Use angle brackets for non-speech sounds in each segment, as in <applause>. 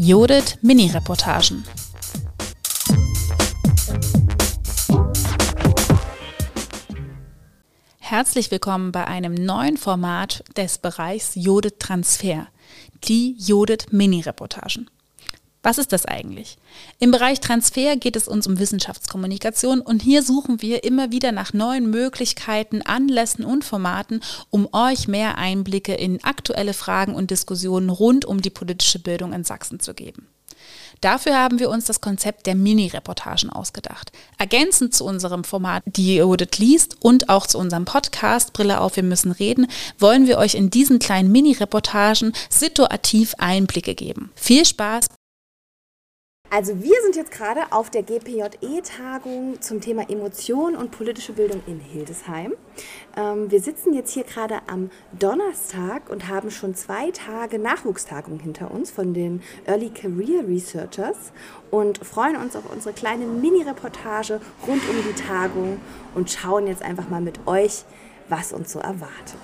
Judith Mini-Reportagen. Herzlich willkommen bei einem neuen Format des Bereichs Judith Transfer, die Judith Mini-Reportagen. Was ist das eigentlich? Im Bereich Transfer geht es uns um Wissenschaftskommunikation und hier suchen wir immer wieder nach neuen Möglichkeiten, Anlässen und Formaten, um euch mehr Einblicke in aktuelle Fragen und Diskussionen rund um die politische Bildung in Sachsen zu geben. Dafür haben wir uns das Konzept der Mini-Reportagen ausgedacht. Ergänzend zu unserem Format Die Judith liest und auch zu unserem Podcast Brille auf, wir müssen reden, wollen wir euch in diesen kleinen Mini-Reportagen situativ Einblicke geben. Viel Spaß also wir sind jetzt gerade auf der GPJE-Tagung zum Thema Emotion und politische Bildung in Hildesheim. Ähm, wir sitzen jetzt hier gerade am Donnerstag und haben schon zwei Tage Nachwuchstagung hinter uns von den Early Career Researchers und freuen uns auf unsere kleine Mini-Reportage rund um die Tagung und schauen jetzt einfach mal mit euch, was uns so erwartet.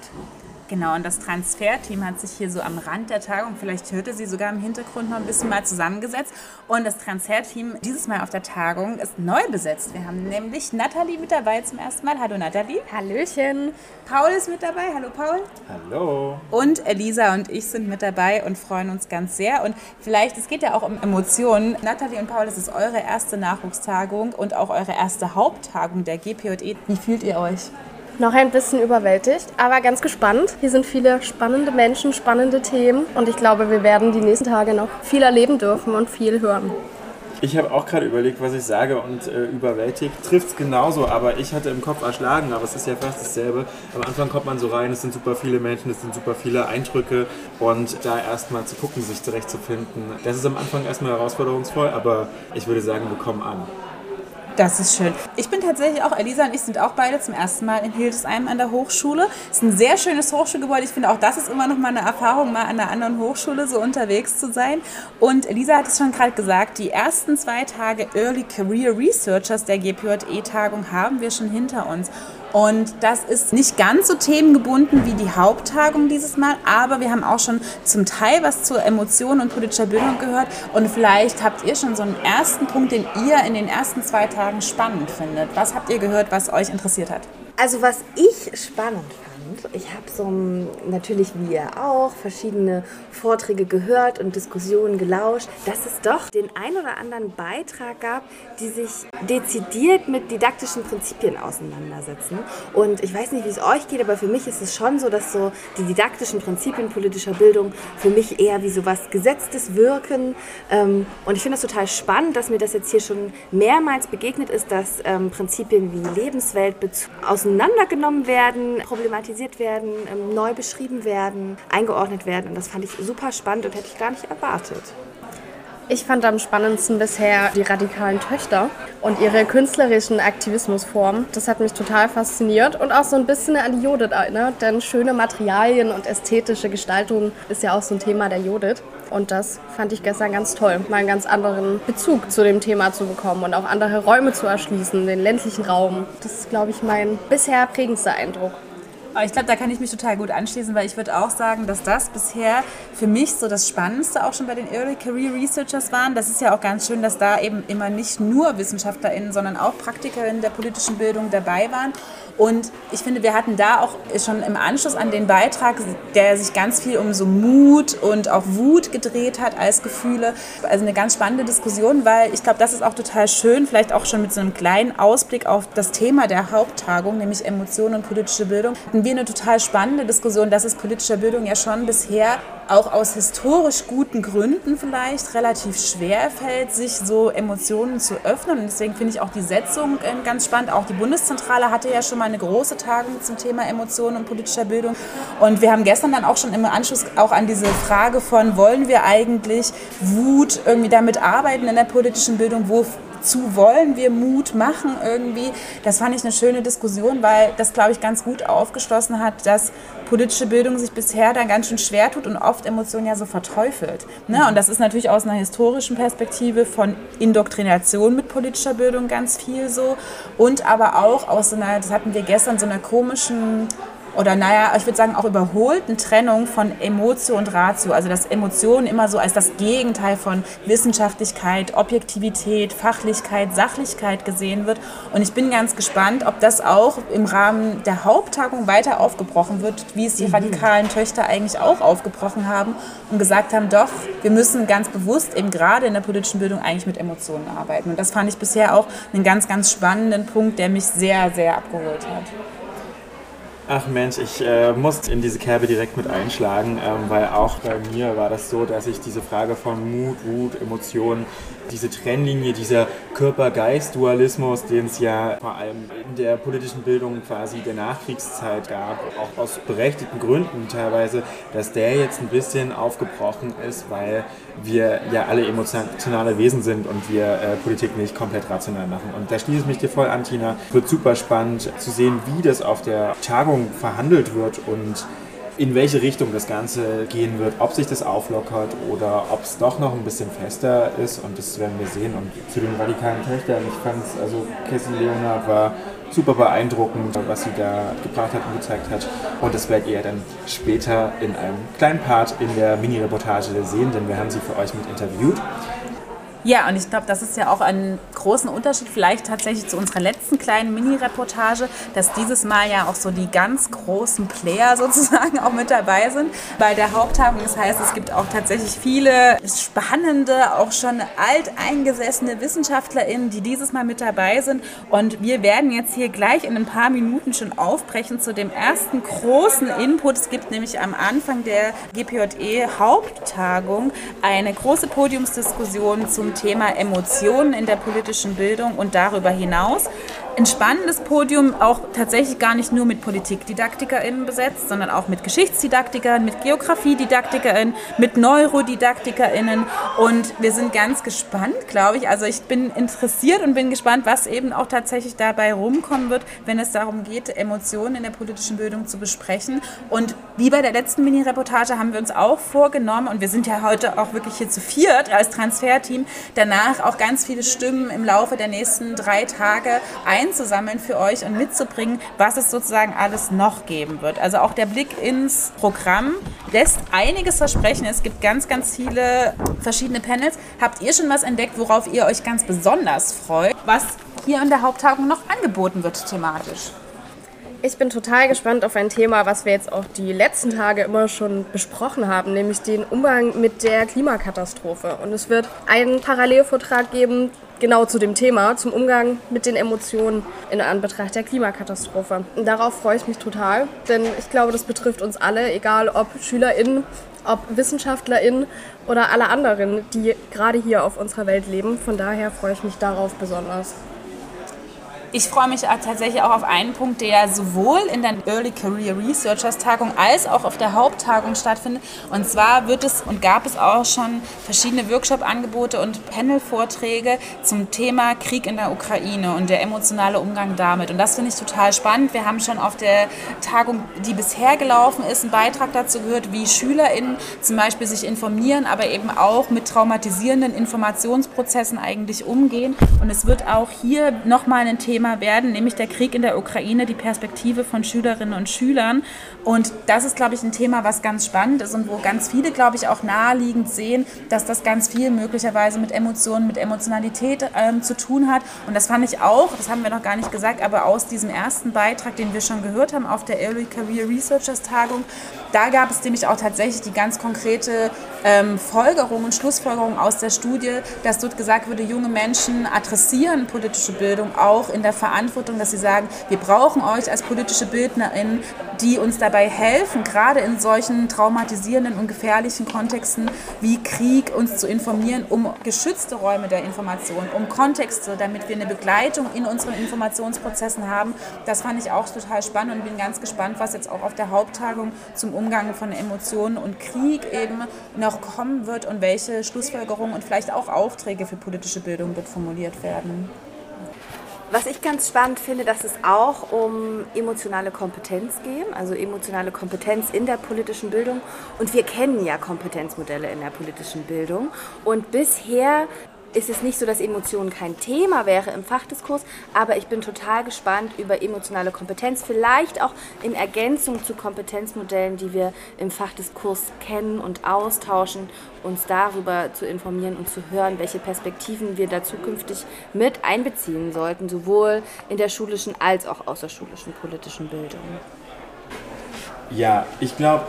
Genau, und das Transferteam hat sich hier so am Rand der Tagung, vielleicht hörte sie sogar im Hintergrund noch ein bisschen mal zusammengesetzt. Und das Transferteam dieses Mal auf der Tagung ist neu besetzt. Wir haben nämlich Nathalie mit dabei zum ersten Mal. Hallo Nathalie. Hallöchen. Paul ist mit dabei. Hallo Paul. Hallo. Und Elisa und ich sind mit dabei und freuen uns ganz sehr. Und vielleicht, es geht ja auch um Emotionen. Nathalie und Paul, das ist eure erste Nachwuchstagung und auch eure erste Haupttagung der GPJE. Wie fühlt ihr euch? Noch ein bisschen überwältigt, aber ganz gespannt. Hier sind viele spannende Menschen, spannende Themen und ich glaube, wir werden die nächsten Tage noch viel erleben dürfen und viel hören. Ich habe auch gerade überlegt, was ich sage und äh, überwältigt trifft es genauso, aber ich hatte im Kopf erschlagen, aber es ist ja fast dasselbe. Am Anfang kommt man so rein, es sind super viele Menschen, es sind super viele Eindrücke und da erstmal zu gucken, sich zurechtzufinden, das ist am Anfang erstmal herausforderungsvoll, aber ich würde sagen, wir kommen an. Das ist schön. Ich bin tatsächlich auch, Elisa und ich sind auch beide zum ersten Mal in Hildesheim an der Hochschule. Es ist ein sehr schönes Hochschulgebäude. Ich finde auch das ist immer noch mal eine Erfahrung, mal an einer anderen Hochschule so unterwegs zu sein. Und Elisa hat es schon gerade gesagt, die ersten zwei Tage Early Career Researchers der GPJE-Tagung haben wir schon hinter uns. Und das ist nicht ganz so themengebunden wie die Haupttagung dieses Mal, aber wir haben auch schon zum Teil was zur Emotion und politischer Bildung gehört. Und vielleicht habt ihr schon so einen ersten Punkt, den ihr in den ersten zwei Tagen spannend findet. Was habt ihr gehört, was euch interessiert hat? Also was ich spannend spannend. Ich habe so natürlich wie ihr auch verschiedene Vorträge gehört und Diskussionen gelauscht, dass es doch den ein oder anderen Beitrag gab, die sich dezidiert mit didaktischen Prinzipien auseinandersetzen. Und ich weiß nicht, wie es euch geht, aber für mich ist es schon so, dass so die didaktischen Prinzipien politischer Bildung für mich eher wie so was Gesetztes wirken. Ähm, und ich finde es total spannend, dass mir das jetzt hier schon mehrmals begegnet ist, dass ähm, Prinzipien wie Lebensweltbezug auseinandergenommen werden, problematisiert thematisiert werden, ähm, neu beschrieben werden, eingeordnet werden. Und das fand ich super spannend und hätte ich gar nicht erwartet. Ich fand am spannendsten bisher die radikalen Töchter und ihre künstlerischen Aktivismusformen. Das hat mich total fasziniert und auch so ein bisschen an die Judith erinnert, denn schöne Materialien und ästhetische Gestaltung ist ja auch so ein Thema der Judith. Und das fand ich gestern ganz toll, mal einen ganz anderen Bezug zu dem Thema zu bekommen und auch andere Räume zu erschließen, den ländlichen Raum. Das ist, glaube ich, mein bisher prägendster Eindruck. Aber ich glaube, da kann ich mich total gut anschließen, weil ich würde auch sagen, dass das bisher für mich so das Spannendste auch schon bei den Early Career Researchers waren. Das ist ja auch ganz schön, dass da eben immer nicht nur WissenschaftlerInnen, sondern auch PraktikerInnen der politischen Bildung dabei waren. Und ich finde, wir hatten da auch schon im Anschluss an den Beitrag, der sich ganz viel um so Mut und auch Wut gedreht hat als Gefühle. Also eine ganz spannende Diskussion, weil ich glaube, das ist auch total schön, vielleicht auch schon mit so einem kleinen Ausblick auf das Thema der Haupttagung, nämlich Emotionen und politische Bildung. Hatten wir eine total spannende Diskussion, dass es politischer Bildung ja schon bisher auch aus historisch guten Gründen vielleicht relativ schwer fällt, sich so Emotionen zu öffnen. Und deswegen finde ich auch die Setzung äh, ganz spannend. Auch die Bundeszentrale hatte ja schon mal eine große Tagung zum Thema Emotionen und politischer Bildung. Und wir haben gestern dann auch schon im Anschluss auch an diese Frage von, wollen wir eigentlich Wut irgendwie damit arbeiten in der politischen Bildung? Wo zu wollen wir Mut machen irgendwie. Das fand ich eine schöne Diskussion, weil das, glaube ich, ganz gut aufgeschlossen hat, dass politische Bildung sich bisher dann ganz schön schwer tut und oft Emotionen ja so verteufelt. Ne? Und das ist natürlich aus einer historischen Perspektive von Indoktrination mit politischer Bildung ganz viel so und aber auch aus einer, das hatten wir gestern, so einer komischen oder naja, ich würde sagen auch überholten Trennung von Emotio und Ratio. Also dass Emotionen immer so als das Gegenteil von Wissenschaftlichkeit, Objektivität, Fachlichkeit, Sachlichkeit gesehen wird. Und ich bin ganz gespannt, ob das auch im Rahmen der Haupttagung weiter aufgebrochen wird, wie es die mhm. radikalen Töchter eigentlich auch aufgebrochen haben und gesagt haben, doch, wir müssen ganz bewusst eben gerade in der politischen Bildung eigentlich mit Emotionen arbeiten. Und das fand ich bisher auch einen ganz, ganz spannenden Punkt, der mich sehr, sehr abgeholt hat. Ach Mensch, ich äh, muss in diese Kerbe direkt mit einschlagen, ähm, weil auch bei mir war das so, dass ich diese Frage von Mut, Wut, Emotionen diese Trennlinie, dieser Körper-Geist-Dualismus, den es ja vor allem in der politischen Bildung quasi der Nachkriegszeit gab, auch aus berechtigten Gründen teilweise, dass der jetzt ein bisschen aufgebrochen ist, weil wir ja alle emotionale Wesen sind und wir äh, Politik nicht komplett rational machen. Und da schließe ich mich dir voll an, Tina. Wird super spannend zu sehen, wie das auf der Tagung verhandelt wird und in welche Richtung das Ganze gehen wird, ob sich das auflockert oder ob es doch noch ein bisschen fester ist und das werden wir sehen. Und zu den radikalen Töchtern, ich fand es, also Cassie Leonard war super beeindruckend, was sie da gebracht hat und gezeigt hat. Und das werdet ihr dann später in einem kleinen Part in der Mini-Reportage sehen, denn wir haben sie für euch mit interviewt. Ja, und ich glaube, das ist ja auch ein großen Unterschied vielleicht tatsächlich zu unserer letzten kleinen Mini-Reportage, dass dieses Mal ja auch so die ganz großen Player <laughs> sozusagen auch mit dabei sind bei der Haupttagung. Das heißt, es gibt auch tatsächlich viele spannende, auch schon alteingesessene WissenschaftlerInnen, die dieses Mal mit dabei sind. Und wir werden jetzt hier gleich in ein paar Minuten schon aufbrechen zu dem ersten großen Input. Es gibt nämlich am Anfang der GPJE Haupttagung eine große Podiumsdiskussion zum Thema Emotionen in der politischen Bildung und darüber hinaus ein spannendes Podium, auch tatsächlich gar nicht nur mit PolitikdidaktikerInnen besetzt, sondern auch mit Geschichtsdidaktikern, mit GeografiedidaktikerInnen, mit NeurodidaktikerInnen. Und wir sind ganz gespannt, glaube ich. Also ich bin interessiert und bin gespannt, was eben auch tatsächlich dabei rumkommen wird, wenn es darum geht, Emotionen in der politischen Bildung zu besprechen. Und wie bei der letzten Mini-Reportage haben wir uns auch vorgenommen, und wir sind ja heute auch wirklich hier zu viert als Transferteam, danach auch ganz viele Stimmen im Laufe der nächsten drei Tage ein einzusammeln für euch und mitzubringen, was es sozusagen alles noch geben wird. Also auch der Blick ins Programm lässt einiges versprechen. Es gibt ganz, ganz viele verschiedene Panels. Habt ihr schon was entdeckt, worauf ihr euch ganz besonders freut, was hier in der Haupttagung noch angeboten wird thematisch? Ich bin total gespannt auf ein Thema, was wir jetzt auch die letzten Tage immer schon besprochen haben, nämlich den Umgang mit der Klimakatastrophe. Und es wird einen Parallelvortrag geben genau zu dem Thema, zum Umgang mit den Emotionen in Anbetracht der Klimakatastrophe. Und darauf freue ich mich total, denn ich glaube, das betrifft uns alle, egal ob SchülerInnen, ob WissenschaftlerInnen oder alle anderen, die gerade hier auf unserer Welt leben. Von daher freue ich mich darauf besonders. Ich freue mich tatsächlich auch auf einen Punkt, der sowohl in der Early Career Researchers Tagung als auch auf der Haupttagung stattfindet. Und zwar wird es und gab es auch schon verschiedene Workshop-Angebote und Panel-Vorträge zum Thema Krieg in der Ukraine und der emotionale Umgang damit. Und das finde ich total spannend. Wir haben schon auf der Tagung, die bisher gelaufen ist, einen Beitrag dazu gehört, wie SchülerInnen zum Beispiel sich informieren, aber eben auch mit traumatisierenden Informationsprozessen eigentlich umgehen. Und es wird auch hier nochmal ein Thema Thema werden, nämlich der Krieg in der Ukraine, die Perspektive von Schülerinnen und Schülern. Und das ist, glaube ich, ein Thema, was ganz spannend ist und wo ganz viele, glaube ich, auch naheliegend sehen, dass das ganz viel möglicherweise mit Emotionen, mit Emotionalität ähm, zu tun hat. Und das fand ich auch, das haben wir noch gar nicht gesagt, aber aus diesem ersten Beitrag, den wir schon gehört haben auf der Early Career Researchers Tagung, da gab es nämlich auch tatsächlich die ganz konkrete ähm, Folgerung und Schlussfolgerung aus der Studie, dass dort gesagt wurde, junge Menschen adressieren politische Bildung auch in der Verantwortung, dass sie sagen, wir brauchen euch als politische BildnerInnen, die uns dabei helfen, gerade in solchen traumatisierenden und gefährlichen Kontexten wie Krieg uns zu informieren, um geschützte Räume der Information, um Kontexte, damit wir eine Begleitung in unseren Informationsprozessen haben. Das fand ich auch total spannend und bin ganz gespannt, was jetzt auch auf der Haupttagung zum Umgang von Emotionen und Krieg eben noch kommen wird und welche Schlussfolgerungen und vielleicht auch Aufträge für politische Bildung dort formuliert werden. Was ich ganz spannend finde, dass es auch um emotionale Kompetenz geht, also emotionale Kompetenz in der politischen Bildung. Und wir kennen ja Kompetenzmodelle in der politischen Bildung. Und bisher ist es nicht so, dass Emotionen kein Thema wäre im Fachdiskurs, aber ich bin total gespannt über emotionale Kompetenz, vielleicht auch in Ergänzung zu Kompetenzmodellen, die wir im Fachdiskurs kennen und austauschen, uns darüber zu informieren und zu hören, welche Perspektiven wir da zukünftig mit einbeziehen sollten, sowohl in der schulischen als auch außerschulischen politischen Bildung. Ja, ich glaube,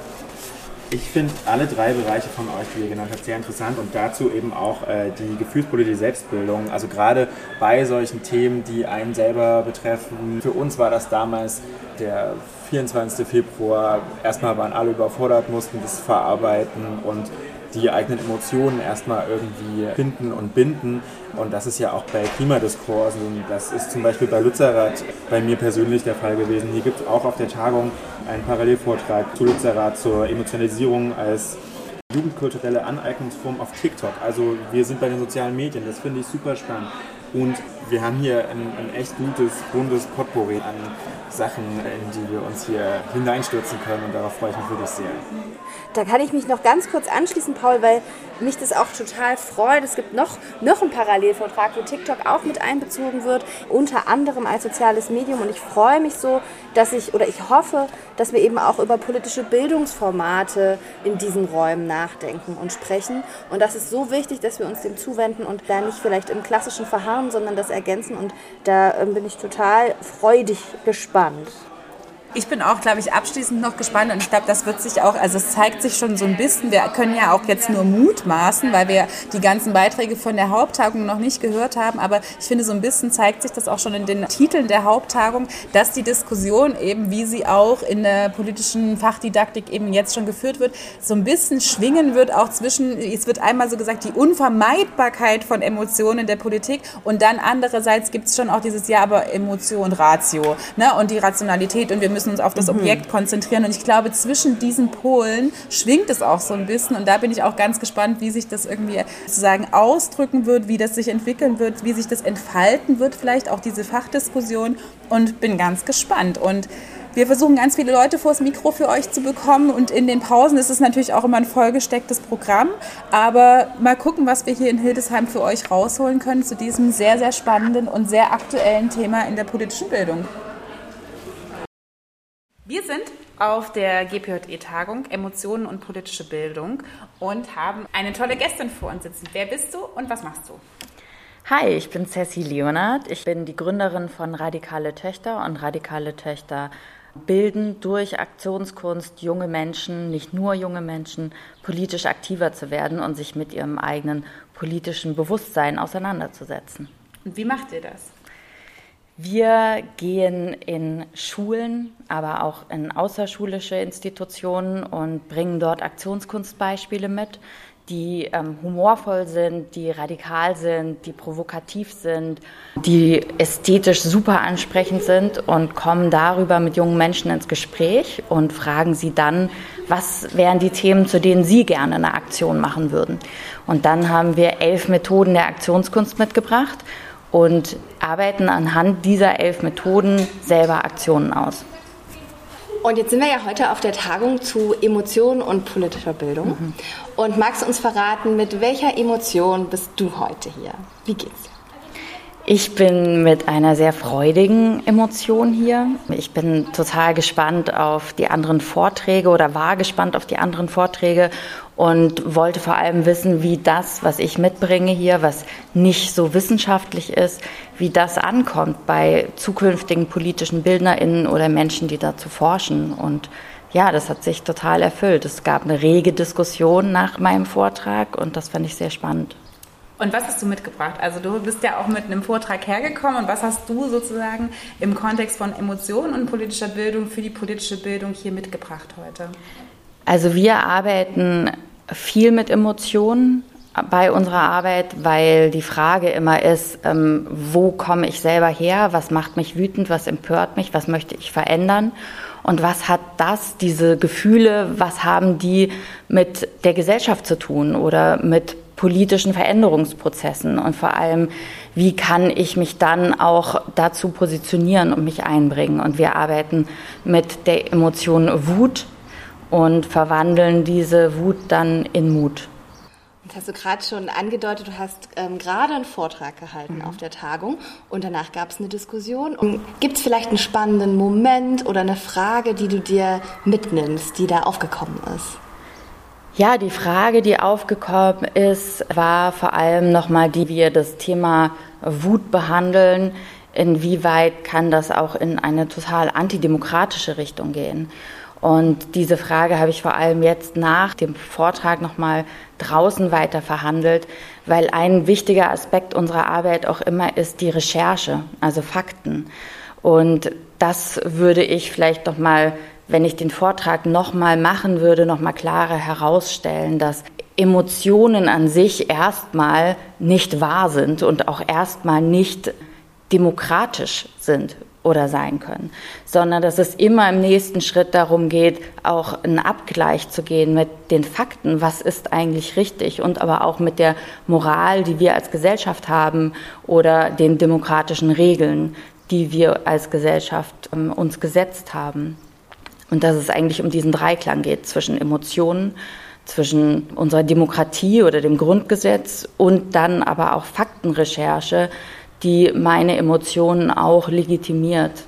ich finde alle drei Bereiche von euch, die ihr genannt habt, sehr interessant und dazu eben auch äh, die gefühlspolitische Selbstbildung. Also gerade bei solchen Themen, die einen selber betreffen. Für uns war das damals der 24. Februar. Erstmal waren alle überfordert, mussten das verarbeiten und die eigenen Emotionen erstmal irgendwie finden und binden. Und das ist ja auch bei Klimadiskursen, das ist zum Beispiel bei Lützerath bei mir persönlich der Fall gewesen. Hier gibt es auch auf der Tagung einen Parallelvortrag zu Lützerath zur Emotionalisierung als jugendkulturelle Aneignungsform auf TikTok. Also wir sind bei den sozialen Medien, das finde ich super spannend. Und wir haben hier ein, ein echt gutes, buntes Potpourri an Sachen, in die wir uns hier hineinstürzen können und darauf freue ich mich wirklich sehr. Da kann ich mich noch ganz kurz anschließen, Paul, weil mich das auch total freut. Es gibt noch, noch einen Parallelvortrag, wo TikTok auch mit einbezogen wird, unter anderem als soziales Medium. Und ich freue mich so, dass ich, oder ich hoffe, dass wir eben auch über politische Bildungsformate in diesen Räumen nachdenken und sprechen. Und das ist so wichtig, dass wir uns dem zuwenden und da nicht vielleicht im klassischen verharren, sondern das ergänzen. Und da ähm, bin ich total freudig gespannt. Ich bin auch, glaube ich, abschließend noch gespannt und ich glaube, das wird sich auch, also es zeigt sich schon so ein bisschen, wir können ja auch jetzt nur mutmaßen, weil wir die ganzen Beiträge von der Haupttagung noch nicht gehört haben, aber ich finde, so ein bisschen zeigt sich das auch schon in den Titeln der Haupttagung, dass die Diskussion eben, wie sie auch in der politischen Fachdidaktik eben jetzt schon geführt wird, so ein bisschen schwingen wird, auch zwischen, es wird einmal so gesagt, die Unvermeidbarkeit von Emotionen in der Politik und dann andererseits gibt es schon auch dieses Ja, aber Emotion, Ratio ne? und die Rationalität und wir müssen müssen uns auf das mhm. Objekt konzentrieren. Und ich glaube, zwischen diesen Polen schwingt es auch so ein bisschen. Und da bin ich auch ganz gespannt, wie sich das irgendwie sozusagen ausdrücken wird, wie das sich entwickeln wird, wie sich das entfalten wird, vielleicht auch diese Fachdiskussion. Und bin ganz gespannt. Und wir versuchen ganz viele Leute vors Mikro für euch zu bekommen und in den Pausen ist es natürlich auch immer ein vollgestecktes Programm. Aber mal gucken, was wir hier in Hildesheim für euch rausholen können zu diesem sehr, sehr spannenden und sehr aktuellen Thema in der politischen Bildung. Wir sind auf der GPJE-Tagung Emotionen und politische Bildung und haben eine tolle Gästin vor uns sitzen. Wer bist du und was machst du? Hi, ich bin Ceci Leonard. Ich bin die Gründerin von Radikale Töchter und Radikale Töchter bilden durch Aktionskunst junge Menschen, nicht nur junge Menschen, politisch aktiver zu werden und sich mit ihrem eigenen politischen Bewusstsein auseinanderzusetzen. Und wie macht ihr das? Wir gehen in Schulen, aber auch in außerschulische Institutionen und bringen dort Aktionskunstbeispiele mit, die ähm, humorvoll sind, die radikal sind, die provokativ sind, die ästhetisch super ansprechend sind und kommen darüber mit jungen Menschen ins Gespräch und fragen sie dann, was wären die Themen, zu denen sie gerne eine Aktion machen würden. Und dann haben wir elf Methoden der Aktionskunst mitgebracht und arbeiten anhand dieser elf Methoden selber Aktionen aus. Und jetzt sind wir ja heute auf der Tagung zu Emotionen und politischer Bildung. Mhm. Und magst du uns verraten, mit welcher Emotion bist du heute hier? Wie geht's dir? Ich bin mit einer sehr freudigen Emotion hier. Ich bin total gespannt auf die anderen Vorträge oder war gespannt auf die anderen Vorträge und wollte vor allem wissen, wie das, was ich mitbringe hier, was nicht so wissenschaftlich ist, wie das ankommt bei zukünftigen politischen BildnerInnen oder Menschen, die dazu forschen. Und ja, das hat sich total erfüllt. Es gab eine rege Diskussion nach meinem Vortrag und das fand ich sehr spannend. Und was hast du mitgebracht? Also du bist ja auch mit einem Vortrag hergekommen und was hast du sozusagen im Kontext von Emotionen und politischer Bildung für die politische Bildung hier mitgebracht heute? Also wir arbeiten viel mit Emotionen bei unserer Arbeit, weil die Frage immer ist, ähm, wo komme ich selber her, was macht mich wütend, was empört mich, was möchte ich verändern? Und was hat das, diese Gefühle, was haben die mit der Gesellschaft zu tun oder mit politischen Veränderungsprozessen? Und vor allem, wie kann ich mich dann auch dazu positionieren und mich einbringen. Und wir arbeiten mit der Emotion Wut und verwandeln diese Wut dann in Mut. Jetzt hast du gerade schon angedeutet, du hast ähm, gerade einen Vortrag gehalten mhm. auf der Tagung und danach gab es eine Diskussion. Gibt es vielleicht einen spannenden Moment oder eine Frage, die du dir mitnimmst, die da aufgekommen ist? Ja, die Frage, die aufgekommen ist, war vor allem nochmal die, wie wir das Thema Wut behandeln. Inwieweit kann das auch in eine total antidemokratische Richtung gehen? Und diese Frage habe ich vor allem jetzt nach dem Vortrag nochmal draußen weiter verhandelt, weil ein wichtiger Aspekt unserer Arbeit auch immer ist die Recherche, also Fakten. Und das würde ich vielleicht nochmal, wenn ich den Vortrag nochmal machen würde, nochmal klarer herausstellen, dass Emotionen an sich erstmal nicht wahr sind und auch erstmal nicht demokratisch sind oder sein können, sondern dass es immer im nächsten Schritt darum geht, auch einen Abgleich zu gehen mit den Fakten, was ist eigentlich richtig und aber auch mit der Moral, die wir als Gesellschaft haben oder den demokratischen Regeln, die wir als Gesellschaft ähm, uns gesetzt haben. Und dass es eigentlich um diesen Dreiklang geht zwischen Emotionen, zwischen unserer Demokratie oder dem Grundgesetz und dann aber auch Faktenrecherche, die meine Emotionen auch legitimiert.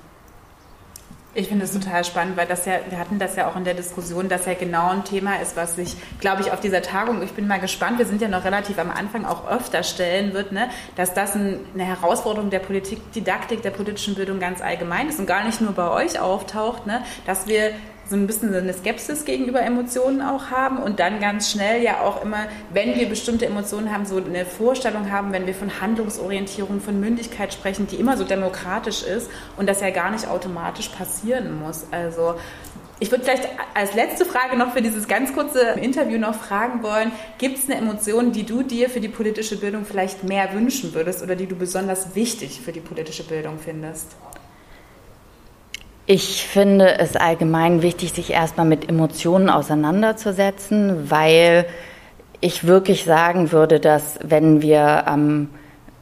Ich finde es total spannend, weil das ja, wir hatten das ja auch in der Diskussion, dass ja genau ein Thema ist, was sich, glaube ich, auf dieser Tagung, ich bin mal gespannt, wir sind ja noch relativ am Anfang, auch öfter stellen wird, ne, dass das ein, eine Herausforderung der Politikdidaktik, der politischen Bildung ganz allgemein ist und gar nicht nur bei euch auftaucht, ne, dass wir so ein bisschen so eine Skepsis gegenüber Emotionen auch haben und dann ganz schnell ja auch immer, wenn wir bestimmte Emotionen haben, so eine Vorstellung haben, wenn wir von Handlungsorientierung, von Mündigkeit sprechen, die immer so demokratisch ist und das ja gar nicht automatisch passieren muss. Also ich würde vielleicht als letzte Frage noch für dieses ganz kurze Interview noch fragen wollen, gibt es eine Emotion, die du dir für die politische Bildung vielleicht mehr wünschen würdest oder die du besonders wichtig für die politische Bildung findest? Ich finde es allgemein wichtig, sich erstmal mit Emotionen auseinanderzusetzen, weil ich wirklich sagen würde, dass wenn wir ähm,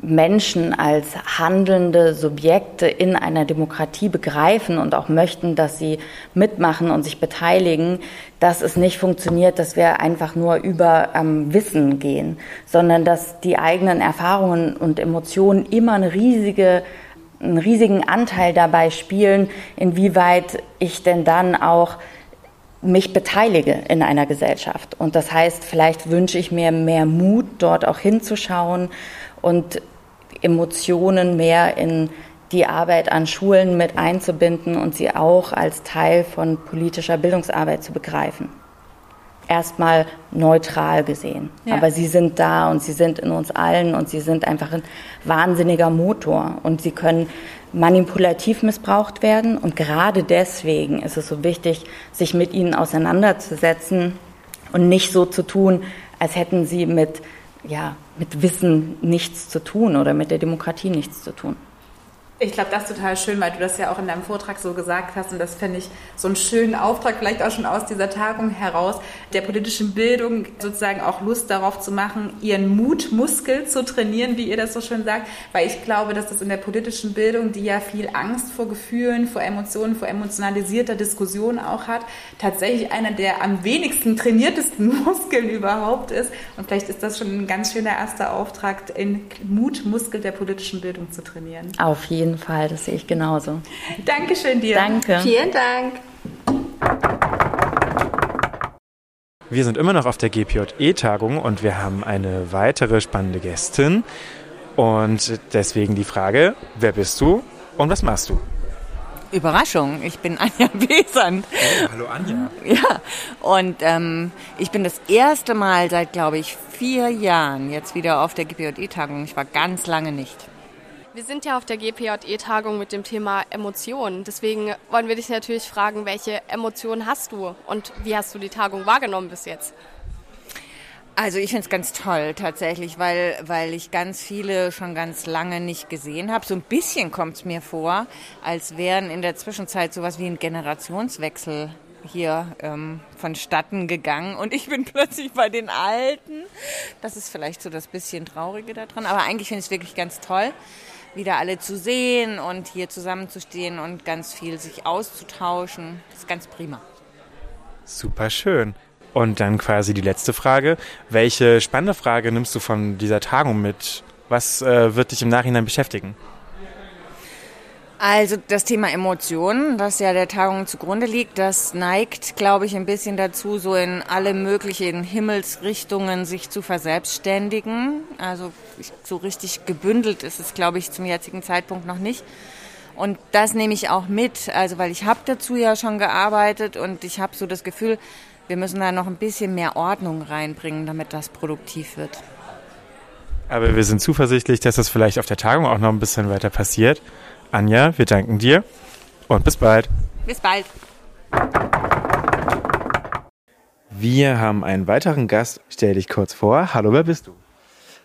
Menschen als handelnde Subjekte in einer Demokratie begreifen und auch möchten, dass sie mitmachen und sich beteiligen, dass es nicht funktioniert, dass wir einfach nur über ähm, Wissen gehen, sondern dass die eigenen Erfahrungen und Emotionen immer eine riesige einen riesigen Anteil dabei spielen, inwieweit ich denn dann auch mich beteilige in einer Gesellschaft. Und das heißt, vielleicht wünsche ich mir mehr Mut, dort auch hinzuschauen und Emotionen mehr in die Arbeit an Schulen mit einzubinden und sie auch als Teil von politischer Bildungsarbeit zu begreifen erstmal neutral gesehen. Ja. Aber sie sind da und sie sind in uns allen und sie sind einfach ein wahnsinniger Motor und sie können manipulativ missbraucht werden und gerade deswegen ist es so wichtig, sich mit ihnen auseinanderzusetzen und nicht so zu tun, als hätten sie mit, ja, mit Wissen nichts zu tun oder mit der Demokratie nichts zu tun. Ich glaube, das ist total schön, weil du das ja auch in deinem Vortrag so gesagt hast und das fände ich so einen schönen Auftrag, vielleicht auch schon aus dieser Tagung heraus, der politischen Bildung sozusagen auch Lust darauf zu machen, ihren Mutmuskel zu trainieren, wie ihr das so schön sagt, weil ich glaube, dass das in der politischen Bildung, die ja viel Angst vor Gefühlen, vor Emotionen, vor emotionalisierter Diskussion auch hat, tatsächlich einer der am wenigsten trainiertesten <laughs> Muskeln überhaupt ist und vielleicht ist das schon ein ganz schöner erster Auftrag, den Mutmuskel der politischen Bildung zu trainieren. Auf jeden jeden Fall, das sehe ich genauso. Dankeschön dir. Danke. Vielen Dank. Wir sind immer noch auf der GPJE-Tagung und wir haben eine weitere spannende Gästin. Und deswegen die Frage, wer bist du und was machst du? Überraschung, ich bin Anja <laughs> Besand. Oh, hallo Anja. Ja, und ähm, ich bin das erste Mal seit, glaube ich, vier Jahren jetzt wieder auf der GPJE-Tagung. Ich war ganz lange nicht. Wir sind ja auf der GPJE-Tagung mit dem Thema Emotionen. Deswegen wollen wir dich natürlich fragen, welche Emotionen hast du und wie hast du die Tagung wahrgenommen bis jetzt? Also ich finde es ganz toll tatsächlich, weil, weil ich ganz viele schon ganz lange nicht gesehen habe. So ein bisschen kommt es mir vor, als wären in der Zwischenzeit sowas wie ein Generationswechsel hier ähm, vonstatten gegangen und ich bin <laughs> plötzlich bei den Alten. Das ist vielleicht so das bisschen Traurige daran, aber eigentlich finde ich es wirklich ganz toll wieder alle zu sehen und hier zusammenzustehen und ganz viel sich auszutauschen. Das ist ganz prima. Super schön. Und dann quasi die letzte Frage. Welche spannende Frage nimmst du von dieser Tagung mit? Was äh, wird dich im Nachhinein beschäftigen? Also das Thema Emotionen, das ja der Tagung zugrunde liegt, das neigt, glaube ich, ein bisschen dazu, so in alle möglichen Himmelsrichtungen sich zu verselbstständigen. Also so richtig gebündelt ist es, glaube ich, zum jetzigen Zeitpunkt noch nicht. Und das nehme ich auch mit, also weil ich habe dazu ja schon gearbeitet und ich habe so das Gefühl, wir müssen da noch ein bisschen mehr Ordnung reinbringen, damit das produktiv wird. Aber wir sind zuversichtlich, dass das vielleicht auf der Tagung auch noch ein bisschen weiter passiert. Anja, wir danken dir und bis bald. Bis bald. Wir haben einen weiteren Gast. Stell dich kurz vor. Hallo, wer bist du?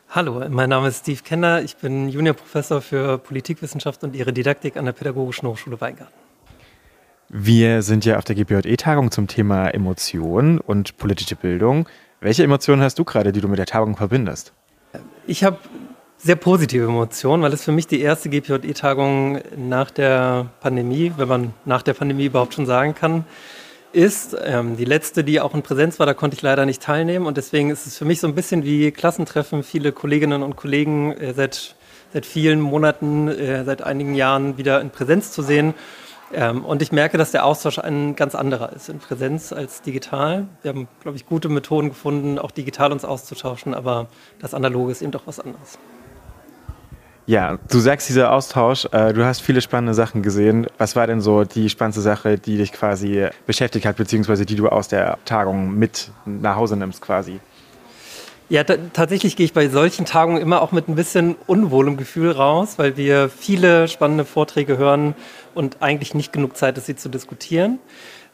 Hallo, mein Name ist Steve Kenner. Ich bin Juniorprofessor für Politikwissenschaft und ihre Didaktik an der Pädagogischen Hochschule Weingarten. Wir sind ja auf der GPJE-Tagung zum Thema Emotionen und politische Bildung. Welche Emotionen hast du gerade, die du mit der Tagung verbindest? Ich habe sehr positive Emotionen, weil es für mich die erste GPJE-Tagung nach der Pandemie, wenn man nach der Pandemie überhaupt schon sagen kann, ist. Ähm, die letzte, die auch in Präsenz war, da konnte ich leider nicht teilnehmen und deswegen ist es für mich so ein bisschen wie Klassentreffen, viele Kolleginnen und Kollegen äh, seit, seit vielen Monaten, äh, seit einigen Jahren wieder in Präsenz zu sehen. Ähm, und ich merke, dass der Austausch ein ganz anderer ist in Präsenz als digital. Wir haben, glaube ich, gute Methoden gefunden, auch digital uns auszutauschen, aber das Analoge ist eben doch was anderes. Ja, du sagst dieser Austausch, äh, du hast viele spannende Sachen gesehen. Was war denn so die spannendste Sache, die dich quasi beschäftigt hat, beziehungsweise die du aus der Tagung mit nach Hause nimmst quasi? Ja, tatsächlich gehe ich bei solchen Tagungen immer auch mit ein bisschen unwohlem Gefühl raus, weil wir viele spannende Vorträge hören und eigentlich nicht genug Zeit ist, sie zu diskutieren.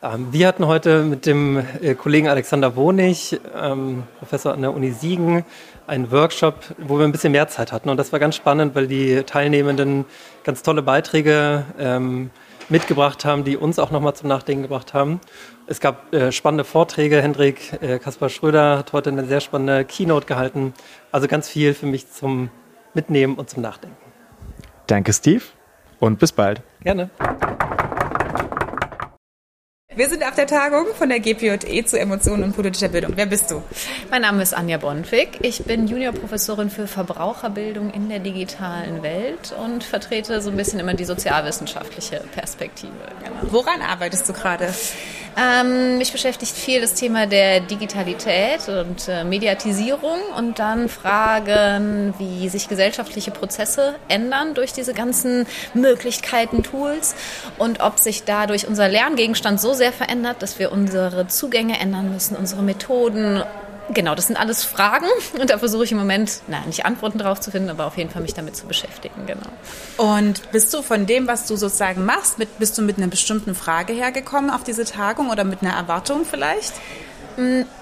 Ähm, wir hatten heute mit dem äh, Kollegen Alexander Wonig, ähm, Professor an der Uni Siegen, einen Workshop, wo wir ein bisschen mehr Zeit hatten. Und das war ganz spannend, weil die Teilnehmenden ganz tolle Beiträge ähm, mitgebracht haben, die uns auch nochmal zum Nachdenken gebracht haben. Es gab äh, spannende Vorträge. Hendrik äh, Kaspar Schröder hat heute eine sehr spannende Keynote gehalten. Also ganz viel für mich zum Mitnehmen und zum Nachdenken. Danke, Steve. Und bis bald. Gerne. Wir sind auf der Tagung von der GPJE zu Emotionen und politischer Bildung. Wer bist du? Mein Name ist Anja Bonfig. Ich bin Juniorprofessorin für Verbraucherbildung in der digitalen Welt und vertrete so ein bisschen immer die sozialwissenschaftliche Perspektive. Genau. Woran arbeitest du gerade? Ähm, mich beschäftigt viel das Thema der Digitalität und äh, Mediatisierung und dann Fragen, wie sich gesellschaftliche Prozesse ändern durch diese ganzen Möglichkeiten, Tools und ob sich dadurch unser Lerngegenstand so sehr verändert, dass wir unsere Zugänge ändern müssen, unsere Methoden Genau, das sind alles Fragen <laughs> und da versuche ich im Moment, na, nicht Antworten drauf zu finden, aber auf jeden Fall mich damit zu beschäftigen, genau. Und bist du von dem, was du sozusagen machst, mit, bist du mit einer bestimmten Frage hergekommen auf diese Tagung oder mit einer Erwartung vielleicht?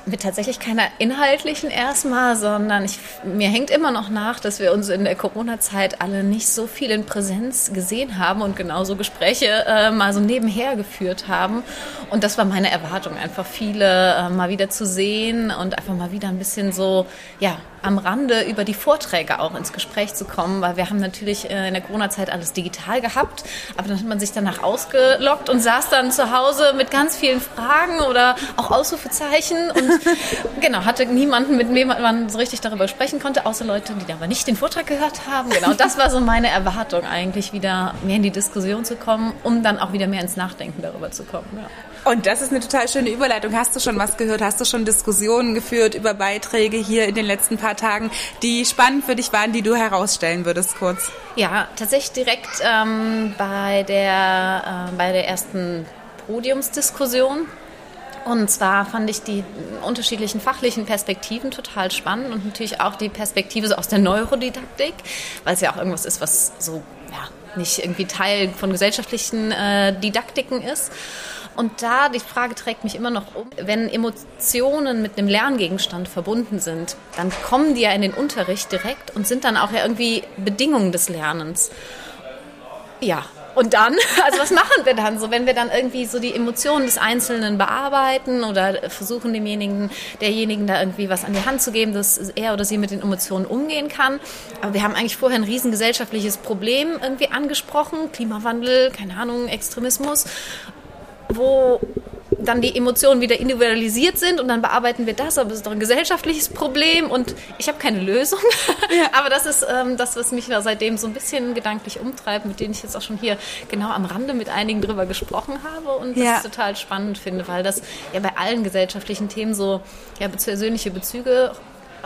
Mit tatsächlich keiner inhaltlichen erstmal, sondern ich, mir hängt immer noch nach, dass wir uns in der Corona-Zeit alle nicht so viel in Präsenz gesehen haben und genauso Gespräche äh, mal so nebenher geführt haben. Und das war meine Erwartung, einfach viele äh, mal wieder zu sehen und einfach mal wieder ein bisschen so, ja, am Rande über die Vorträge auch ins Gespräch zu kommen, weil wir haben natürlich äh, in der Corona-Zeit alles digital gehabt, aber dann hat man sich danach ausgelockt und saß dann zu Hause mit ganz vielen Fragen oder auch Ausrufezeichen und <laughs> genau, hatte niemanden, mit dem man so richtig darüber sprechen konnte, außer Leute, die aber nicht den Vortrag gehört haben. Genau, das war so meine Erwartung eigentlich, wieder mehr in die Diskussion zu kommen, um dann auch wieder mehr ins Nachdenken darüber zu kommen. Ja. Und das ist eine total schöne Überleitung. Hast du schon was gehört? Hast du schon Diskussionen geführt über Beiträge hier in den letzten paar Tagen, die spannend für dich waren, die du herausstellen würdest kurz? Ja, tatsächlich direkt ähm, bei, der, äh, bei der ersten Podiumsdiskussion und zwar fand ich die unterschiedlichen fachlichen Perspektiven total spannend und natürlich auch die Perspektive so aus der Neurodidaktik, weil es ja auch irgendwas ist, was so ja, nicht irgendwie Teil von gesellschaftlichen äh, Didaktiken ist. Und da, die Frage trägt mich immer noch um, wenn Emotionen mit einem Lerngegenstand verbunden sind, dann kommen die ja in den Unterricht direkt und sind dann auch ja irgendwie Bedingungen des Lernens. Ja, und dann, <laughs> also was machen wir dann so, wenn wir dann irgendwie so die Emotionen des Einzelnen bearbeiten oder versuchen demjenigen, derjenigen da irgendwie was an die Hand zu geben, dass er oder sie mit den Emotionen umgehen kann. Aber wir haben eigentlich vorher ein riesen gesellschaftliches Problem irgendwie angesprochen, Klimawandel, keine Ahnung, Extremismus. Wo dann die Emotionen wieder individualisiert sind und dann bearbeiten wir das, aber es ist doch ein gesellschaftliches Problem und ich habe keine Lösung. Ja. <laughs> aber das ist ähm, das, was mich da seitdem so ein bisschen gedanklich umtreibt, mit denen ich jetzt auch schon hier genau am Rande mit einigen drüber gesprochen habe und das ja. total spannend finde, weil das ja bei allen gesellschaftlichen Themen so ja, persönliche Bezüge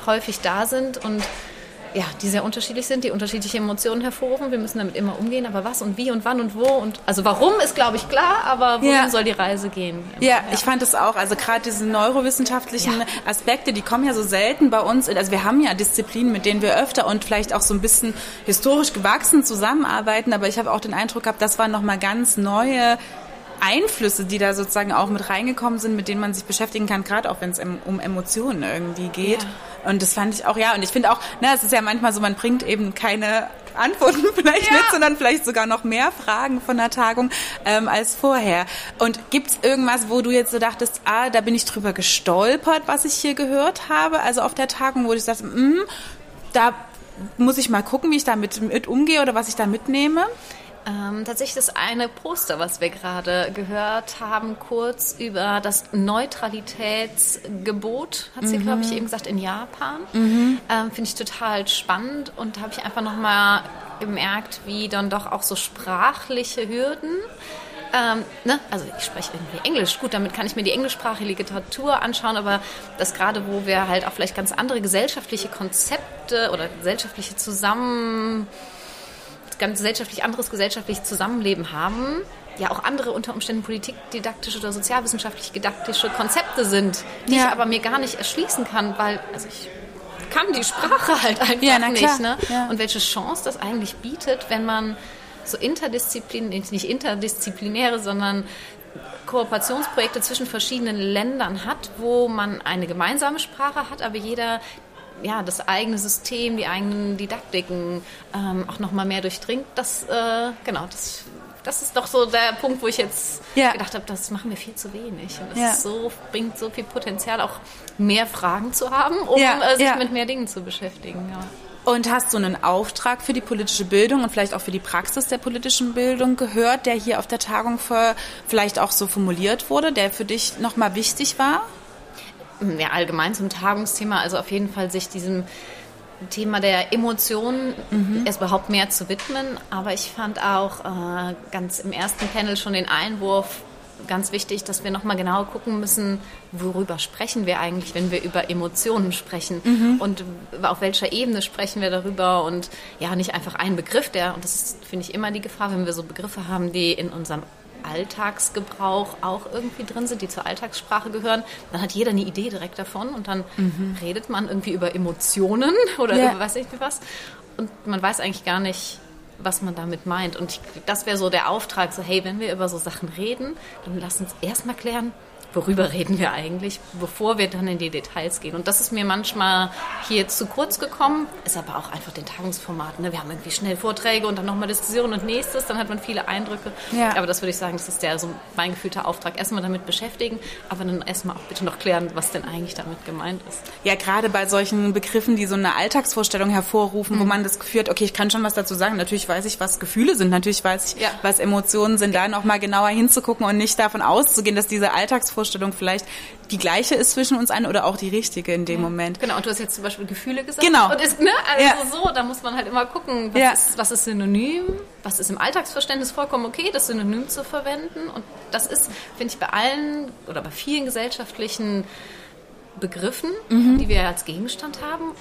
häufig da sind und ja, die sehr unterschiedlich sind, die unterschiedliche Emotionen hervorrufen. Wir müssen damit immer umgehen, aber was und wie und wann und wo und also warum ist, glaube ich, klar, aber wohin ja. soll die Reise gehen? Ja, ja, ich fand es auch. Also gerade diese neurowissenschaftlichen ja. Aspekte, die kommen ja so selten bei uns. Also wir haben ja Disziplinen, mit denen wir öfter und vielleicht auch so ein bisschen historisch gewachsen zusammenarbeiten, aber ich habe auch den Eindruck gehabt, das waren nochmal ganz neue Einflüsse, die da sozusagen auch mit reingekommen sind, mit denen man sich beschäftigen kann, gerade auch wenn es um Emotionen irgendwie geht. Ja. Und das fand ich auch, ja, und ich finde auch, ne, es ist ja manchmal so, man bringt eben keine Antworten <laughs> vielleicht ja. mit, sondern vielleicht sogar noch mehr Fragen von der Tagung ähm, als vorher. Und gibt es irgendwas, wo du jetzt so dachtest, ah, da bin ich drüber gestolpert, was ich hier gehört habe, also auf der Tagung, wo du sagst, mm, da muss ich mal gucken, wie ich damit mit umgehe oder was ich da mitnehme? Ähm, tatsächlich das eine Poster, was wir gerade gehört haben, kurz über das Neutralitätsgebot, hat sie, mhm. glaube ich, eben gesagt, in Japan. Mhm. Ähm, Finde ich total spannend und habe ich einfach nochmal gemerkt, wie dann doch auch so sprachliche Hürden ähm, ne? Also ich spreche irgendwie Englisch. Gut, damit kann ich mir die englischsprachige Literatur anschauen, aber das gerade, wo wir halt auch vielleicht ganz andere gesellschaftliche Konzepte oder gesellschaftliche Zusammen ganz gesellschaftlich anderes gesellschaftliches Zusammenleben haben, ja auch andere unter Umständen politikdidaktische oder sozialwissenschaftlich didaktische Konzepte sind, die ja. ich aber mir gar nicht erschließen kann, weil also ich kann die Sprache <laughs> halt einfach ja, nicht. Ne? Ja. Und welche Chance das eigentlich bietet, wenn man so interdisziplin, nicht interdisziplinäre, sondern Kooperationsprojekte zwischen verschiedenen Ländern hat, wo man eine gemeinsame Sprache hat, aber jeder ja, das eigene System, die eigenen Didaktiken ähm, auch nochmal mehr durchdringt, das, äh, genau, das, das ist doch so der Punkt, wo ich jetzt ja. gedacht habe, das machen wir viel zu wenig. Und das ja. so, bringt so viel Potenzial, auch mehr Fragen zu haben, um ja. äh, sich mit mehr Dingen zu beschäftigen. Und hast du einen Auftrag für die politische Bildung und vielleicht auch für die Praxis der politischen Bildung gehört, der hier auf der Tagung für, vielleicht auch so formuliert wurde, der für dich nochmal wichtig war? Ja, allgemein zum Tagungsthema, also auf jeden Fall sich diesem Thema der Emotionen mhm. erst überhaupt mehr zu widmen. Aber ich fand auch äh, ganz im ersten Panel schon den Einwurf ganz wichtig, dass wir nochmal genau gucken müssen, worüber sprechen wir eigentlich, wenn wir über Emotionen sprechen mhm. und auf welcher Ebene sprechen wir darüber und ja, nicht einfach ein Begriff, der, und das ist, finde ich, immer die Gefahr, wenn wir so Begriffe haben, die in unserem Alltagsgebrauch auch irgendwie drin sind, die zur Alltagssprache gehören, dann hat jeder eine Idee direkt davon und dann mhm. redet man irgendwie über Emotionen <laughs> oder ja. über weiß ich was und man weiß eigentlich gar nicht, was man damit meint. Und ich, das wäre so der Auftrag, so hey, wenn wir über so Sachen reden, dann lass uns erstmal klären, worüber reden wir eigentlich, bevor wir dann in die Details gehen. Und das ist mir manchmal hier zu kurz gekommen, ist aber auch einfach den Tagungsformaten. Ne? Wir haben irgendwie schnell Vorträge und dann nochmal Diskussion und nächstes, dann hat man viele Eindrücke. Ja. Aber das würde ich sagen, das ist der so mein gefühlter Auftrag. Erstmal damit beschäftigen, aber dann erstmal auch bitte noch klären, was denn eigentlich damit gemeint ist. Ja, gerade bei solchen Begriffen, die so eine Alltagsvorstellung hervorrufen, mhm. wo man das Gefühl hat, okay, ich kann schon was dazu sagen. Natürlich weiß ich, was Gefühle sind, natürlich weiß ich, ja. was Emotionen sind, da nochmal genauer hinzugucken und nicht davon auszugehen, dass diese Alltagsvorstellung Vorstellung vielleicht die gleiche ist zwischen uns allen oder auch die richtige in dem ja. Moment. Genau, und du hast jetzt zum Beispiel Gefühle gesagt. Genau. Und ist, ne, also ja. so, da muss man halt immer gucken, was, ja. ist, was ist synonym, was ist im Alltagsverständnis vollkommen okay, das Synonym zu verwenden. Und das ist, finde ich, bei allen oder bei vielen gesellschaftlichen Begriffen, mhm. die wir als Gegenstand haben,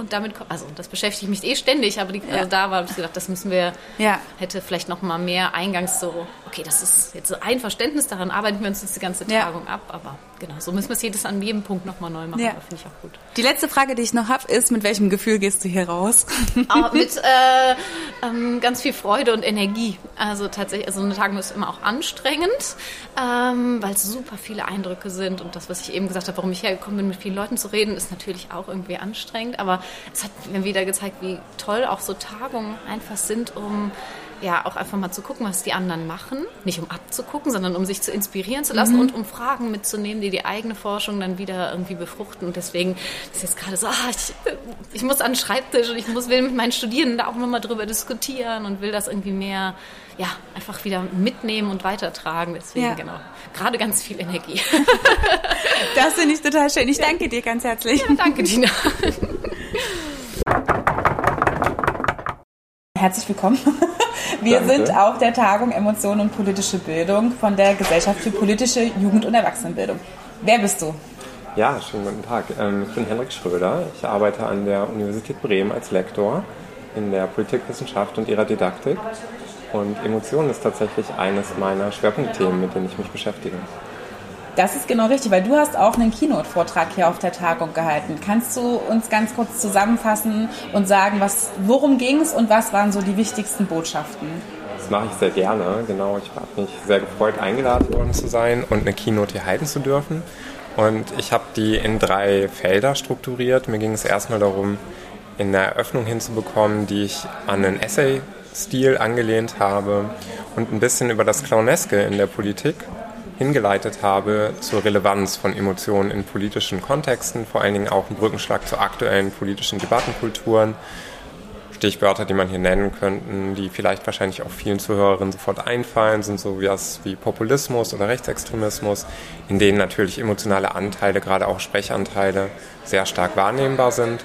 und damit also das beschäftigt mich eh ständig, aber die, ja. also da war ich gedacht, das müssen wir, ja. hätte vielleicht noch mal mehr eingangs so, okay, das ist jetzt so ein Verständnis, daran arbeiten wir uns jetzt die ganze Tagung ab, aber genau, so müssen wir es jedes an jedem Punkt noch mal neu machen, ja. finde ich auch gut. Die letzte Frage, die ich noch habe, ist, mit welchem Gefühl gehst du hier raus? <laughs> Ah, mit äh, ähm, ganz viel Freude und Energie. Also tatsächlich, also eine Tagung ist immer auch anstrengend, ähm, weil es super viele Eindrücke sind und das, was ich eben gesagt habe, warum ich hergekommen bin, mit vielen Leuten zu reden, ist natürlich auch irgendwie anstrengend, aber es hat mir wieder gezeigt, wie toll auch so Tagungen einfach sind, um ja auch einfach mal zu gucken, was die anderen machen. Nicht um abzugucken, sondern um sich zu inspirieren zu lassen mhm. und um Fragen mitzunehmen, die die eigene Forschung dann wieder irgendwie befruchten. Und deswegen ist jetzt gerade so, ah, ich, ich muss an den Schreibtisch und ich muss, will mit meinen Studierenden da auch nochmal drüber diskutieren und will das irgendwie mehr, ja, einfach wieder mitnehmen und weitertragen. Deswegen, ja. genau, gerade ganz viel Energie. <laughs> das finde ich total schön. Ich danke dir ganz herzlich. Ja, danke, Dina. Herzlich willkommen. Wir Danke. sind auf der Tagung Emotionen und politische Bildung von der Gesellschaft für politische Jugend- und Erwachsenenbildung. Wer bist du? Ja, schönen guten Tag. Ähm, ich bin Henrik Schröder. Ich arbeite an der Universität Bremen als Lektor in der Politikwissenschaft und ihrer Didaktik. Und Emotionen ist tatsächlich eines meiner Schwerpunktthemen, mit denen ich mich beschäftige. Das ist genau richtig, weil du hast auch einen Keynote-Vortrag hier auf der Tagung gehalten. Kannst du uns ganz kurz zusammenfassen und sagen, was, worum ging es und was waren so die wichtigsten Botschaften? Das mache ich sehr gerne. Genau, ich habe mich sehr gefreut, eingeladen worden zu sein und eine Keynote hier halten zu dürfen. Und ich habe die in drei Felder strukturiert. Mir ging es erstmal darum, in der Eröffnung hinzubekommen, die ich an einen Essay-Stil angelehnt habe und ein bisschen über das Clowneske in der Politik hingeleitet habe zur Relevanz von Emotionen in politischen Kontexten, vor allen Dingen auch ein Brückenschlag zu aktuellen politischen Debattenkulturen. Stichwörter, die man hier nennen könnte, die vielleicht wahrscheinlich auch vielen Zuhörerinnen sofort einfallen, sind so wie Populismus oder Rechtsextremismus, in denen natürlich emotionale Anteile, gerade auch Sprechanteile, sehr stark wahrnehmbar sind.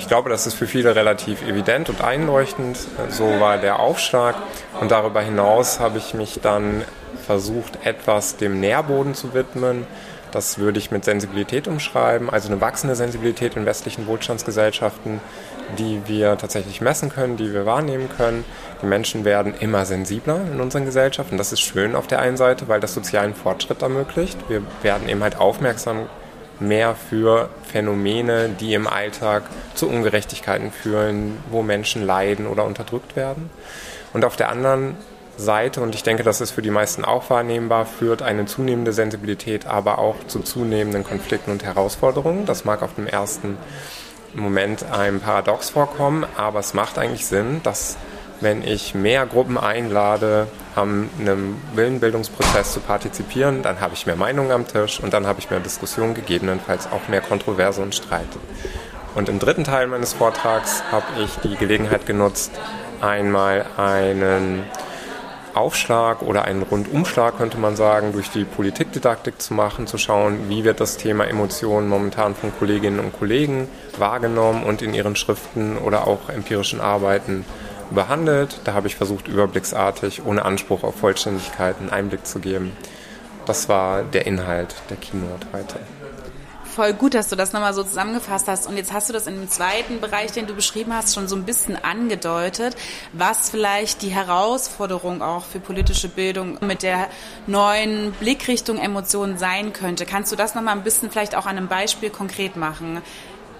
Ich glaube, das ist für viele relativ evident und einleuchtend. So war der Aufschlag. Und darüber hinaus habe ich mich dann versucht, etwas dem Nährboden zu widmen. Das würde ich mit Sensibilität umschreiben, also eine wachsende Sensibilität in westlichen Wohlstandsgesellschaften, die wir tatsächlich messen können, die wir wahrnehmen können. Die Menschen werden immer sensibler in unseren Gesellschaften. Das ist schön auf der einen Seite, weil das sozialen Fortschritt ermöglicht. Wir werden eben halt aufmerksam mehr für Phänomene, die im Alltag zu Ungerechtigkeiten führen, wo Menschen leiden oder unterdrückt werden. Und auf der anderen Seite, und ich denke, das ist für die meisten auch wahrnehmbar, führt eine zunehmende Sensibilität aber auch zu zunehmenden Konflikten und Herausforderungen. Das mag auf dem ersten Moment einem Paradox vorkommen, aber es macht eigentlich Sinn, dass wenn ich mehr Gruppen einlade, an einem Willenbildungsprozess zu partizipieren, dann habe ich mehr Meinungen am Tisch und dann habe ich mehr Diskussionen, gegebenenfalls auch mehr Kontroverse und Streit. Und im dritten Teil meines Vortrags habe ich die Gelegenheit genutzt, einmal einen Aufschlag oder einen Rundumschlag, könnte man sagen, durch die Politikdidaktik zu machen, zu schauen, wie wird das Thema Emotionen momentan von Kolleginnen und Kollegen wahrgenommen und in ihren Schriften oder auch empirischen Arbeiten behandelt. Da habe ich versucht, überblicksartig, ohne Anspruch auf Vollständigkeit, einen Einblick zu geben. Das war der Inhalt der Keynote heute voll gut, dass du das nochmal so zusammengefasst hast. Und jetzt hast du das in dem zweiten Bereich, den du beschrieben hast, schon so ein bisschen angedeutet, was vielleicht die Herausforderung auch für politische Bildung mit der neuen Blickrichtung Emotionen sein könnte. Kannst du das nochmal ein bisschen vielleicht auch an einem Beispiel konkret machen?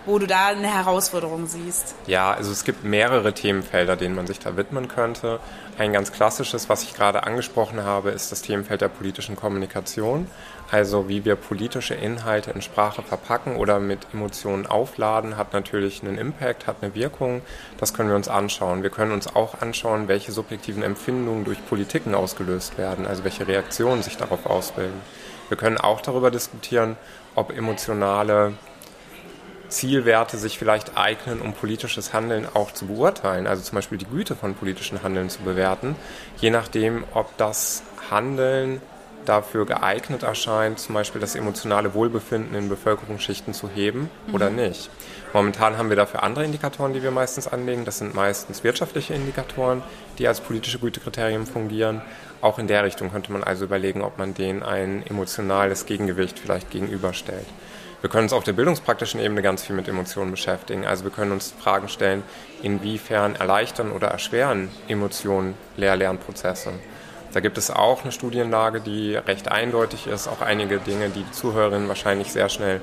wo du da eine Herausforderung siehst? Ja, also es gibt mehrere Themenfelder, denen man sich da widmen könnte. Ein ganz klassisches, was ich gerade angesprochen habe, ist das Themenfeld der politischen Kommunikation also wie wir politische Inhalte in Sprache verpacken oder mit Emotionen aufladen, hat natürlich einen Impact, hat eine Wirkung. Das können wir uns anschauen. Wir können uns auch anschauen, welche subjektiven Empfindungen durch Politiken ausgelöst werden, also welche Reaktionen sich darauf ausbilden. Wir können auch darüber diskutieren, ob emotionale Zielwerte sich vielleicht eignen, um politisches Handeln auch zu beurteilen, also zum Beispiel die Güte von politischen Handeln zu bewerten, je nachdem, ob das Handeln dafür geeignet erscheint, zum Beispiel das emotionale Wohlbefinden in Bevölkerungsschichten zu heben mhm. oder nicht. Momentan haben wir dafür andere Indikatoren, die wir meistens anlegen. Das sind meistens wirtschaftliche Indikatoren, die als politische Gütekriterien fungieren. Auch in der Richtung könnte man also überlegen, ob man denen ein emotionales Gegengewicht vielleicht gegenüberstellt. Wir können uns auf der bildungspraktischen Ebene ganz viel mit Emotionen beschäftigen. Also wir können uns Fragen stellen, inwiefern erleichtern oder erschweren Emotionen Lehr-Lernprozesse. Da gibt es auch eine Studienlage, die recht eindeutig ist, auch einige Dinge, die die Zuhörerinnen wahrscheinlich sehr schnell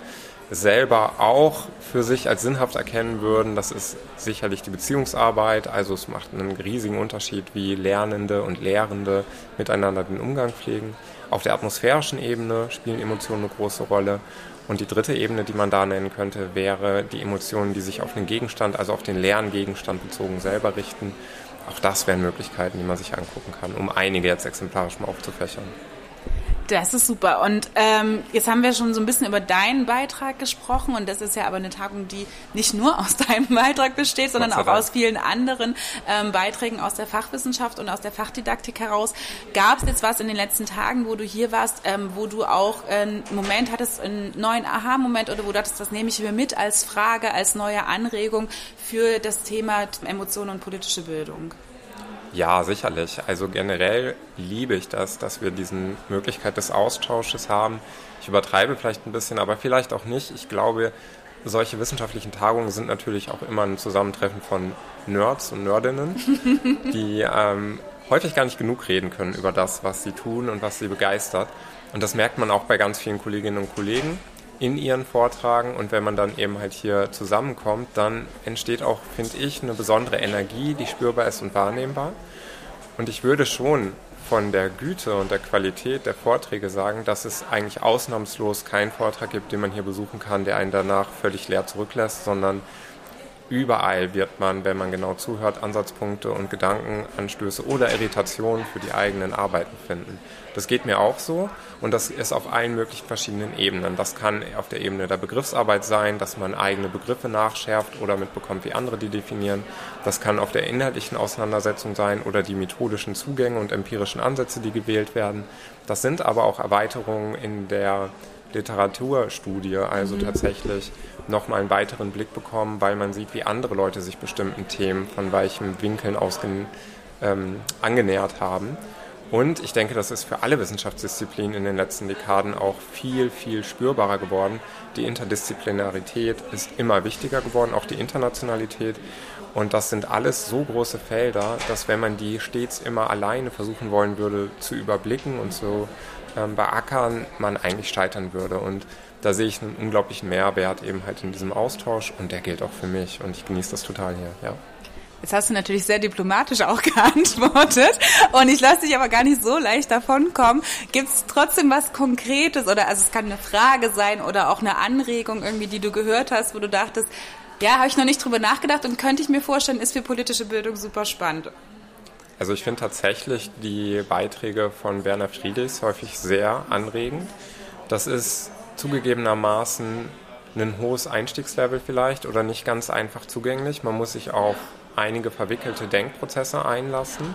selber auch für sich als sinnhaft erkennen würden. Das ist sicherlich die Beziehungsarbeit. Also es macht einen riesigen Unterschied, wie Lernende und Lehrende miteinander den Umgang pflegen. Auf der atmosphärischen Ebene spielen Emotionen eine große Rolle. Und die dritte Ebene, die man da nennen könnte, wäre die Emotionen, die sich auf den Gegenstand, also auf den Lerngegenstand bezogen selber richten auch das wären Möglichkeiten, die man sich angucken kann, um einige jetzt exemplarisch mal aufzufächern. Das ist super. Und ähm, jetzt haben wir schon so ein bisschen über deinen Beitrag gesprochen und das ist ja aber eine Tagung, die nicht nur aus <laughs> deinem Beitrag besteht, sondern auch aus vielen anderen ähm, Beiträgen aus der Fachwissenschaft und aus der Fachdidaktik heraus. Gab es jetzt was in den letzten Tagen, wo du hier warst, ähm, wo du auch einen Moment hattest, einen neuen Aha-Moment oder wo du dachtest, das nehme ich mir mit als Frage, als neue Anregung für das Thema Emotionen und politische Bildung? Ja, sicherlich. Also generell liebe ich das, dass wir diese Möglichkeit des Austausches haben. Ich übertreibe vielleicht ein bisschen, aber vielleicht auch nicht. Ich glaube, solche wissenschaftlichen Tagungen sind natürlich auch immer ein Zusammentreffen von Nerds und Nerdinnen, <laughs> die ähm, häufig gar nicht genug reden können über das, was sie tun und was sie begeistert. Und das merkt man auch bei ganz vielen Kolleginnen und Kollegen in ihren Vortragen und wenn man dann eben halt hier zusammenkommt, dann entsteht auch, finde ich, eine besondere Energie, die spürbar ist und wahrnehmbar. Und ich würde schon von der Güte und der Qualität der Vorträge sagen, dass es eigentlich ausnahmslos keinen Vortrag gibt, den man hier besuchen kann, der einen danach völlig leer zurücklässt, sondern überall wird man, wenn man genau zuhört, Ansatzpunkte und Gedankenanstöße oder Irritationen für die eigenen Arbeiten finden. Das geht mir auch so und das ist auf allen möglichen verschiedenen Ebenen. Das kann auf der Ebene der Begriffsarbeit sein, dass man eigene Begriffe nachschärft oder mitbekommt, wie andere die definieren. Das kann auf der inhaltlichen Auseinandersetzung sein oder die methodischen Zugänge und empirischen Ansätze, die gewählt werden. Das sind aber auch Erweiterungen in der Literaturstudie, also mhm. tatsächlich nochmal einen weiteren Blick bekommen, weil man sieht, wie andere Leute sich bestimmten Themen von weichen Winkeln aus ähm, angenähert haben. Und ich denke, das ist für alle Wissenschaftsdisziplinen in den letzten Dekaden auch viel, viel spürbarer geworden. Die Interdisziplinarität ist immer wichtiger geworden, auch die Internationalität. Und das sind alles so große Felder, dass wenn man die stets immer alleine versuchen wollen würde zu überblicken und zu ähm, beackern, man eigentlich scheitern würde. Und da sehe ich einen unglaublichen Mehrwert eben halt in diesem Austausch und der gilt auch für mich und ich genieße das total hier, ja. Jetzt hast du natürlich sehr diplomatisch auch <laughs> geantwortet und ich lasse dich aber gar nicht so leicht davonkommen. Gibt es trotzdem was Konkretes oder also es kann eine Frage sein oder auch eine Anregung irgendwie, die du gehört hast, wo du dachtest, ja, habe ich noch nicht drüber nachgedacht und könnte ich mir vorstellen, ist für politische Bildung super spannend. Also ich finde tatsächlich die Beiträge von Werner Friedrichs häufig sehr anregend. Das ist zugegebenermaßen ein hohes Einstiegslevel vielleicht oder nicht ganz einfach zugänglich. Man muss sich auch einige verwickelte Denkprozesse einlassen.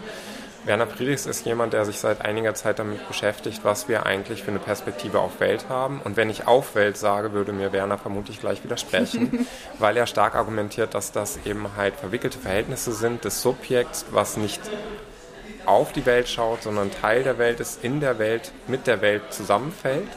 Werner Friedrichs ist jemand, der sich seit einiger Zeit damit beschäftigt, was wir eigentlich für eine Perspektive auf Welt haben. Und wenn ich auf Welt sage, würde mir Werner vermutlich gleich widersprechen, <laughs> weil er stark argumentiert, dass das eben halt verwickelte Verhältnisse sind des Subjekts, was nicht auf die Welt schaut, sondern Teil der Welt ist, in der Welt, mit der Welt zusammenfällt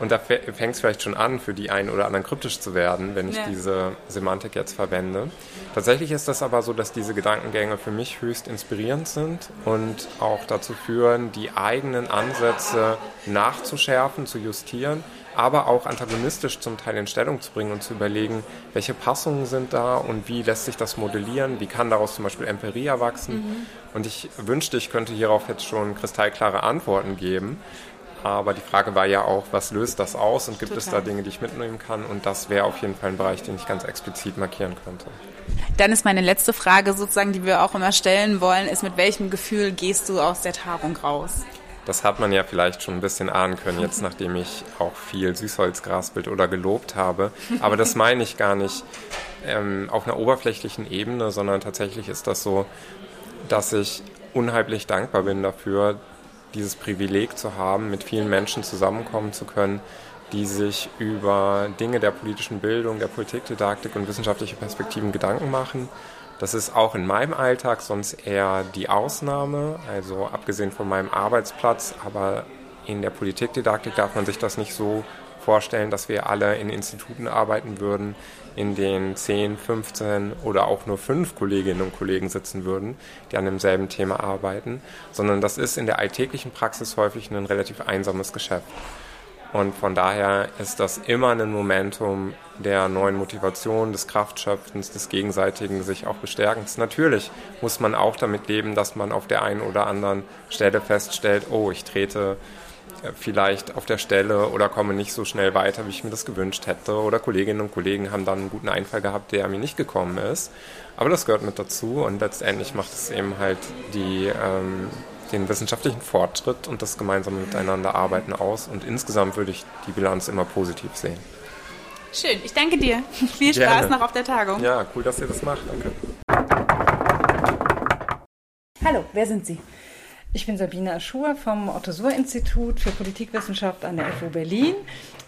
und da fängt es vielleicht schon an, für die einen oder anderen kryptisch zu werden, wenn ich ja. diese Semantik jetzt verwende. Tatsächlich ist das aber so, dass diese Gedankengänge für mich höchst inspirierend sind und auch dazu führen, die eigenen Ansätze nachzuschärfen, zu justieren, aber auch antagonistisch zum Teil in Stellung zu bringen und zu überlegen, welche Passungen sind da und wie lässt sich das modellieren, wie kann daraus zum Beispiel Empirie erwachsen. Mhm. Und ich wünschte, ich könnte hierauf jetzt schon kristallklare Antworten geben. Aber die Frage war ja auch, was löst das aus und gibt Total. es da Dinge, die ich mitnehmen kann? Und das wäre auf jeden Fall ein Bereich, den ich ganz explizit markieren könnte. Dann ist meine letzte Frage sozusagen, die wir auch immer stellen wollen, ist, mit welchem Gefühl gehst du aus der Tagung raus? Das hat man ja vielleicht schon ein bisschen ahnen können, jetzt <laughs> nachdem ich auch viel Süßholz geraspelt oder gelobt habe. Aber das meine ich gar nicht ähm, auf einer oberflächlichen Ebene, sondern tatsächlich ist das so, dass ich unheimlich dankbar bin dafür, dieses Privileg zu haben, mit vielen Menschen zusammenkommen zu können, die sich über Dinge der politischen Bildung, der Politikdidaktik und wissenschaftliche Perspektiven Gedanken machen. Das ist auch in meinem Alltag sonst eher die Ausnahme, also abgesehen von meinem Arbeitsplatz, aber in der Politikdidaktik darf man sich das nicht so vorstellen, dass wir alle in Instituten arbeiten würden, in denen 10, 15 oder auch nur fünf Kolleginnen und Kollegen sitzen würden, die an demselben Thema arbeiten, sondern das ist in der alltäglichen Praxis häufig ein relativ einsames Geschäft. Und von daher ist das immer ein Momentum der neuen Motivation, des Kraftschöpfens, des gegenseitigen sich auch Bestärkens. Natürlich muss man auch damit leben, dass man auf der einen oder anderen Stelle feststellt, oh, ich trete vielleicht auf der Stelle oder komme nicht so schnell weiter, wie ich mir das gewünscht hätte. Oder Kolleginnen und Kollegen haben dann einen guten Einfall gehabt, der mir nicht gekommen ist. Aber das gehört mit dazu und letztendlich macht es eben halt die, ähm, den wissenschaftlichen Fortschritt und das gemeinsame Miteinander arbeiten aus. Und insgesamt würde ich die Bilanz immer positiv sehen. Schön, ich danke dir. <laughs> Viel Spaß Gerne. noch auf der Tagung. Ja, cool, dass ihr das macht. Danke. Hallo, wer sind Sie? Ich bin Sabine Aschur vom Otto-Suhr-Institut für Politikwissenschaft an der FU Berlin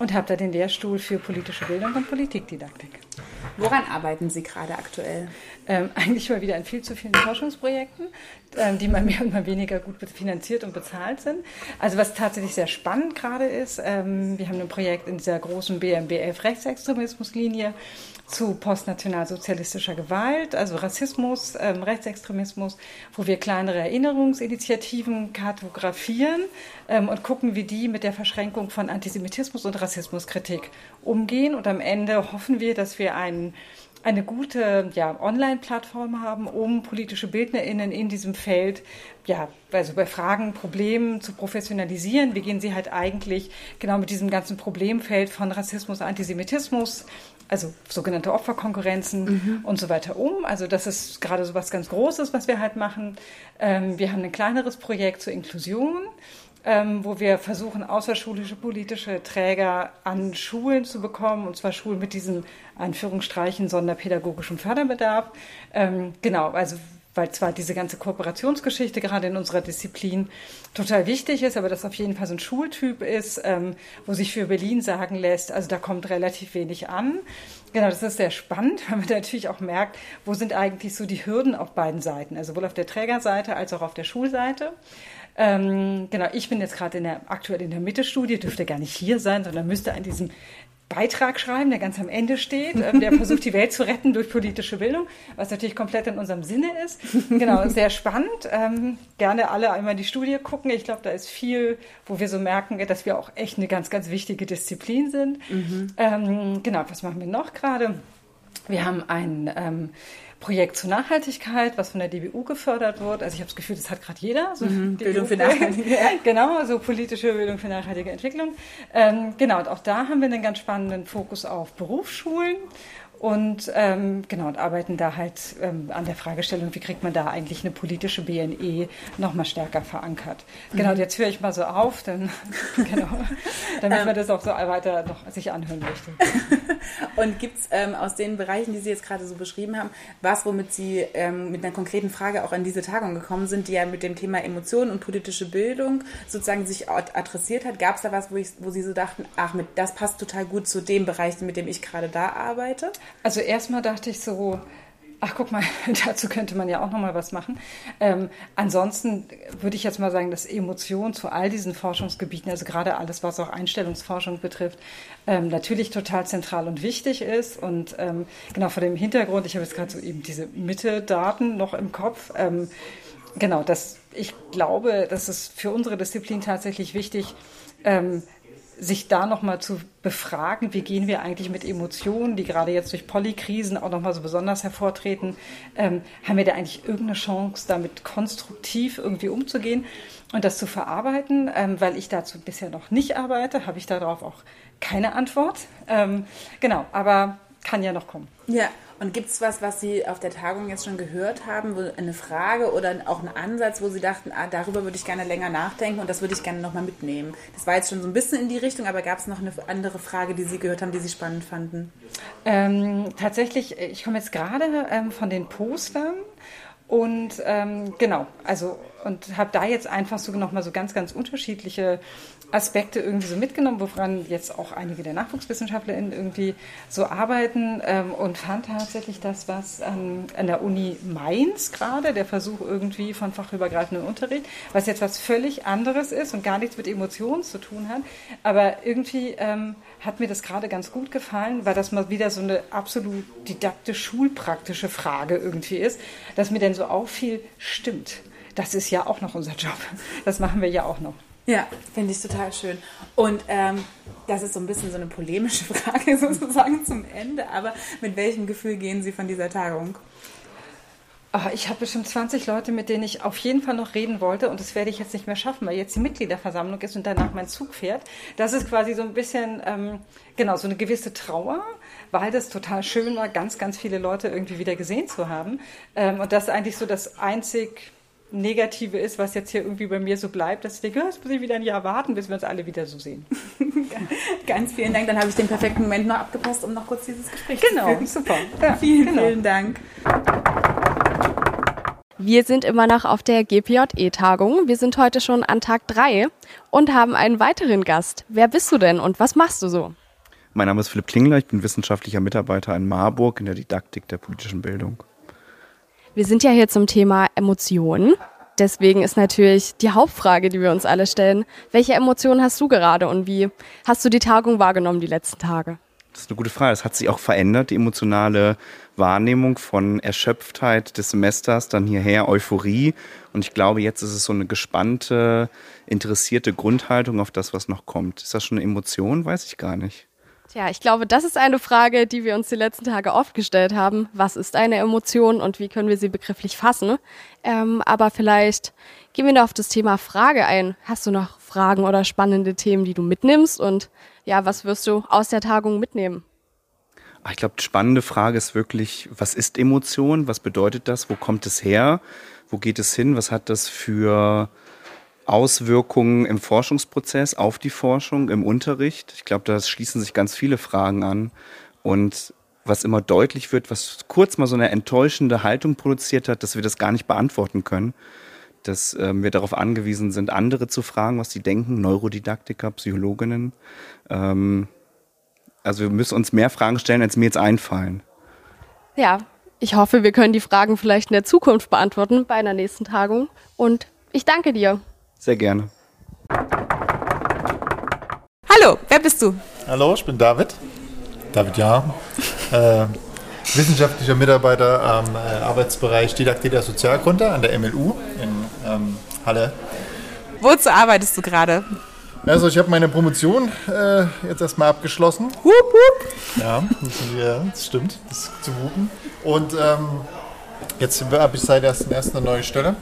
und habe da den Lehrstuhl für politische Bildung und Politikdidaktik. Woran arbeiten Sie gerade aktuell? Ähm, eigentlich mal wieder an viel zu vielen Forschungsprojekten, ähm, die mal <laughs> mehr und mal weniger gut finanziert und bezahlt sind. Also was tatsächlich sehr spannend gerade ist, ähm, wir haben ein Projekt in dieser großen BMBF Rechtsextremismuslinie zu postnationalsozialistischer Gewalt, also Rassismus, ähm, Rechtsextremismus, wo wir kleinere Erinnerungsinitiativen kartografieren ähm, und gucken, wie die mit der Verschränkung von Antisemitismus und Rassismuskritik umgehen. Und am Ende hoffen wir, dass wir einen eine gute ja, Online-Plattform haben, um politische BildnerInnen in diesem Feld, ja, also bei Fragen, Problemen zu professionalisieren. Wie gehen sie halt eigentlich genau mit diesem ganzen Problemfeld von Rassismus, Antisemitismus, also sogenannte Opferkonkurrenzen mhm. und so weiter um. Also das ist gerade so was ganz Großes, was wir halt machen. Ähm, wir haben ein kleineres Projekt zur Inklusion ähm, wo wir versuchen, außerschulische politische Träger an Schulen zu bekommen, und zwar Schulen mit diesem Anführungsstreichen sonderpädagogischem Förderbedarf. Ähm, genau, also weil zwar diese ganze Kooperationsgeschichte gerade in unserer Disziplin total wichtig ist, aber das auf jeden Fall so ein Schultyp ist, ähm, wo sich für Berlin sagen lässt, also da kommt relativ wenig an. Genau, das ist sehr spannend, <laughs> weil man natürlich auch merkt, wo sind eigentlich so die Hürden auf beiden Seiten, also sowohl auf der Trägerseite als auch auf der Schulseite. Ähm, genau, ich bin jetzt gerade in der, aktuell in der Mitte-Studie, dürfte gar nicht hier sein, sondern müsste an diesem Beitrag schreiben, der ganz am Ende steht, ähm, der versucht, die Welt zu retten durch politische Bildung, was natürlich komplett in unserem Sinne ist. Genau, sehr spannend. Ähm, gerne alle einmal die Studie gucken. Ich glaube, da ist viel, wo wir so merken, dass wir auch echt eine ganz, ganz wichtige Disziplin sind. Mhm. Ähm, genau, was machen wir noch gerade? Wir haben ein ähm, Projekt zur Nachhaltigkeit, was von der DBU gefördert wird. Also ich habe das Gefühl, das hat gerade jeder. So mhm, Bildung für Nachhaltigkeit. <laughs> genau, so politische Bildung für nachhaltige Entwicklung. Ähm, genau, und auch da haben wir einen ganz spannenden Fokus auf Berufsschulen und ähm, genau und arbeiten da halt ähm, an der Fragestellung, wie kriegt man da eigentlich eine politische BNE noch mal stärker verankert. Genau, mhm. jetzt höre ich mal so auf, dann, <laughs> genau, damit man das auch so weiter noch sich anhören möchte. <laughs> und gibt es ähm, aus den Bereichen, die Sie jetzt gerade so beschrieben haben, was, womit Sie ähm, mit einer konkreten Frage auch an diese Tagung gekommen sind, die ja mit dem Thema Emotionen und politische Bildung sozusagen sich adressiert hat? Gab es da was, wo, ich, wo Sie so dachten, ach, mit, das passt total gut zu dem Bereich, mit dem ich gerade da arbeite? Also erstmal dachte ich so, ach guck mal, <laughs> dazu könnte man ja auch noch mal was machen. Ähm, ansonsten würde ich jetzt mal sagen, dass Emotion zu all diesen Forschungsgebieten, also gerade alles, was auch Einstellungsforschung betrifft, ähm, natürlich total zentral und wichtig ist. Und ähm, genau vor dem Hintergrund, ich habe jetzt gerade so eben diese Mitte-Daten noch im Kopf. Ähm, genau, das, ich glaube, das ist für unsere Disziplin tatsächlich wichtig, ähm, sich da nochmal zu befragen, wie gehen wir eigentlich mit Emotionen, die gerade jetzt durch Polykrisen auch nochmal so besonders hervortreten, ähm, haben wir da eigentlich irgendeine Chance, damit konstruktiv irgendwie umzugehen und das zu verarbeiten, ähm, weil ich dazu bisher noch nicht arbeite, habe ich darauf auch keine Antwort. Ähm, genau, aber kann ja noch kommen. Ja, und gibt es was, was Sie auf der Tagung jetzt schon gehört haben, eine Frage oder auch ein Ansatz, wo Sie dachten, ah, darüber würde ich gerne länger nachdenken und das würde ich gerne nochmal mitnehmen? Das war jetzt schon so ein bisschen in die Richtung, aber gab es noch eine andere Frage, die Sie gehört haben, die Sie spannend fanden? Ähm, tatsächlich, ich komme jetzt gerade ähm, von den Postern und ähm, genau, also und habe da jetzt einfach so nochmal so ganz, ganz unterschiedliche Aspekte irgendwie so mitgenommen, woran jetzt auch einige der NachwuchswissenschaftlerInnen irgendwie so arbeiten. Ähm, und fand tatsächlich das, was an, an der Uni Mainz gerade, der Versuch irgendwie von fachübergreifendem Unterricht, was jetzt was völlig anderes ist und gar nichts mit Emotionen zu tun hat, aber irgendwie ähm, hat mir das gerade ganz gut gefallen, weil das mal wieder so eine absolut didaktisch schulpraktische Frage irgendwie ist, dass mir denn so auffiel, stimmt, das ist ja auch noch unser Job, das machen wir ja auch noch. Ja, finde ich total schön. Und ähm, das ist so ein bisschen so eine polemische <laughs> Frage sozusagen zum Ende, aber mit welchem Gefühl gehen Sie von dieser Tagung? Oh, ich habe bestimmt 20 Leute, mit denen ich auf jeden Fall noch reden wollte und das werde ich jetzt nicht mehr schaffen, weil jetzt die Mitgliederversammlung ist und danach mein Zug fährt. Das ist quasi so ein bisschen, ähm, genau, so eine gewisse Trauer, weil das total schön war, ganz, ganz viele Leute irgendwie wieder gesehen zu haben. Ähm, und das ist eigentlich so das einzig Negative ist, was jetzt hier irgendwie bei mir so bleibt, dass ich denke, das muss ich wieder ein Jahr warten, bis wir uns alle wieder so sehen. <laughs> Ganz vielen Dank. Dann habe ich den perfekten Moment noch abgepasst, um noch kurz dieses Gespräch genau, zu führen. Genau, super. <laughs> Ja, vielen, genau. vielen Dank. Wir sind immer noch auf der GPJE-Tagung. Wir sind heute schon an Tag 3 und haben einen weiteren Gast. Wer bist du denn und was machst du so? Mein Name ist Philipp Klingler, ich bin wissenschaftlicher Mitarbeiter in Marburg in der Didaktik der politischen Bildung. Wir sind ja hier zum Thema Emotionen. Deswegen ist natürlich die Hauptfrage, die wir uns alle stellen, welche Emotionen hast du gerade und wie hast du die Tagung wahrgenommen die letzten Tage? Das ist eine gute Frage. Es hat sich auch verändert, die emotionale Wahrnehmung von Erschöpftheit des Semesters, dann hierher Euphorie. Und ich glaube, jetzt ist es so eine gespannte, interessierte Grundhaltung auf das, was noch kommt. Ist das schon eine Emotion? Weiß ich gar nicht. Tja, ich glaube, das ist eine Frage, die wir uns die letzten Tage oft gestellt haben. Was ist eine Emotion und wie können wir sie begrifflich fassen? Ähm, aber vielleicht gehen wir da auf das Thema Frage ein. Hast du noch Fragen oder spannende Themen, die du mitnimmst? Und ja, was wirst du aus der Tagung mitnehmen? Ah, ich glaube, die spannende Frage ist wirklich, was ist Emotion? Was bedeutet das? Wo kommt es her? Wo geht es hin? Was hat das für Auswirkungen im Forschungsprozess auf die Forschung, im Unterricht? Ich glaube, da schließen sich ganz viele Fragen an. Und was immer deutlich wird, was kurz mal so eine enttäuschende Haltung produziert hat, dass wir das gar nicht beantworten können. Dass ähm, wir darauf angewiesen sind, andere zu fragen, was sie denken, Neurodidaktiker, Psychologinnen. Ähm, also wir müssen uns mehr Fragen stellen, als mir jetzt einfallen. Ja, ich hoffe, wir können die Fragen vielleicht in der Zukunft beantworten bei einer nächsten Tagung. Und ich danke dir. Sehr gerne. Hallo, wer bist du? Hallo, ich bin David. David Jahr. äh, wissenschaftlicher Mitarbeiter am äh, Arbeitsbereich Didaktik der Sozialkunde an der MLU in ähm, Halle. Wozu arbeitest du gerade? Also ich habe meine Promotion äh, jetzt erstmal abgeschlossen. Hup, hup. Ja, das, das stimmt, das ist zu wupen. Und ähm, jetzt habe ich seit 1.1. eine neue Stelle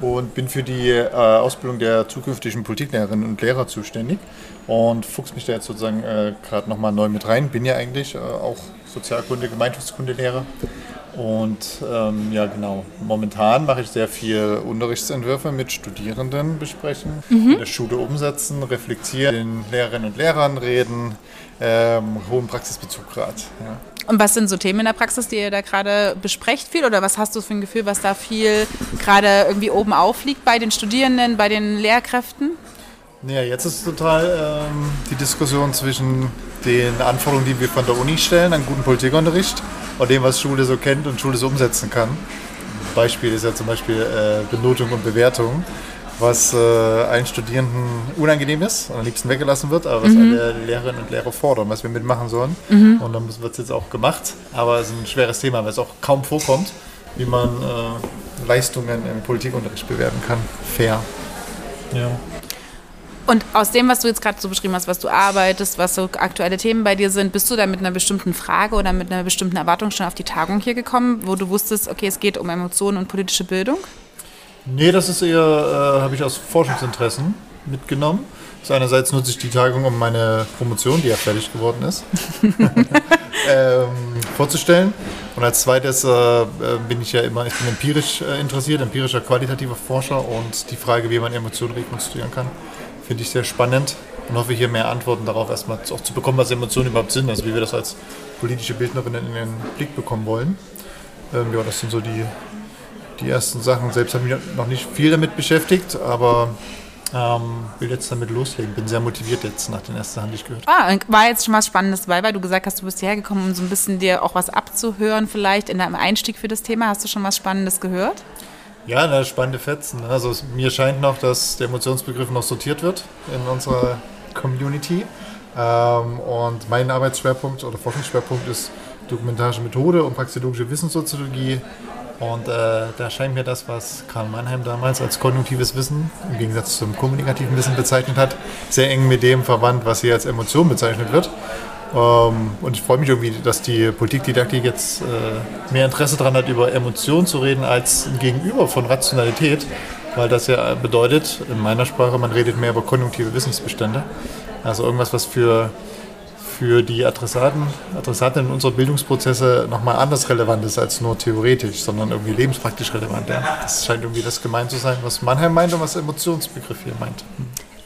und bin für die äh, Ausbildung der zukünftigen Politiklehrerinnen und Lehrer zuständig und fuchs mich da jetzt sozusagen äh, gerade nochmal neu mit rein. Bin ja eigentlich äh, auch Sozialkunde, Gemeinschaftskundelehrer und ähm, ja, genau. Momentan mache ich sehr viel Unterrichtsentwürfe mit Studierenden besprechen, mhm. in der Schule umsetzen, reflektieren, den Lehrerinnen und Lehrern reden, ähm, hohen Praxisbezug gerade. Ja. Und was sind so Themen in der Praxis, die ihr da gerade besprecht viel? Oder was hast du für ein Gefühl, was da viel gerade irgendwie oben aufliegt bei den Studierenden, bei den Lehrkräften? Ja, jetzt ist total ähm, die Diskussion zwischen den Anforderungen, die wir von der Uni stellen, an guten Politikunterricht und dem, was Schule so kennt und Schule so umsetzen kann. Ein Beispiel ist ja zum Beispiel äh, Benotung und Bewertung, was äh, allen Studierenden unangenehm ist und am liebsten weggelassen wird, aber was mhm. alle Lehrerinnen und Lehrer fordern, was wir mitmachen sollen. Mhm. Und dann wird es jetzt auch gemacht, aber es ist ein schweres Thema, weil es auch kaum vorkommt, wie man äh, Leistungen im Politikunterricht bewerten kann. Fair. Ja. Und aus dem, was du jetzt gerade so beschrieben hast, was du arbeitest, was so aktuelle Themen bei dir sind, bist du da mit einer bestimmten Frage oder mit einer bestimmten Erwartung schon auf die Tagung hier gekommen, wo du wusstest, okay, es geht um Emotionen und politische Bildung? Nee, das ist eher, äh, habe ich aus Forschungsinteressen mitgenommen. Also einerseits nutze ich die Tagung, um meine Promotion, die ja fertig geworden ist, <laughs> ähm, vorzustellen. Und als zweites äh, bin ich ja immer, ich bin empirisch äh, interessiert, empirischer qualitativer Forscher und die Frage, wie man Emotionen rekonstruieren kann, Finde ich sehr spannend und hoffe hier mehr Antworten darauf erstmal auch zu bekommen, was Emotionen überhaupt sind, also wie wir das als politische Bildnerinnen in den Blick bekommen wollen. Ähm, ja, das sind so die, die ersten Sachen. Selbst habe ich mich noch nicht viel damit beschäftigt, aber ähm, will jetzt damit loslegen. Bin sehr motiviert jetzt nach den ersten Sachen, die ich gehört Ah, war jetzt schon was Spannendes dabei, weil du gesagt hast, du bist hierher gekommen, um so ein bisschen dir auch was abzuhören, vielleicht in deinem Einstieg für das Thema. Hast du schon was Spannendes gehört? Ja, eine spannende Fetzen. Also mir scheint noch, dass der Emotionsbegriff noch sortiert wird in unserer Community. Ähm, und mein Arbeitsschwerpunkt oder Forschungsschwerpunkt ist dokumentarische Methode und praxeologische Wissenssoziologie. Und äh, da scheint mir das, was Karl Mannheim damals als konjunktives Wissen im Gegensatz zum kommunikativen Wissen bezeichnet hat, sehr eng mit dem verwandt, was hier als Emotion bezeichnet wird. Ähm, und ich freue mich irgendwie, dass die Politikdidaktik jetzt äh, mehr Interesse daran hat, über Emotionen zu reden, als Gegenüber von Rationalität. Weil das ja bedeutet, in meiner Sprache, man redet mehr über konjunktive Wissensbestände. Also irgendwas, was für, für die Adressaten, in unserer Bildungsprozesse nochmal anders relevant ist als nur theoretisch, sondern irgendwie lebenspraktisch relevant. Ja. Das scheint irgendwie das gemeint zu sein, was Mannheim meint und was der Emotionsbegriff hier meint.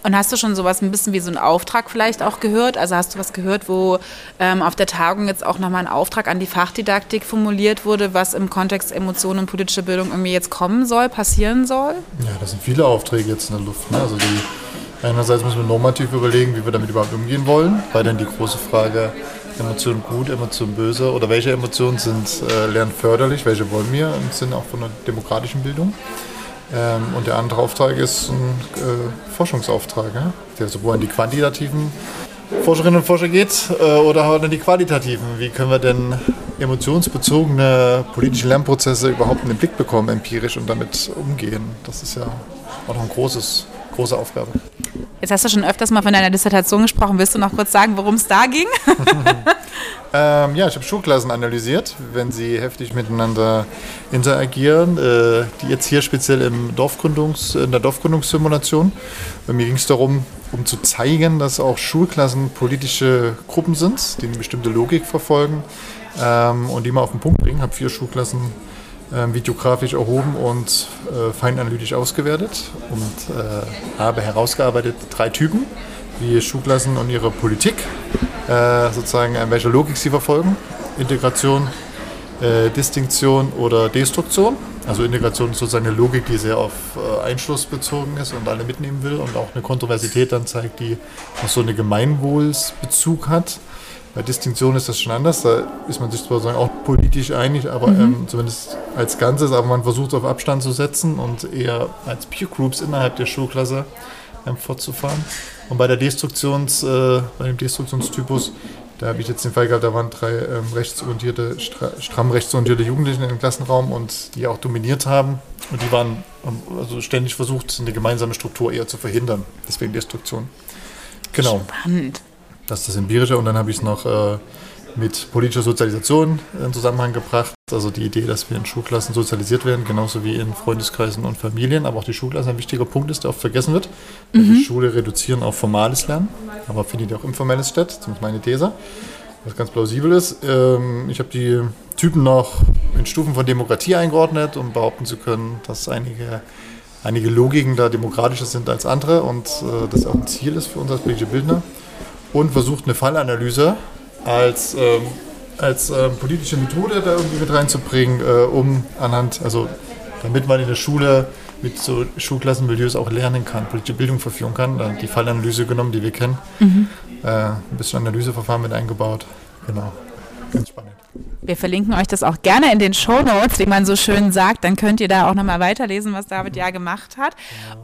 Und hast du schon sowas ein bisschen wie so einen Auftrag vielleicht auch gehört? Also hast du was gehört, wo ähm, auf der Tagung jetzt auch nochmal ein Auftrag an die Fachdidaktik formuliert wurde, was im Kontext Emotionen und politische Bildung irgendwie jetzt kommen soll, passieren soll? Ja, das sind viele Aufträge jetzt in der Luft. Ne? Also die, einerseits müssen wir normativ überlegen, wie wir damit überhaupt umgehen wollen, weil dann die große Frage, Emotionen gut, Emotionen böse oder welche Emotionen sind äh, lernförderlich, welche wollen wir im Sinne auch von der demokratischen Bildung. Ähm, und der andere Auftrag ist ein äh, Forschungsauftrag, ja? der sowohl an die quantitativen Forscherinnen und Forscher geht äh, oder auch an die qualitativen. Wie können wir denn emotionsbezogene politische Lernprozesse überhaupt in den Blick bekommen, empirisch und damit umgehen? Das ist ja auch noch eine große Aufgabe. Jetzt hast du schon öfters mal von deiner Dissertation gesprochen. Willst du noch kurz sagen, worum es da ging? <laughs> ähm, ja, ich habe Schulklassen analysiert, wenn sie heftig miteinander interagieren. Äh, die jetzt hier speziell im Dorfgründungs, in der Dorfgründungssimulation. Bei mir ging es darum, um zu zeigen, dass auch Schulklassen politische Gruppen sind, die eine bestimmte Logik verfolgen ähm, und die mal auf den Punkt bringen. Ich habe vier Schulklassen äh, videografisch erhoben und äh, feinanalytisch ausgewertet und äh, habe herausgearbeitet drei Typen, wie Schulklassen und ihre Politik, äh, sozusagen in welcher Logik sie verfolgen. Integration, äh, Distinktion oder Destruktion. Also Integration ist sozusagen eine Logik, die sehr auf äh, Einschluss bezogen ist und alle mitnehmen will und auch eine Kontroversität dann zeigt, die auch so einen Gemeinwohlsbezug hat. Bei Distinktion ist das schon anders. Da ist man sich zwar auch politisch einig, aber mhm. ähm, zumindest als Ganzes, aber man versucht auf Abstand zu setzen und eher als Peer Groups innerhalb der Schulklasse ähm, fortzufahren. Und bei der Destruktions, äh, bei dem Destruktionstypus, da habe ich jetzt den Fall gehabt, da waren drei ähm, rechtsorientierte, stramm rechtsorientierte Jugendliche im Klassenraum und die auch dominiert haben. Und die waren also ständig versucht, eine gemeinsame Struktur eher zu verhindern. Deswegen Destruktion. Genau. Spannend. Das ist das Empirische. Und dann habe ich es noch äh, mit politischer Sozialisation in Zusammenhang gebracht. Also die Idee, dass wir in Schulklassen sozialisiert werden, genauso wie in Freundeskreisen und Familien. Aber auch die Schulklasse ein wichtiger Punkt ist, der oft vergessen wird. Mhm. Die Schule reduzieren auf formales Lernen, aber findet ja auch informelles statt. Ist meine These. Was ganz plausibel ist. Ähm, ich habe die Typen noch in Stufen von Demokratie eingeordnet, um behaupten zu können, dass einige einige Logiken da demokratischer sind als andere und äh, das auch ein Ziel ist für uns als politische Bildner und versucht eine Fallanalyse als, ähm, als ähm, politische Methode da irgendwie mit reinzubringen, äh, um anhand, also damit man in der Schule mit so Schulklassenmilieus auch lernen kann, politische Bildung verführen kann. Dann die Fallanalyse genommen, die wir kennen. Mhm. Äh, ein bisschen Analyseverfahren mit eingebaut. Genau. Ganz spannend. Wir verlinken euch das auch gerne in den Show Notes, wie man so schön sagt. Dann könnt ihr da auch nochmal weiterlesen, was David ja gemacht hat.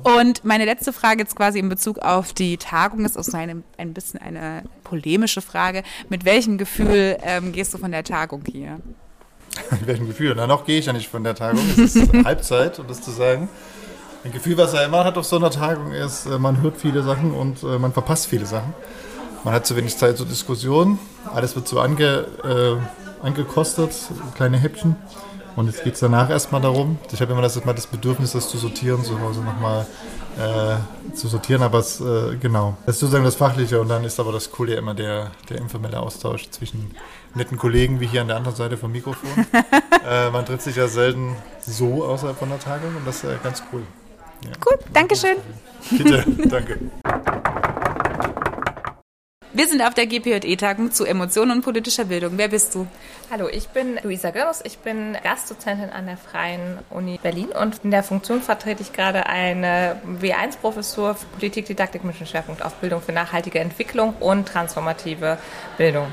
Und meine letzte Frage jetzt quasi in Bezug auf die Tagung ist auch so eine, ein bisschen eine polemische Frage. Mit welchem Gefühl ähm, gehst du von der Tagung hier? <laughs> Mit welchem Gefühl? Na, noch gehe ich ja nicht von der Tagung. Es ist <laughs> Halbzeit, um das zu sagen. Ein Gefühl, was er immer hat auf so einer Tagung, ist, äh, man hört viele Sachen und äh, man verpasst viele Sachen. Man hat zu wenig Zeit zur Diskussion. Alles wird so ange, äh, angekostet, kleine Häppchen. Und jetzt geht es danach erstmal darum, ich habe immer das, mal das Bedürfnis, das zu sortieren, zu Hause nochmal äh, zu sortieren, aber es, äh, genau. Das ist sozusagen das Fachliche und dann ist aber das Coole immer der, der informelle Austausch zwischen netten Kollegen wie hier an der anderen Seite vom Mikrofon. <laughs> äh, man trifft sich ja selten so außerhalb von der Tagung und das ist ganz cool. Ja. Gut, Dankeschön. Bitte, danke. Wir sind auf der GPJE-Tagung zu Emotionen und politischer Bildung. Wer bist du? Hallo, ich bin Luisa Görres. Ich bin Gastdozentin an der Freien Uni Berlin und in der Funktion vertrete ich gerade eine W1-Professur für Politikdidaktik mit dem Schwerpunkt auf Bildung für nachhaltige Entwicklung und transformative Bildung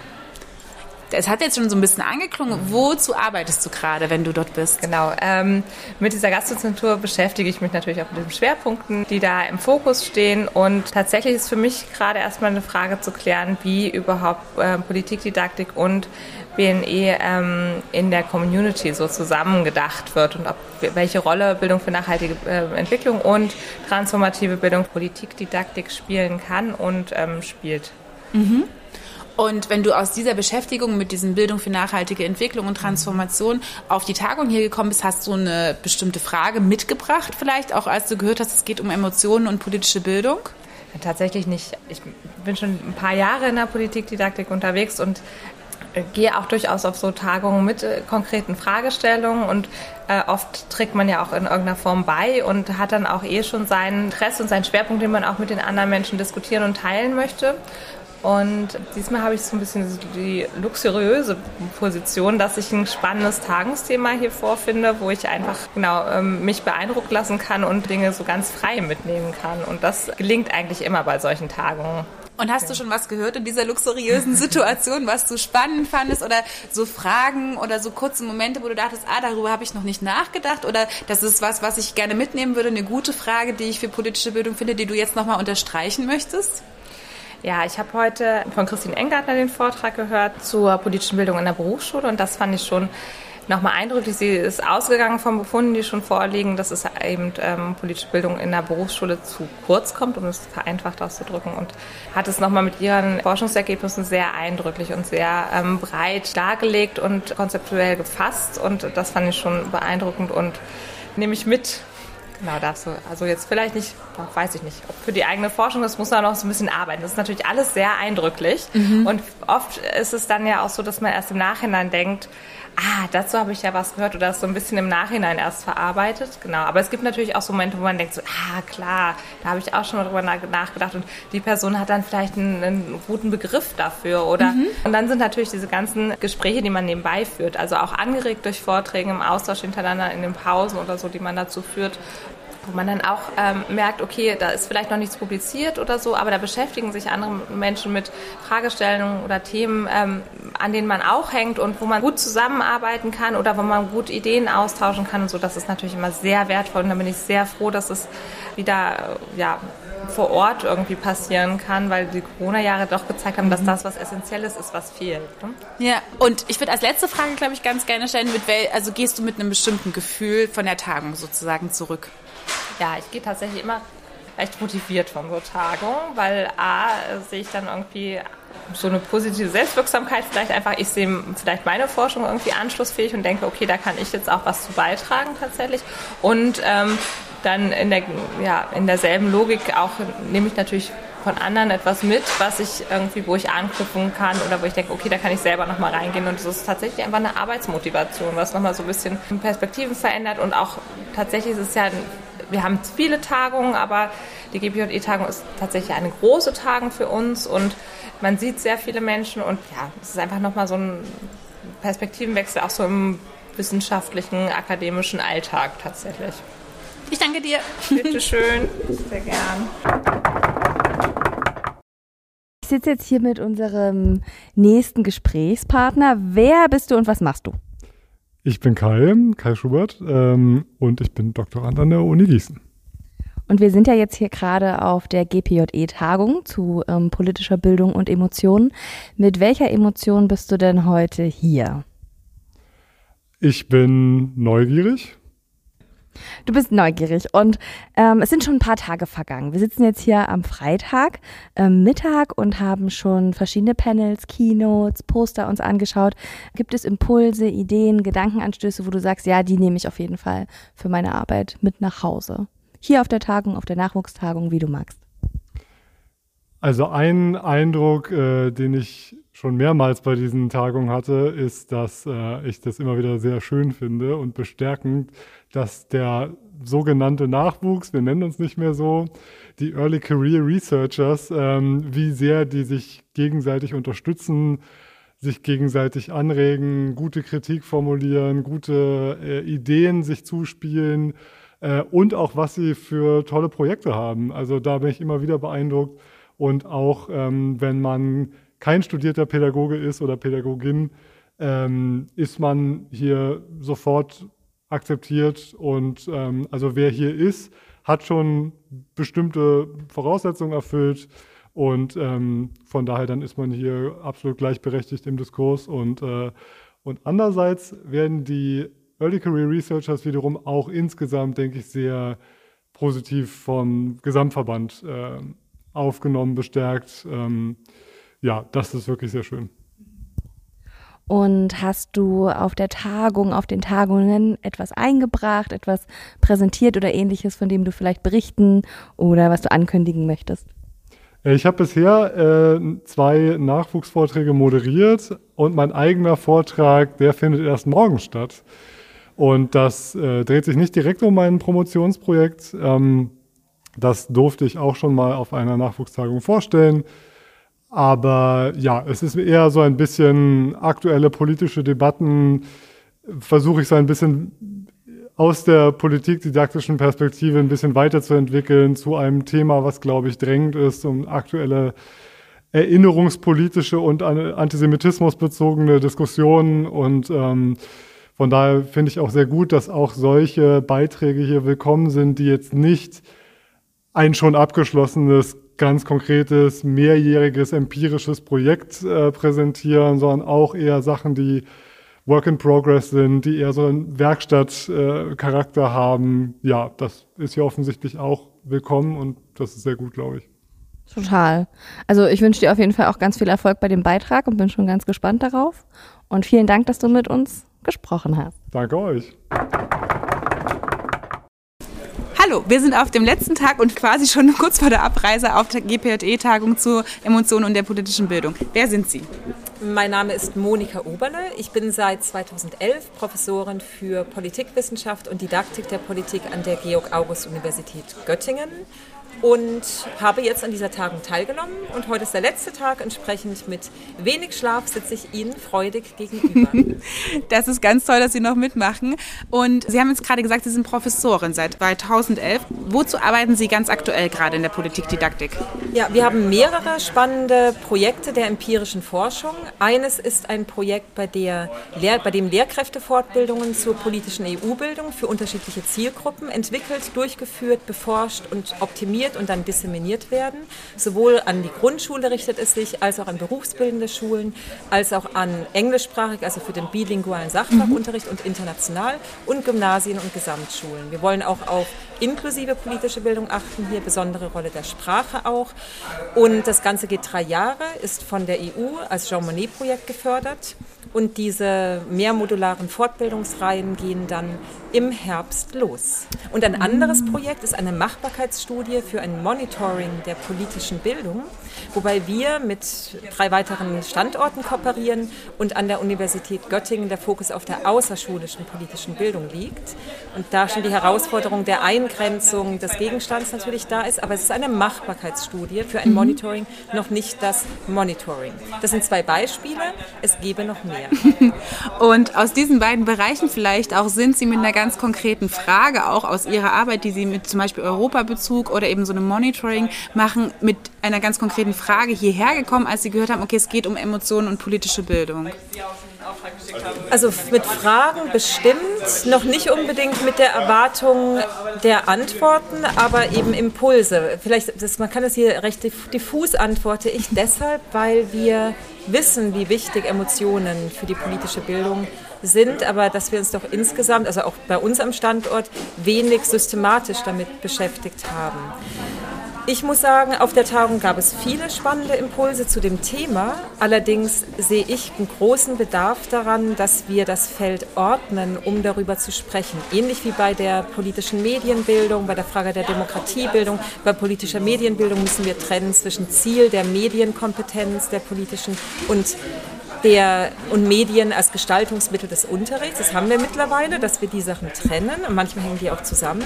es hat jetzt schon so ein bisschen angeklungen. Wozu arbeitest du gerade, wenn du dort bist? Genau. Ähm, mit dieser Gastdozentur beschäftige ich mich natürlich auch mit den Schwerpunkten, die da im Fokus stehen. Und tatsächlich ist für mich gerade erstmal eine Frage zu klären, wie überhaupt äh, Politikdidaktik und BNE ähm, in der Community so zusammengedacht wird und ob, welche Rolle Bildung für nachhaltige äh, Entwicklung und transformative Bildung Politikdidaktik spielen kann und ähm, spielt. Mhm. Und wenn du aus dieser Beschäftigung mit diesem Bildung für nachhaltige Entwicklung und Transformation auf die Tagung hier gekommen bist, hast du eine bestimmte Frage mitgebracht, vielleicht auch als du gehört hast, es geht um Emotionen und politische Bildung? Tatsächlich nicht. Ich bin schon ein paar Jahre in der Politikdidaktik unterwegs und äh, gehe auch durchaus auf so Tagungen mit äh, konkreten Fragestellungen und äh, oft trägt man ja auch in irgendeiner Form bei und hat dann auch eh schon seinen Interesse und seinen Schwerpunkt, den man auch mit den anderen Menschen diskutieren und teilen möchte. Und diesmal habe ich so ein bisschen die luxuriöse Position, dass ich ein spannendes Tagungsthema hier vorfinde, wo ich einfach genau ähm, mich beeindrucken lassen kann und Dinge so ganz frei mitnehmen kann. Und das gelingt eigentlich immer bei solchen Tagungen. Und hast du schon was gehört in dieser luxuriösen <laughs> Situation, was du spannend fandest oder so Fragen oder so kurze Momente, wo du dachtest, ah, darüber habe ich noch nicht nachgedacht oder das ist was, was ich gerne mitnehmen würde, eine gute Frage, die ich für politische Bildung finde, die du jetzt nochmal unterstreichen möchtest? Ja, ich habe heute von Christine Engartner den Vortrag gehört zur politischen Bildung in der Berufsschule und das fand ich schon nochmal eindrücklich. Sie ist ausgegangen von Befunden, die schon vorliegen, dass es eben ähm, politische Bildung in der Berufsschule zu kurz kommt, um es vereinfacht auszudrücken. Und hat es nochmal mit ihren Forschungsergebnissen sehr eindrücklich und sehr ähm, breit dargelegt und konzeptuell gefasst. Und das fand ich schon beeindruckend und nehme ich mit Genau, darfst du. Also jetzt vielleicht nicht, weiß ich nicht, ob für die eigene Forschung, das muss man noch so ein bisschen arbeiten. Das ist natürlich alles sehr eindrücklich. Mhm. Und oft ist es dann ja auch so, dass man erst im Nachhinein denkt, ah, dazu habe ich ja was gehört oder das so ein bisschen im Nachhinein erst verarbeitet. Genau. Aber es gibt natürlich auch so Momente, wo man denkt, so, ah, klar, da habe ich auch schon mal drüber nachgedacht und die Person hat dann vielleicht einen, einen guten Begriff dafür oder. Mhm. Und dann sind natürlich diese ganzen Gespräche, die man nebenbei führt, also auch angeregt durch Vorträge im Austausch hintereinander in den Pausen oder so, die man dazu führt, wo man dann auch ähm, merkt, okay, da ist vielleicht noch nichts publiziert oder so, aber da beschäftigen sich andere Menschen mit Fragestellungen oder Themen, ähm, an denen man auch hängt und wo man gut zusammenarbeiten kann oder wo man gut Ideen austauschen kann und so. Das ist natürlich immer sehr wertvoll und da bin ich sehr froh, dass es wieder ja, vor Ort irgendwie passieren kann, weil die Corona-Jahre doch gezeigt haben, dass das was Essentielles ist, was fehlt. Ne? Ja, und ich würde als letzte Frage, glaube ich, ganz gerne stellen, mit wel also gehst du mit einem bestimmten Gefühl von der Tagung sozusagen zurück? Ja, ich gehe tatsächlich immer recht motiviert von so Tagungen, weil A, sehe ich dann irgendwie so eine positive Selbstwirksamkeit vielleicht einfach, ich sehe vielleicht meine Forschung irgendwie anschlussfähig und denke, okay, da kann ich jetzt auch was zu beitragen tatsächlich. Und ähm, dann in, der, ja, in derselben Logik auch nehme ich natürlich von anderen etwas mit, was ich irgendwie, wo ich anknüpfen kann oder wo ich denke, okay, da kann ich selber nochmal reingehen. Und das ist tatsächlich einfach eine Arbeitsmotivation, was nochmal so ein bisschen Perspektiven verändert. Und auch tatsächlich ist es ja, wir haben viele Tagungen, aber die GPJE-Tagung ist tatsächlich eine große Tagung für uns und man sieht sehr viele Menschen und ja, es ist einfach nochmal so ein Perspektivenwechsel auch so im wissenschaftlichen, akademischen Alltag tatsächlich. Ich danke dir. Bitte schön. Sehr gern. Ich sitze jetzt hier mit unserem nächsten Gesprächspartner. Wer bist du und was machst du? Ich bin Kai, Kai Schubert, ähm, und ich bin Doktorand an der Uni Gießen. Und wir sind ja jetzt hier gerade auf der GPJE-Tagung zu ähm, politischer Bildung und Emotionen. Mit welcher Emotion bist du denn heute hier? Ich bin neugierig Du bist neugierig und ähm, es sind schon ein paar Tage vergangen. Wir sitzen jetzt hier am Freitag ähm, Mittag und haben schon verschiedene Panels, Keynotes, Poster uns angeschaut. Gibt es Impulse, Ideen, Gedankenanstöße, wo du sagst, ja, die nehme ich auf jeden Fall für meine Arbeit mit nach Hause? Hier auf der Tagung, auf der Nachwuchstagung, wie du magst. Also ein Eindruck, äh, den ich schon mehrmals bei diesen Tagungen hatte, ist, dass äh, ich das immer wieder sehr schön finde und bestärkend, dass der sogenannte Nachwuchs, wir nennen uns nicht mehr so, die Early Career Researchers, ähm, wie sehr die sich gegenseitig unterstützen, sich gegenseitig anregen, gute Kritik formulieren, gute äh, Ideen sich zuspielen äh, und auch was sie für tolle Projekte haben. Also da bin ich immer wieder beeindruckt. Und auch ähm, wenn man kein studierter Pädagoge ist oder Pädagogin, ähm, ist man hier sofort akzeptiert. Und ähm, also wer hier ist, hat schon bestimmte Voraussetzungen erfüllt. Und ähm, von daher dann ist man hier absolut gleichberechtigt im Diskurs. Und, äh, und andererseits werden die Early Career Researchers wiederum auch insgesamt, denke ich, sehr positiv vom Gesamtverband äh, aufgenommen, bestärkt. Ähm, ja, das ist wirklich sehr schön. Und hast du auf der Tagung, auf den Tagungen etwas eingebracht, etwas präsentiert oder ähnliches, von dem du vielleicht berichten oder was du ankündigen möchtest? Äh, ich habe bisher äh, zwei Nachwuchsvorträge moderiert und mein eigener Vortrag, der findet erst morgen statt. Und das äh, dreht sich nicht direkt um mein Promotionsprojekt. Ähm, das durfte ich auch schon mal auf einer Nachwuchstagung vorstellen. Aber ja, es ist eher so ein bisschen aktuelle politische Debatten, versuche ich so ein bisschen aus der politikdidaktischen Perspektive ein bisschen weiterzuentwickeln zu einem Thema, was, glaube ich, drängend ist, um aktuelle erinnerungspolitische und antisemitismusbezogene Diskussionen. Und ähm, von daher finde ich auch sehr gut, dass auch solche Beiträge hier willkommen sind, die jetzt nicht ein schon abgeschlossenes ganz konkretes, mehrjähriges, empirisches Projekt äh, präsentieren, sondern auch eher Sachen, die Work in Progress sind, die eher so einen Werkstattcharakter äh, haben. Ja, das ist hier offensichtlich auch willkommen und das ist sehr gut, glaube ich. Total. Also ich wünsche dir auf jeden Fall auch ganz viel Erfolg bei dem Beitrag und bin schon ganz gespannt darauf. Und vielen Dank, dass du mit uns gesprochen hast. Danke euch. Hallo, wir sind auf dem letzten Tag und quasi schon <laughs> kurz vor der Abreise auf der GPJE-Tagung zu Emotionen und der politischen Bildung. Wer sind Sie? Mein Name ist Monika Oberle. Ich bin seit 2011 Professorin für Politikwissenschaft und Didaktik der Politik an der Georg-August-Universität Göttingen und habe jetzt an dieser Tagung teilgenommen. Und heute ist der letzte Tag. Entsprechend mit wenig Schlaf sitze ich Ihnen freudig gegenüber. <laughs> das ist ganz toll, dass Sie noch mitmachen. Und Sie haben jetzt gerade gesagt, Sie sind Professorin seit 2011. Wozu arbeiten Sie ganz aktuell gerade in der Politikdidaktik? Ja, wir haben mehrere spannende Projekte der empirischen Forschung. Eines ist ein Projekt, bei, der, bei dem Lehrkräftefortbildungen zur politischen EU-Bildung für unterschiedliche Zielgruppen entwickelt, durchgeführt, beforscht und optimiert produziert und dann disseminiert werden. Sowohl an die Grundschule richtet es sich, als auch an berufsbildende Schulen, als auch an englischsprachig, also für den bilingualen Sachfachunterricht mhm. und international und Gymnasien und Gesamtschulen. Wir wollen auch auf inklusive politische Bildung achten, hier besondere Rolle der Sprache auch. Und das Ganze geht drei Jahre, ist von der EU als Jean Monnet-Projekt gefördert. Und diese mehrmodularen Fortbildungsreihen gehen dann im Herbst los. Und ein anderes Projekt ist eine Machbarkeitsstudie für ein Monitoring der politischen Bildung, wobei wir mit drei weiteren Standorten kooperieren und an der Universität Göttingen der Fokus auf der außerschulischen politischen Bildung liegt. Und da schon die Herausforderung der Eingrenzung des Gegenstands natürlich da ist, aber es ist eine Machbarkeitsstudie für ein mhm. Monitoring, noch nicht das Monitoring. Das sind zwei Beispiele, es gäbe noch mehr. <laughs> Und aus diesen beiden Bereichen vielleicht auch sind Sie mit einer ganz konkreten Frage, auch aus Ihrer Arbeit, die Sie mit zum Beispiel Europabezug oder eben so einem Monitoring machen, mit einer ganz konkreten Frage hierher gekommen, als Sie gehört haben, okay, es geht um Emotionen und politische Bildung. Also mit Fragen bestimmt, noch nicht unbedingt mit der Erwartung der Antworten, aber eben Impulse. Vielleicht, das, man kann das hier recht diffus antworte ich deshalb, weil wir wissen, wie wichtig Emotionen für die politische Bildung sind, aber dass wir uns doch insgesamt, also auch bei uns am Standort, wenig systematisch damit beschäftigt haben. Ich muss sagen, auf der Tagung gab es viele spannende Impulse zu dem Thema. Allerdings sehe ich einen großen Bedarf daran, dass wir das Feld ordnen, um darüber zu sprechen. Ähnlich wie bei der politischen Medienbildung, bei der Frage der Demokratiebildung. Bei politischer Medienbildung müssen wir trennen zwischen Ziel der Medienkompetenz der politischen und der, und Medien als Gestaltungsmittel des Unterrichts. Das haben wir mittlerweile, dass wir die Sachen trennen und manchmal hängen die auch zusammen.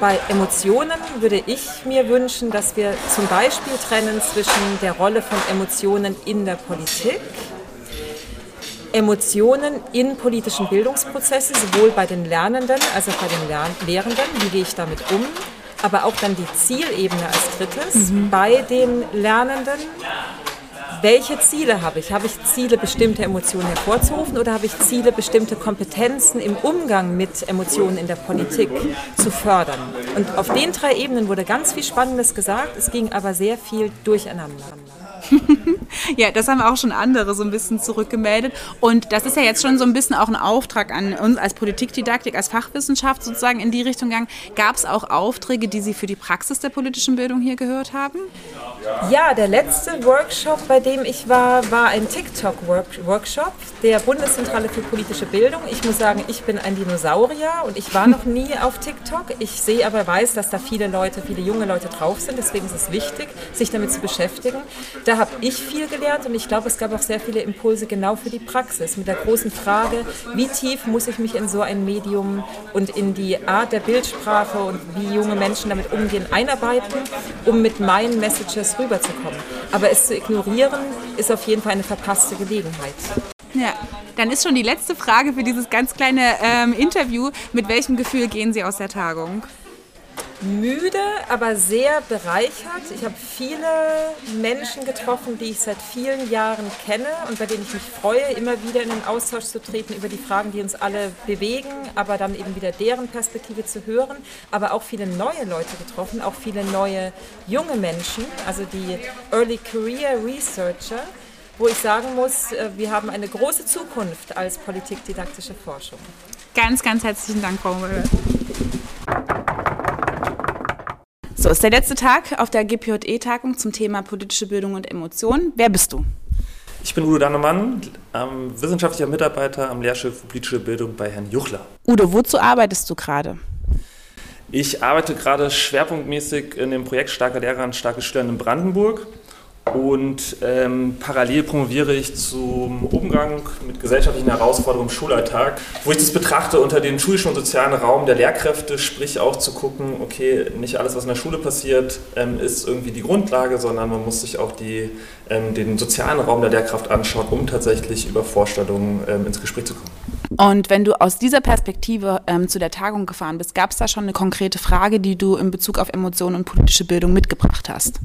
Bei Emotionen würde ich mir wünschen, dass wir zum Beispiel trennen zwischen der Rolle von Emotionen in der Politik, Emotionen in politischen Bildungsprozessen, sowohl bei den Lernenden als auch bei den Lern Lehrenden. Wie gehe ich damit um? Aber auch dann die Zielebene als drittes mhm. bei den Lernenden welche Ziele habe ich? Habe ich Ziele, bestimmte Emotionen hervorzurufen oder habe ich Ziele, bestimmte Kompetenzen im Umgang mit Emotionen in der Politik zu fördern? Und auf den drei Ebenen wurde ganz viel Spannendes gesagt, es ging aber sehr viel durcheinander. <laughs> ja, das haben auch schon andere so ein bisschen zurückgemeldet. Und das ist ja jetzt schon so ein bisschen auch ein Auftrag an uns als Politikdidaktik, als Fachwissenschaft sozusagen in die Richtung gegangen. Gab es auch Aufträge, die Sie für die Praxis der politischen Bildung hier gehört haben? Ja, der letzte Workshop, bei dem ich war, war ein TikTok-Workshop der Bundeszentrale für politische Bildung. Ich muss sagen, ich bin ein Dinosaurier und ich war noch nie auf TikTok. Ich sehe aber, weiß, dass da viele Leute, viele junge Leute drauf sind. Deswegen ist es wichtig, sich damit zu beschäftigen. Da habe ich viel gelernt und ich glaube, es gab auch sehr viele Impulse genau für die Praxis mit der großen Frage, wie tief muss ich mich in so ein Medium und in die Art der Bildsprache und wie junge Menschen damit umgehen einarbeiten, um mit meinen Messages rüberzukommen. Aber es zu ignorieren, ist auf jeden Fall eine verpasste Gelegenheit. Ja, dann ist schon die letzte Frage für dieses ganz kleine ähm, Interview. Mit welchem Gefühl gehen Sie aus der Tagung? Müde, aber sehr bereichert. Ich habe viele Menschen getroffen, die ich seit vielen Jahren kenne und bei denen ich mich freue, immer wieder in den Austausch zu treten über die Fragen, die uns alle bewegen, aber dann eben wieder deren Perspektive zu hören. Aber auch viele neue Leute getroffen, auch viele neue junge Menschen, also die Early Career Researcher wo ich sagen muss, äh, wir haben eine große Zukunft als politikdidaktische Forschung. Ganz, ganz herzlichen Dank, Frau Müller. So, ist der letzte Tag auf der GPJE-Tagung zum Thema politische Bildung und Emotionen. Wer bist du? Ich bin Udo Dannemann, ähm, wissenschaftlicher Mitarbeiter am Lehrstuhl für politische Bildung bei Herrn Juchler. Udo, wozu arbeitest du gerade? Ich arbeite gerade schwerpunktmäßig in dem Projekt Starke Lehrer und starke Schüler in Brandenburg. Und ähm, parallel promoviere ich zum Umgang mit gesellschaftlichen Herausforderungen im Schulalltag, wo ich das betrachte unter dem schulischen und sozialen Raum der Lehrkräfte, sprich auch zu gucken, okay, nicht alles, was in der Schule passiert, ähm, ist irgendwie die Grundlage, sondern man muss sich auch die, ähm, den sozialen Raum der Lehrkraft anschauen, um tatsächlich über Vorstellungen ähm, ins Gespräch zu kommen. Und wenn du aus dieser Perspektive ähm, zu der Tagung gefahren bist, gab es da schon eine konkrete Frage, die du in Bezug auf Emotionen und politische Bildung mitgebracht hast?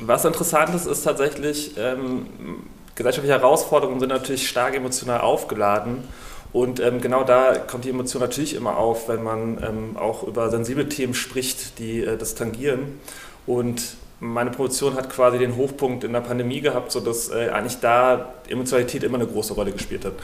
Was interessant ist, ist tatsächlich, ähm, gesellschaftliche Herausforderungen sind natürlich stark emotional aufgeladen. Und ähm, genau da kommt die Emotion natürlich immer auf, wenn man ähm, auch über sensible Themen spricht, die äh, das tangieren. Und meine Promotion hat quasi den Hochpunkt in der Pandemie gehabt, sodass äh, eigentlich da Emotionalität immer eine große Rolle gespielt hat.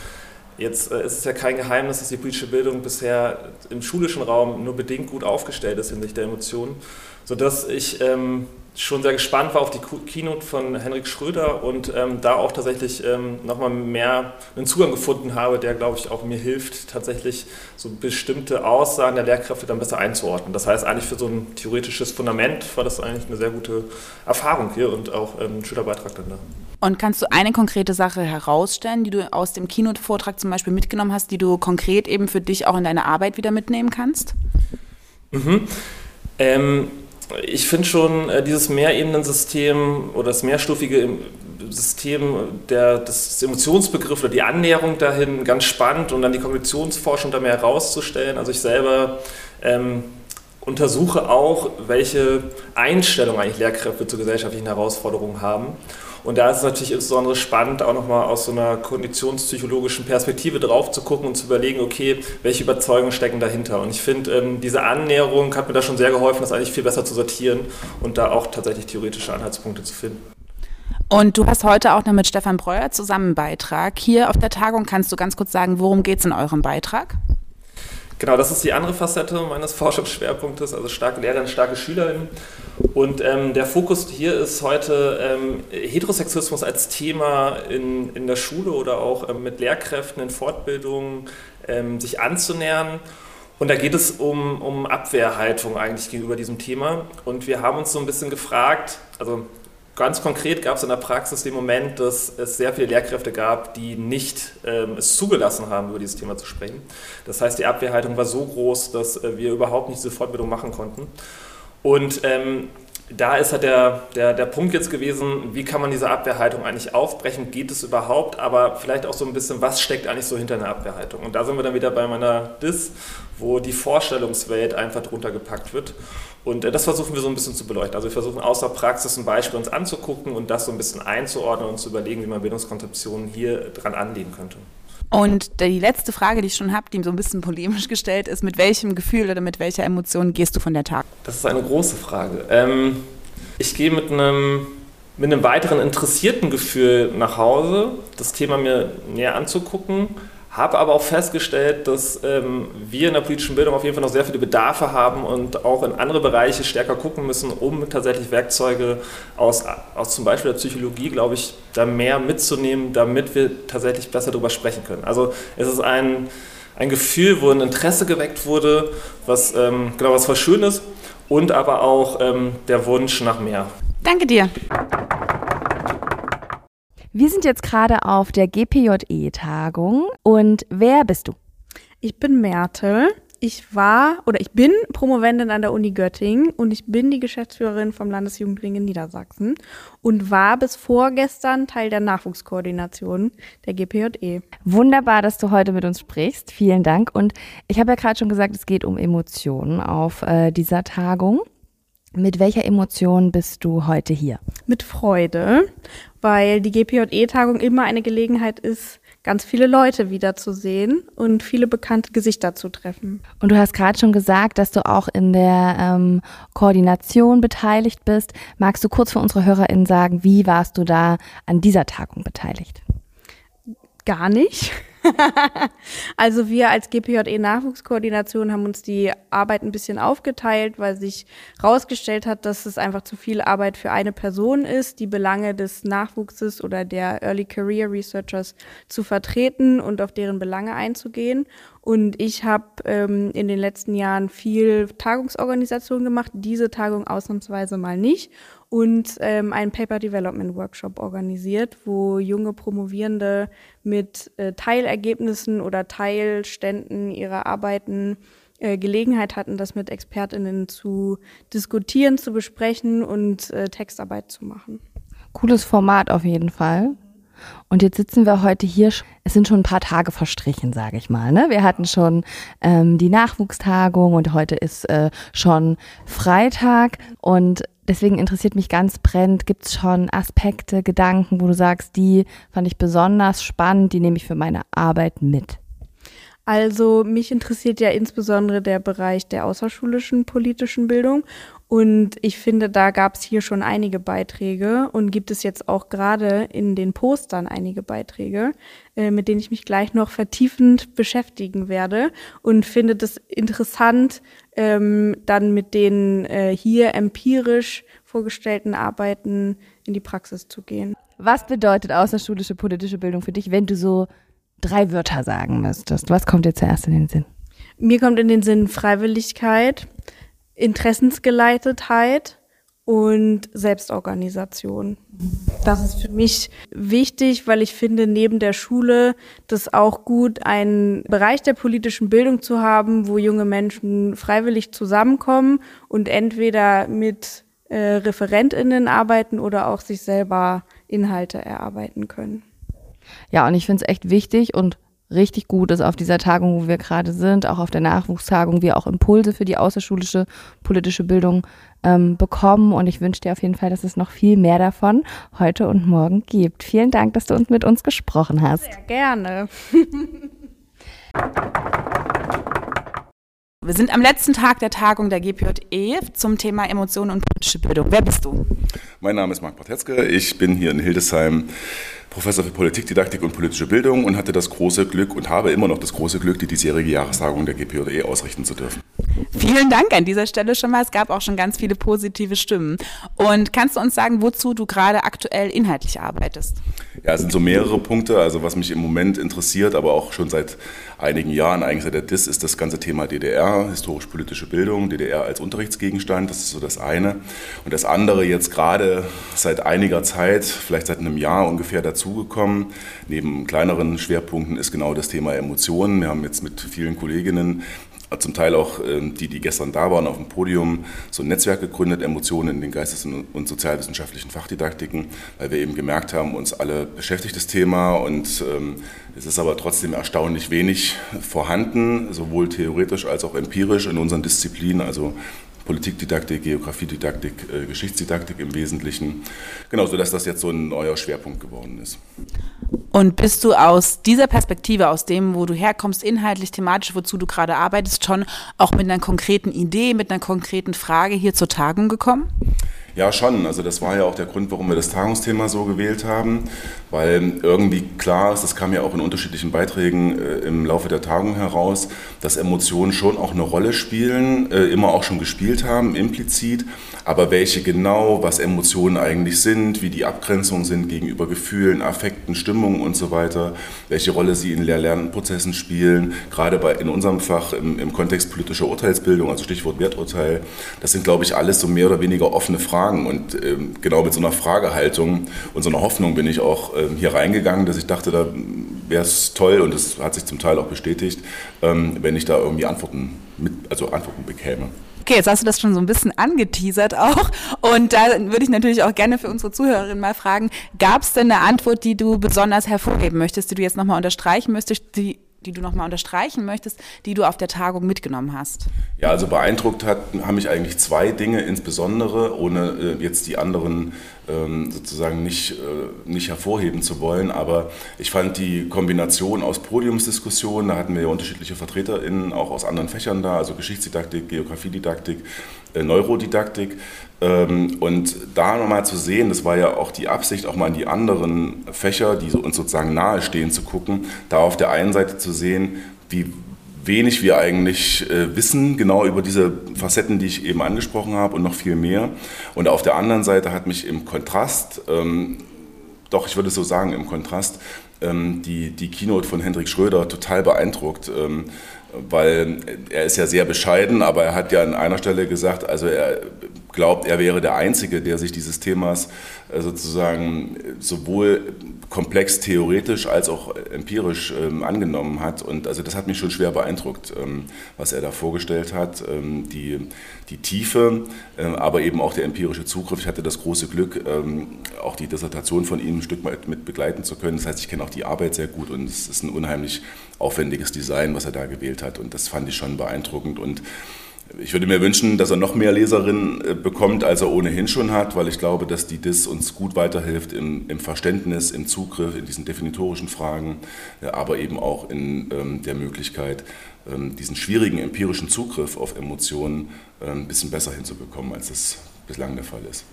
Jetzt äh, ist es ja kein Geheimnis, dass die politische Bildung bisher im schulischen Raum nur bedingt gut aufgestellt ist hinsichtlich der Emotionen, sodass ich ähm, schon sehr gespannt war auf die Keynote von Henrik Schröder und ähm, da auch tatsächlich ähm, nochmal mehr einen Zugang gefunden habe, der, glaube ich, auch mir hilft, tatsächlich so bestimmte Aussagen der Lehrkräfte dann besser einzuordnen. Das heißt, eigentlich für so ein theoretisches Fundament war das eigentlich eine sehr gute Erfahrung hier und auch ähm, ein schöner Beitrag dann da. Und kannst du eine konkrete Sache herausstellen, die du aus dem Keynote-Vortrag zum Beispiel mitgenommen hast, die du konkret eben für dich auch in deine Arbeit wieder mitnehmen kannst? Mhm. Ähm, ich finde schon äh, dieses Mehrebenensystem oder das mehrstufige System der, des Emotionsbegriffs oder die Annäherung dahin ganz spannend und dann die Kognitionsforschung da mehr herauszustellen. Also ich selber ähm, untersuche auch, welche Einstellung eigentlich Lehrkräfte zu gesellschaftlichen Herausforderungen haben. Und da ist es natürlich insbesondere spannend, auch nochmal aus so einer konditionspsychologischen Perspektive drauf zu gucken und zu überlegen, okay, welche Überzeugungen stecken dahinter. Und ich finde, ähm, diese Annäherung hat mir da schon sehr geholfen, das eigentlich viel besser zu sortieren und da auch tatsächlich theoretische Anhaltspunkte zu finden. Und du hast heute auch noch mit Stefan Breuer zusammen einen Beitrag. Hier auf der Tagung kannst du ganz kurz sagen, worum geht es in eurem Beitrag? Genau, das ist die andere Facette meines <laughs> Forschungsschwerpunktes, also starke Lehrerinnen, starke Schülerinnen. Und ähm, der Fokus hier ist heute ähm, Heterosexismus als Thema in, in der Schule oder auch ähm, mit Lehrkräften in Fortbildungen ähm, sich anzunähern. Und da geht es um, um Abwehrhaltung eigentlich gegenüber diesem Thema. Und wir haben uns so ein bisschen gefragt, also Ganz konkret gab es in der Praxis den Moment, dass es sehr viele Lehrkräfte gab, die nicht ähm, es zugelassen haben, über dieses Thema zu sprechen. Das heißt, die Abwehrhaltung war so groß, dass äh, wir überhaupt nicht diese Fortbildung machen konnten. Und ähm, da ist halt der, der, der Punkt jetzt gewesen, wie kann man diese Abwehrhaltung eigentlich aufbrechen? Geht es überhaupt? Aber vielleicht auch so ein bisschen, was steckt eigentlich so hinter einer Abwehrhaltung? Und da sind wir dann wieder bei meiner DIS, wo die Vorstellungswelt einfach drunter gepackt wird. Und äh, das versuchen wir so ein bisschen zu beleuchten. Also wir versuchen aus der Praxis ein Beispiel uns anzugucken und das so ein bisschen einzuordnen und zu überlegen, wie man Bildungskonzeptionen hier dran anlegen könnte. Und die letzte Frage, die ich schon habe, die so ein bisschen polemisch gestellt ist, mit welchem Gefühl oder mit welcher Emotion gehst du von der Tag? Das ist eine große Frage. Ähm, ich gehe mit einem mit einem weiteren interessierten Gefühl nach Hause, das Thema mir näher anzugucken habe aber auch festgestellt, dass ähm, wir in der politischen Bildung auf jeden Fall noch sehr viele Bedarfe haben und auch in andere Bereiche stärker gucken müssen, um tatsächlich Werkzeuge aus, aus zum Beispiel der Psychologie, glaube ich, da mehr mitzunehmen, damit wir tatsächlich besser darüber sprechen können. Also es ist ein, ein Gefühl, wo ein Interesse geweckt wurde, was, ähm, genau, was voll schön ist und aber auch ähm, der Wunsch nach mehr. Danke dir. Wir sind jetzt gerade auf der GPJE-Tagung und wer bist du? Ich bin Mertel. Ich war oder ich bin Promovendin an der Uni Göttingen und ich bin die Geschäftsführerin vom Landesjugendring in Niedersachsen und war bis vorgestern Teil der Nachwuchskoordination der GPJE. Wunderbar, dass du heute mit uns sprichst. Vielen Dank. Und ich habe ja gerade schon gesagt, es geht um Emotionen auf äh, dieser Tagung. Mit welcher Emotion bist du heute hier? Mit Freude, weil die GPJE-Tagung immer eine Gelegenheit ist, ganz viele Leute wiederzusehen und viele bekannte Gesichter zu treffen. Und du hast gerade schon gesagt, dass du auch in der ähm, Koordination beteiligt bist. Magst du kurz für unsere HörerInnen sagen, wie warst du da an dieser Tagung beteiligt? Gar nicht. <laughs> also wir als GPJE Nachwuchskoordination haben uns die Arbeit ein bisschen aufgeteilt, weil sich herausgestellt hat, dass es einfach zu viel Arbeit für eine Person ist, die Belange des Nachwuchses oder der Early Career Researchers zu vertreten und auf deren Belange einzugehen. Und ich habe ähm, in den letzten Jahren viel Tagungsorganisation gemacht, diese Tagung ausnahmsweise mal nicht und ähm, einen Paper Development Workshop organisiert, wo junge Promovierende mit äh, Teilergebnissen oder Teilständen ihrer Arbeiten äh, Gelegenheit hatten, das mit ExpertInnen zu diskutieren, zu besprechen und äh, Textarbeit zu machen. Cooles Format auf jeden Fall. Und jetzt sitzen wir heute hier. Es sind schon ein paar Tage verstrichen, sage ich mal. Ne? Wir hatten schon ähm, die Nachwuchstagung und heute ist äh, schon Freitag. Und deswegen interessiert mich ganz brennend, gibt es schon Aspekte, Gedanken, wo du sagst, die fand ich besonders spannend, die nehme ich für meine Arbeit mit? Also mich interessiert ja insbesondere der Bereich der außerschulischen politischen Bildung und ich finde, da gab es hier schon einige Beiträge und gibt es jetzt auch gerade in den Postern einige Beiträge, äh, mit denen ich mich gleich noch vertiefend beschäftigen werde und finde das interessant, ähm, dann mit den äh, hier empirisch vorgestellten Arbeiten in die Praxis zu gehen. Was bedeutet außerschulische politische Bildung für dich, wenn du so drei Wörter sagen müsstest? Was kommt dir zuerst in den Sinn? Mir kommt in den Sinn Freiwilligkeit, Interessensgeleitetheit und Selbstorganisation. Das ist für mich wichtig, weil ich finde, neben der Schule das auch gut, einen Bereich der politischen Bildung zu haben, wo junge Menschen freiwillig zusammenkommen und entweder mit äh, ReferentInnen arbeiten oder auch sich selber Inhalte erarbeiten können. Ja, und ich finde es echt wichtig und richtig gut ist auf dieser Tagung, wo wir gerade sind, auch auf der Nachwuchstagung, wir auch Impulse für die außerschulische politische Bildung ähm, bekommen. Und ich wünsche dir auf jeden Fall, dass es noch viel mehr davon heute und morgen gibt. Vielen Dank, dass du uns mit uns gesprochen hast. Sehr gerne. <laughs> Wir sind am letzten Tag der Tagung der GPJE zum Thema Emotionen und politische Bildung. Wer bist du? Mein Name ist Marc Bartetzke. Ich bin hier in Hildesheim Professor für Politikdidaktik und politische Bildung und hatte das große Glück und habe immer noch das große Glück, die diesjährige Jahrestagung der GPJE ausrichten zu dürfen. Vielen Dank an dieser Stelle schon mal. Es gab auch schon ganz viele positive Stimmen. Und kannst du uns sagen, wozu du gerade aktuell inhaltlich arbeitest? Ja, es sind so mehrere Punkte. Also was mich im Moment interessiert, aber auch schon seit einigen Jahren, eigentlich seit der DIS, ist das ganze Thema DDR, historisch-politische Bildung, DDR als Unterrichtsgegenstand. Das ist so das eine. Und das andere jetzt gerade seit einiger Zeit, vielleicht seit einem Jahr ungefähr dazugekommen, neben kleineren Schwerpunkten, ist genau das Thema Emotionen. Wir haben jetzt mit vielen Kolleginnen zum Teil auch ähm, die, die gestern da waren auf dem Podium, so ein Netzwerk gegründet, Emotionen in den Geistes- und Sozialwissenschaftlichen Fachdidaktiken, weil wir eben gemerkt haben, uns alle beschäftigt das Thema und ähm, es ist aber trotzdem erstaunlich wenig vorhanden, sowohl theoretisch als auch empirisch in unseren Disziplinen, also Politikdidaktik, Geografiedidaktik, äh, Geschichtsdidaktik im Wesentlichen. Genau, sodass das jetzt so ein neuer Schwerpunkt geworden ist. Und bist du aus dieser Perspektive, aus dem, wo du herkommst, inhaltlich, thematisch, wozu du gerade arbeitest, schon auch mit einer konkreten Idee, mit einer konkreten Frage hier zur Tagung gekommen? Ja, schon. Also das war ja auch der Grund, warum wir das Tagungsthema so gewählt haben, weil irgendwie klar ist, das kam ja auch in unterschiedlichen Beiträgen äh, im Laufe der Tagung heraus, dass Emotionen schon auch eine Rolle spielen, äh, immer auch schon gespielt haben, implizit. Aber welche genau, was Emotionen eigentlich sind, wie die Abgrenzungen sind gegenüber Gefühlen, Affekten, Stimmungen und so weiter, welche Rolle sie in Lehr-Lernprozessen spielen, gerade bei, in unserem Fach im, im Kontext politischer Urteilsbildung, also Stichwort Werturteil, das sind, glaube ich, alles so mehr oder weniger offene Fragen. Und ähm, genau mit so einer Fragehaltung und so einer Hoffnung bin ich auch ähm, hier reingegangen, dass ich dachte, da wäre es toll und das hat sich zum Teil auch bestätigt, ähm, wenn ich da irgendwie Antworten mit, also Antworten bekäme. Okay, jetzt hast du das schon so ein bisschen angeteasert auch. Und da würde ich natürlich auch gerne für unsere Zuhörerinnen mal fragen, gab es denn eine Antwort, die du besonders hervorheben möchtest, die du jetzt nochmal unterstreichen möchtest, die die du nochmal unterstreichen möchtest, die du auf der Tagung mitgenommen hast? Ja, also beeindruckt hat, haben mich eigentlich zwei Dinge insbesondere, ohne äh, jetzt die anderen sozusagen nicht, äh, nicht hervorheben zu wollen. Aber ich fand die Kombination aus Podiumsdiskussionen, da hatten wir ja unterschiedliche VertreterInnen auch aus anderen Fächern da, also Geschichtsdidaktik, Geografiedidaktik, äh, Neurodidaktik. Ähm, und da nochmal zu sehen, das war ja auch die Absicht, auch mal in die anderen Fächer, die uns sozusagen nahestehen, zu gucken, da auf der einen Seite zu sehen, wie wenig wir eigentlich äh, wissen, genau über diese Facetten, die ich eben angesprochen habe und noch viel mehr. Und auf der anderen Seite hat mich im Kontrast, ähm, doch ich würde so sagen, im Kontrast, ähm, die, die Keynote von Hendrik Schröder total beeindruckt. Ähm, weil er ist ja sehr bescheiden, aber er hat ja an einer Stelle gesagt, also er glaubt, er wäre der Einzige, der sich dieses Themas äh, sozusagen sowohl komplex theoretisch als auch empirisch ähm, angenommen hat. Und also das hat mich schon schwer beeindruckt, ähm, was er da vorgestellt hat. Ähm, die, die Tiefe, äh, aber eben auch der empirische Zugriff. Ich hatte das große Glück, ähm, auch die Dissertation von ihm ein Stück weit mit begleiten zu können. Das heißt, ich kenne auch die Arbeit sehr gut und es ist ein unheimlich aufwendiges Design, was er da gewählt hat. Und das fand ich schon beeindruckend. Und ich würde mir wünschen, dass er noch mehr Leserinnen äh, bekommt, als er ohnehin schon hat, weil ich glaube, dass die DIS uns gut weiterhilft im, im Verständnis, im Zugriff, in diesen definitorischen Fragen, äh, aber eben auch in ähm, der Möglichkeit, ähm, diesen schwierigen empirischen Zugriff auf Emotionen äh, ein bisschen besser hinzubekommen, als es bislang der Fall ist.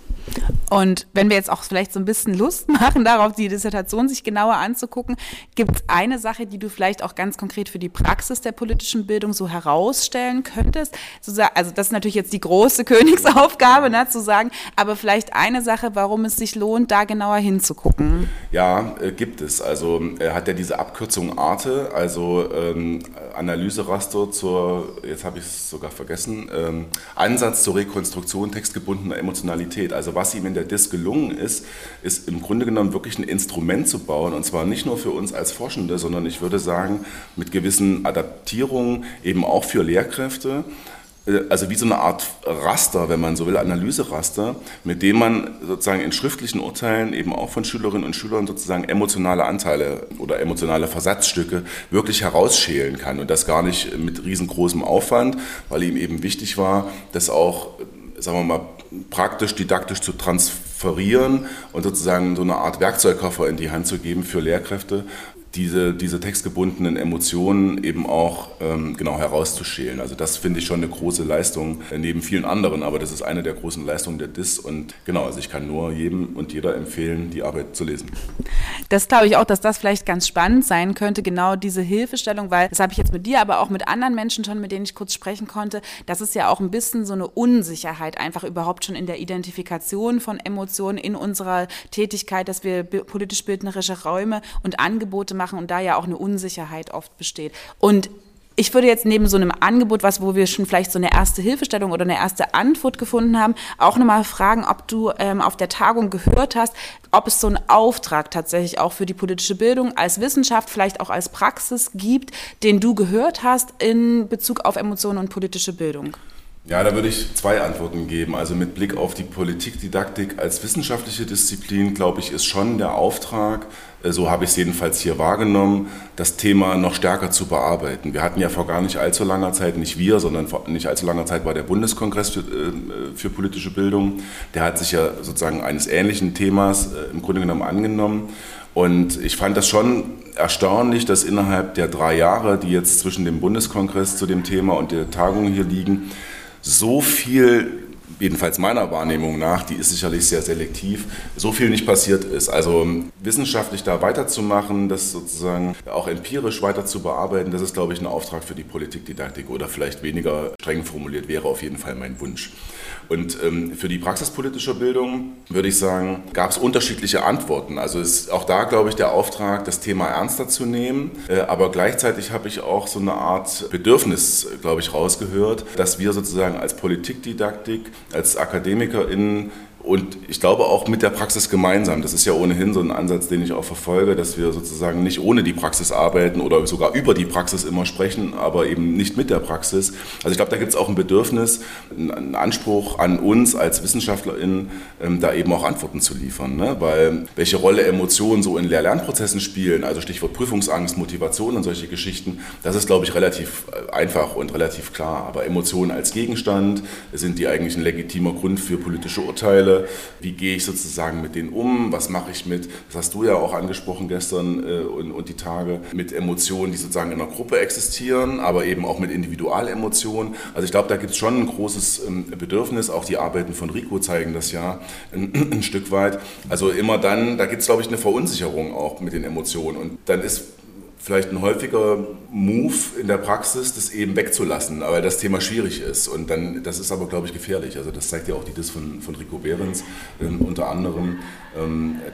Und wenn wir jetzt auch vielleicht so ein bisschen Lust machen, <laughs> darauf die Dissertation sich genauer anzugucken, gibt es eine Sache, die du vielleicht auch ganz konkret für die Praxis der politischen Bildung so herausstellen könntest? Also das ist natürlich jetzt die große <laughs> Königsaufgabe, ne, zu sagen, aber vielleicht eine Sache, warum es sich lohnt, da genauer hinzugucken. Ja, äh, gibt es. Also er hat ja diese Abkürzung ARTE, also ähm, Analyseraster zur, jetzt habe ich es sogar vergessen, ähm, Ansatz zur Rekonstruktion textgebundener Emotionalität. Also was ihm in der DIS gelungen ist, ist im Grunde genommen wirklich ein Instrument zu bauen. Und zwar nicht nur für uns als Forschende, sondern ich würde sagen, mit gewissen Adaptierungen eben auch für Lehrkräfte äh, also wie so eine Art Raster, wenn man so will, Analyseraster, mit dem man sozusagen in schriftlichen Urteilen eben auch von Schülerinnen und Schülern sozusagen emotionale Anteile oder emotionale Versatzstücke wirklich herausschälen kann und das gar nicht mit riesengroßem Aufwand, weil ihm eben wichtig war, das auch sagen wir mal, praktisch, didaktisch zu transferieren und sozusagen so eine Art Werkzeugkoffer in die Hand zu geben für Lehrkräfte, diese, diese textgebundenen Emotionen eben auch ähm, genau herauszuschälen. Also das finde ich schon eine große Leistung äh, neben vielen anderen, aber das ist eine der großen Leistungen der DIS und genau, also ich kann nur jedem und jeder empfehlen, die Arbeit zu lesen. Das glaube ich auch, dass das vielleicht ganz spannend sein könnte, genau diese Hilfestellung, weil das habe ich jetzt mit dir, aber auch mit anderen Menschen schon, mit denen ich kurz sprechen konnte, das ist ja auch ein bisschen so eine Unsicherheit einfach überhaupt schon in der Identifikation von Emotionen in unserer Tätigkeit, dass wir politisch-bildnerische Räume und Angebote machen machen und da ja auch eine Unsicherheit oft besteht. Und ich würde jetzt neben so einem Angebot, was, wo wir schon vielleicht so eine erste Hilfestellung oder eine erste Antwort gefunden haben, auch nochmal fragen, ob du ähm, auf der Tagung gehört hast, ob es so einen Auftrag tatsächlich auch für die politische Bildung als Wissenschaft, vielleicht auch als Praxis gibt, den du gehört hast in Bezug auf Emotionen und politische Bildung. Ja, da würde ich zwei Antworten geben. Also mit Blick auf die Politikdidaktik als wissenschaftliche Disziplin, glaube ich, ist schon der Auftrag, so habe ich es jedenfalls hier wahrgenommen, das Thema noch stärker zu bearbeiten. Wir hatten ja vor gar nicht allzu langer Zeit, nicht wir, sondern vor nicht allzu langer Zeit war der Bundeskongress für, äh, für politische Bildung. Der hat sich ja sozusagen eines ähnlichen Themas äh, im Grunde genommen angenommen. Und ich fand das schon erstaunlich, dass innerhalb der drei Jahre, die jetzt zwischen dem Bundeskongress zu dem Thema und der Tagung hier liegen, so viel jedenfalls meiner Wahrnehmung nach, die ist sicherlich sehr selektiv, so viel nicht passiert ist. Also wissenschaftlich da weiterzumachen, das sozusagen auch empirisch weiter zu bearbeiten, das ist, glaube ich, ein Auftrag für die Politikdidaktik oder vielleicht weniger streng formuliert wäre auf jeden Fall mein Wunsch. Und ähm, für die praxispolitische Bildung würde ich sagen, gab es unterschiedliche Antworten. Also ist auch da, glaube ich, der Auftrag, das Thema ernster zu nehmen. Äh, aber gleichzeitig habe ich auch so eine Art Bedürfnis, glaube ich, rausgehört, dass wir sozusagen als Politikdidaktik, als AkademikerInnen und ich glaube auch mit der Praxis gemeinsam. Das ist ja ohnehin so ein Ansatz, den ich auch verfolge, dass wir sozusagen nicht ohne die Praxis arbeiten oder sogar über die Praxis immer sprechen, aber eben nicht mit der Praxis. Also ich glaube, da gibt es auch ein Bedürfnis, einen Anspruch an uns als WissenschaftlerInnen, ähm, da eben auch Antworten zu liefern. Ne? Weil welche Rolle Emotionen so in Lehr-Lernprozessen spielen, also Stichwort Prüfungsangst, Motivation und solche Geschichten, das ist, glaube ich, relativ äh, einfach und relativ klar. Aber Emotionen als Gegenstand, sind die eigentlich ein legitimer Grund für politische Urteile? Wie gehe ich sozusagen mit denen um, was mache ich mit, das hast du ja auch angesprochen gestern äh, und, und, die Tage, mit Emotionen, die sozusagen in einer Gruppe existieren, aber eben auch mit Individualemotionen. Also ich glaube, da gibt es schon ein großes ähm, Bedürfnis, auch die Arbeiten von Rico zeigen das ja ein, <clears throat> ein Stück weit. Also immer dann, da gibt es, glaube ich, eine Verunsicherung auch mit den Emotionen und dann ist vielleicht ein häufiger Move in der Praxis, das eben wegzulassen, weil das Thema schwierig ist. Und dann, das ist aber, glaube ich, gefährlich. Also das zeigt ja auch die Dis von, von Rico Behrens ähm, unter anderem,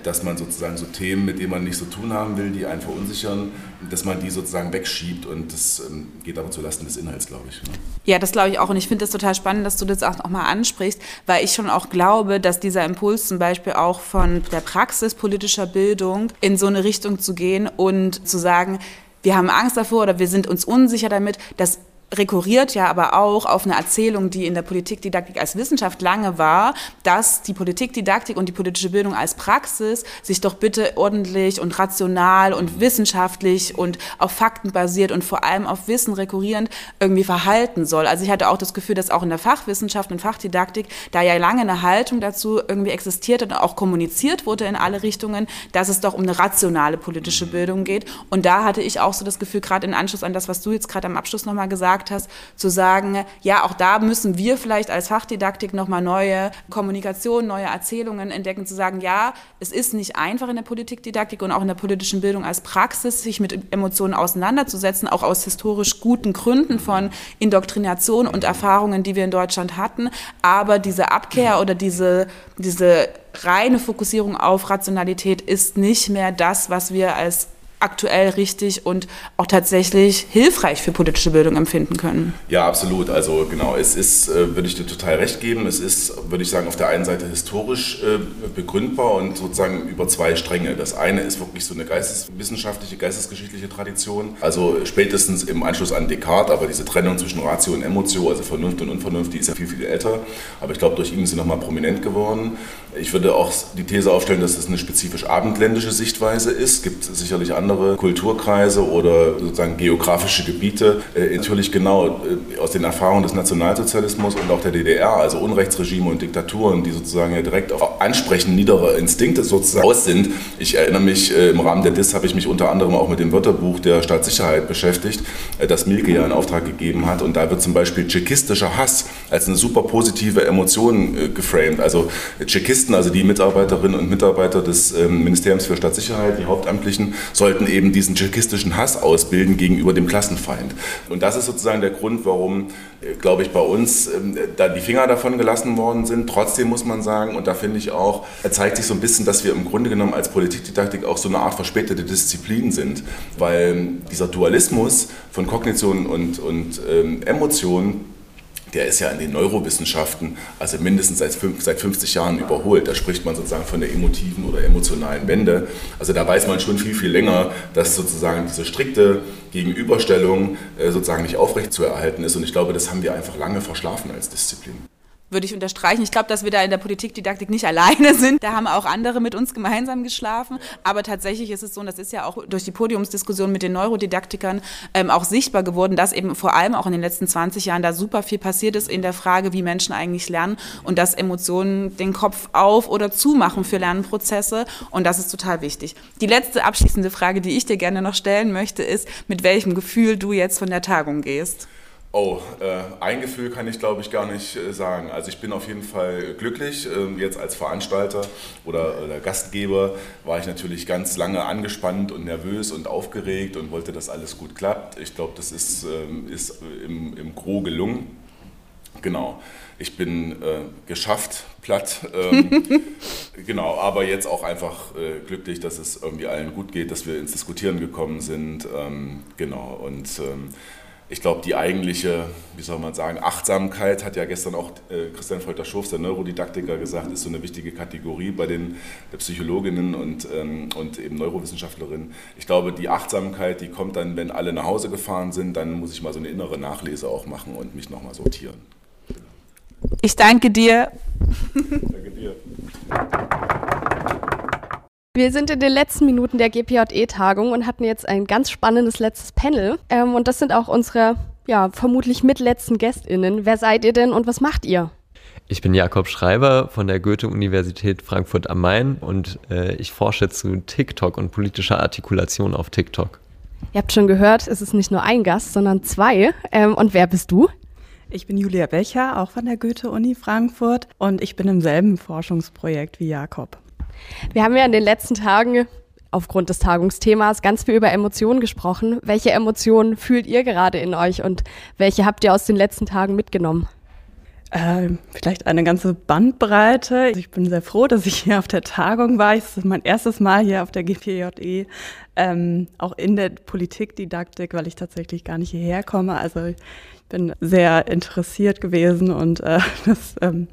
dass man sozusagen so Themen, mit denen man nicht so tun haben will, die einen verunsichern, dass man die sozusagen wegschiebt und das ähm, geht aber zulasten des Inhalts, glaube ich. Ne? Ja, das glaube ich auch. Und ich finde das total spannend, dass du das auch nochmal ansprichst, weil ich schon auch glaube, dass dieser Impuls zum Beispiel auch von der Praxis politischer Bildung in so eine Richtung zu gehen und zu sagen, wir haben Angst davor oder wir sind uns unsicher damit, dass rekurriert ja aber auch auf eine Erzählung, die in der Politikdidaktik als Wissenschaft lange war, dass die Politikdidaktik und die politische Bildung als Praxis sich doch bitte ordentlich und rational und wissenschaftlich und auf Fakten basiert und vor allem auf Wissen rekurrierend irgendwie verhalten soll. Also ich hatte auch das Gefühl, dass auch in der Fachwissenschaft und Fachdidaktik da ja lange eine Haltung dazu irgendwie existiert und auch kommuniziert wurde in alle Richtungen, dass es doch um eine rationale politische Bildung geht. Und da hatte ich auch so das Gefühl, gerade in Anschluss an das, was du jetzt gerade am Abschluss nochmal gesagt gesagt hast, zu sagen, ja, auch da müssen wir vielleicht als Fachdidaktik nochmal neue Kommunikation, neue Erzählungen entdecken, zu sagen, ja, es ist nicht einfach in der Politikdidaktik und auch in der politischen Bildung als Praxis, sich mit Emotionen auseinanderzusetzen, auch aus historisch guten Gründen von Indoktrination und Erfahrungen, die wir in Deutschland hatten. Aber diese Abkehr oder diese, diese reine Fokussierung auf Rationalität ist nicht mehr das, was wir als aktuell richtig und auch tatsächlich hilfreich für politische Bildung empfinden können. Ja, absolut. Also genau, es ist, äh, würde ich dir total recht geben, es ist, würde ich sagen, auf der einen Seite historisch äh, begründbar und sozusagen über zwei Stränge. Das eine ist wirklich so eine geisteswissenschaftliche, geistesgeschichtliche Tradition, also spätestens im Anschluss an Descartes, aber diese Trennung zwischen Ratio und Emotio, also Vernunft und Unvernunft, die ist ja viel, viel älter, aber ich glaube, durch ihn ist sie nochmal prominent geworden. Ich würde auch die These aufstellen, dass das eine spezifisch abendländische Sichtweise ist. Es gibt sicherlich andere Kulturkreise oder sozusagen geografische Gebiete. Äh, natürlich genau äh, aus den Erfahrungen des Nationalsozialismus und auch der DDR, also Unrechtsregime und Diktaturen, die sozusagen ja direkt auf Ansprechen niederer Instinkte sozusagen aus sind. Ich erinnere mich, äh, im Rahmen der DIS habe ich mich unter anderem auch mit dem Wörterbuch der Staatssicherheit beschäftigt, das Milke ja in Auftrag gegeben hat. Und da wird zum Beispiel tschechistischer Hass als eine super positive Emotion geframed. Also Tschechisten, also die Mitarbeiterinnen und Mitarbeiter des ähm, Ministeriums für Staatssicherheit, die Hauptamtlichen, sollten eben diesen tschechistischen Hass ausbilden gegenüber dem Klassenfeind. Und das ist sozusagen der Grund, warum, äh, glaube ich, bei uns ähm, da die Finger davon gelassen worden sind. Trotzdem muss man sagen, und da finde ich auch, zeigt sich so ein bisschen, dass wir im Grunde genommen als Politikdidaktik auch so eine Art verspätete Disziplin sind, weil dieser Dualismus von Kognition und, und ähm, Emotionen der ist ja in den Neurowissenschaften, also mindestens seit, seit 50 Jahren überholt. Da spricht man sozusagen von der emotiven oder emotionalen Wende. Also da weiß man schon viel, viel länger, dass sozusagen diese strikte Gegenüberstellung äh, sozusagen nicht aufrechtzuerhalten ist. Und ich glaube, das haben wir einfach lange verschlafen als Disziplin würde ich unterstreichen. Ich glaube, dass wir da in der Politikdidaktik nicht <laughs> alleine sind. Da haben auch andere mit uns gemeinsam geschlafen. Aber tatsächlich ist es so, und das ist ja auch durch die Podiumsdiskussion mit den Neurodidaktikern ähm, auch sichtbar geworden, dass eben vor allem auch in den letzten 20 Jahren da super viel passiert ist in der Frage, wie Menschen eigentlich lernen und dass Emotionen den Kopf auf oder zumachen für Lernprozesse. Und das ist total wichtig. Die letzte abschließende Frage, die ich dir gerne noch stellen möchte, ist, mit welchem Gefühl du jetzt von der Tagung gehst. Oh, äh, ein Gefühl kann ich glaube ich gar nicht äh, sagen. Also ich bin auf jeden Fall glücklich. Ähm, jetzt als Veranstalter oder, oder, Gastgeber war ich natürlich ganz lange angespannt und nervös und aufgeregt und wollte, dass alles gut klappt. Ich glaube, das ist, ähm, ist im, im Gro gelungen. Genau. Ich bin äh, geschafft, platt. Ähm, <laughs> genau, aber jetzt auch einfach äh, glücklich, dass es irgendwie allen gut geht, dass wir ins Diskutieren gekommen sind. Ähm, genau. Und ähm, ich glaube, die eigentliche, wie soll man sagen, Achtsamkeit hat ja gestern auch äh, Christian Folter-Schurf, der Neurodidaktiker, gesagt, ist so eine wichtige Kategorie bei den Psychologinnen und, ähm, und eben Neurowissenschaftlerinnen. Ich glaube, die Achtsamkeit, die kommt dann, wenn alle nach Hause gefahren sind, dann muss ich mal so eine innere Nachlese auch machen und mich nochmal sortieren. Ich danke dir. danke dir. Wir sind in den letzten Minuten der GPJE-Tagung und hatten jetzt ein ganz spannendes letztes Panel. Ähm, und das sind auch unsere, ja, vermutlich mitletzten GästInnen. Wer seid ihr denn und was macht ihr? Ich bin Jakob Schreiber von der Goethe-Universität Frankfurt am Main und äh, ich forsche zu TikTok und politischer Artikulation auf TikTok. Ihr habt schon gehört, es ist nicht nur ein Gast, sondern zwei. Ähm, und wer bist du? Ich bin Julia Becher, auch von der Goethe-Uni Frankfurt und ich bin im selben Forschungsprojekt wie Jakob. Wir haben ja in den letzten Tagen aufgrund des Tagungsthemas ganz viel über Emotionen gesprochen. Welche Emotionen fühlt ihr gerade in euch und welche habt ihr aus den letzten Tagen mitgenommen? Äh, vielleicht eine ganze Bandbreite. Ich bin sehr froh, dass ich hier auf der Tagung war. Es ist mein erstes Mal hier auf der GPJE, ähm, auch in der Politikdidaktik, weil ich tatsächlich gar nicht hierher komme. Also ich bin sehr interessiert gewesen und äh, <laughs> das ähm,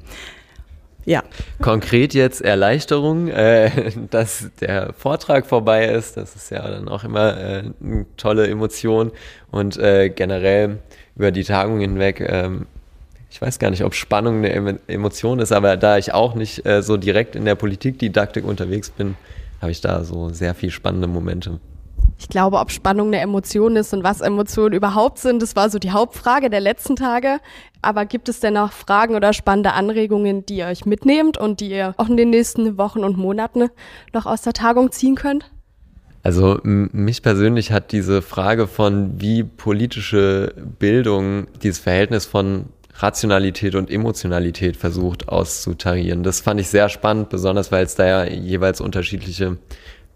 ja. Konkret jetzt Erleichterung, äh, <laughs> dass der Vortrag vorbei ist. Das ist ja dann auch immer äh, eine tolle Emotion. Und äh, generell über die Tagung hinweg, ähm, ich weiß gar nicht, ob Spannung eine Emotion ist, aber da ich auch nicht äh, so direkt in der Politikdidaktik unterwegs bin, habe ich da so sehr viel spannende Momente. Ich glaube, ob Spannung eine Emotion ist und was Emotionen überhaupt sind, das war so die Hauptfrage der letzten Tage. Aber gibt es denn noch Fragen oder spannende Anregungen, die ihr euch mitnehmt und die ihr auch in den nächsten Wochen und Monaten noch aus der Tagung ziehen könnt? Also mich persönlich hat diese Frage von wie politische Bildung dieses Verhältnis von Rationalität und Emotionalität versucht auszutarieren. Das fand ich sehr spannend, besonders weil es da ja jeweils unterschiedliche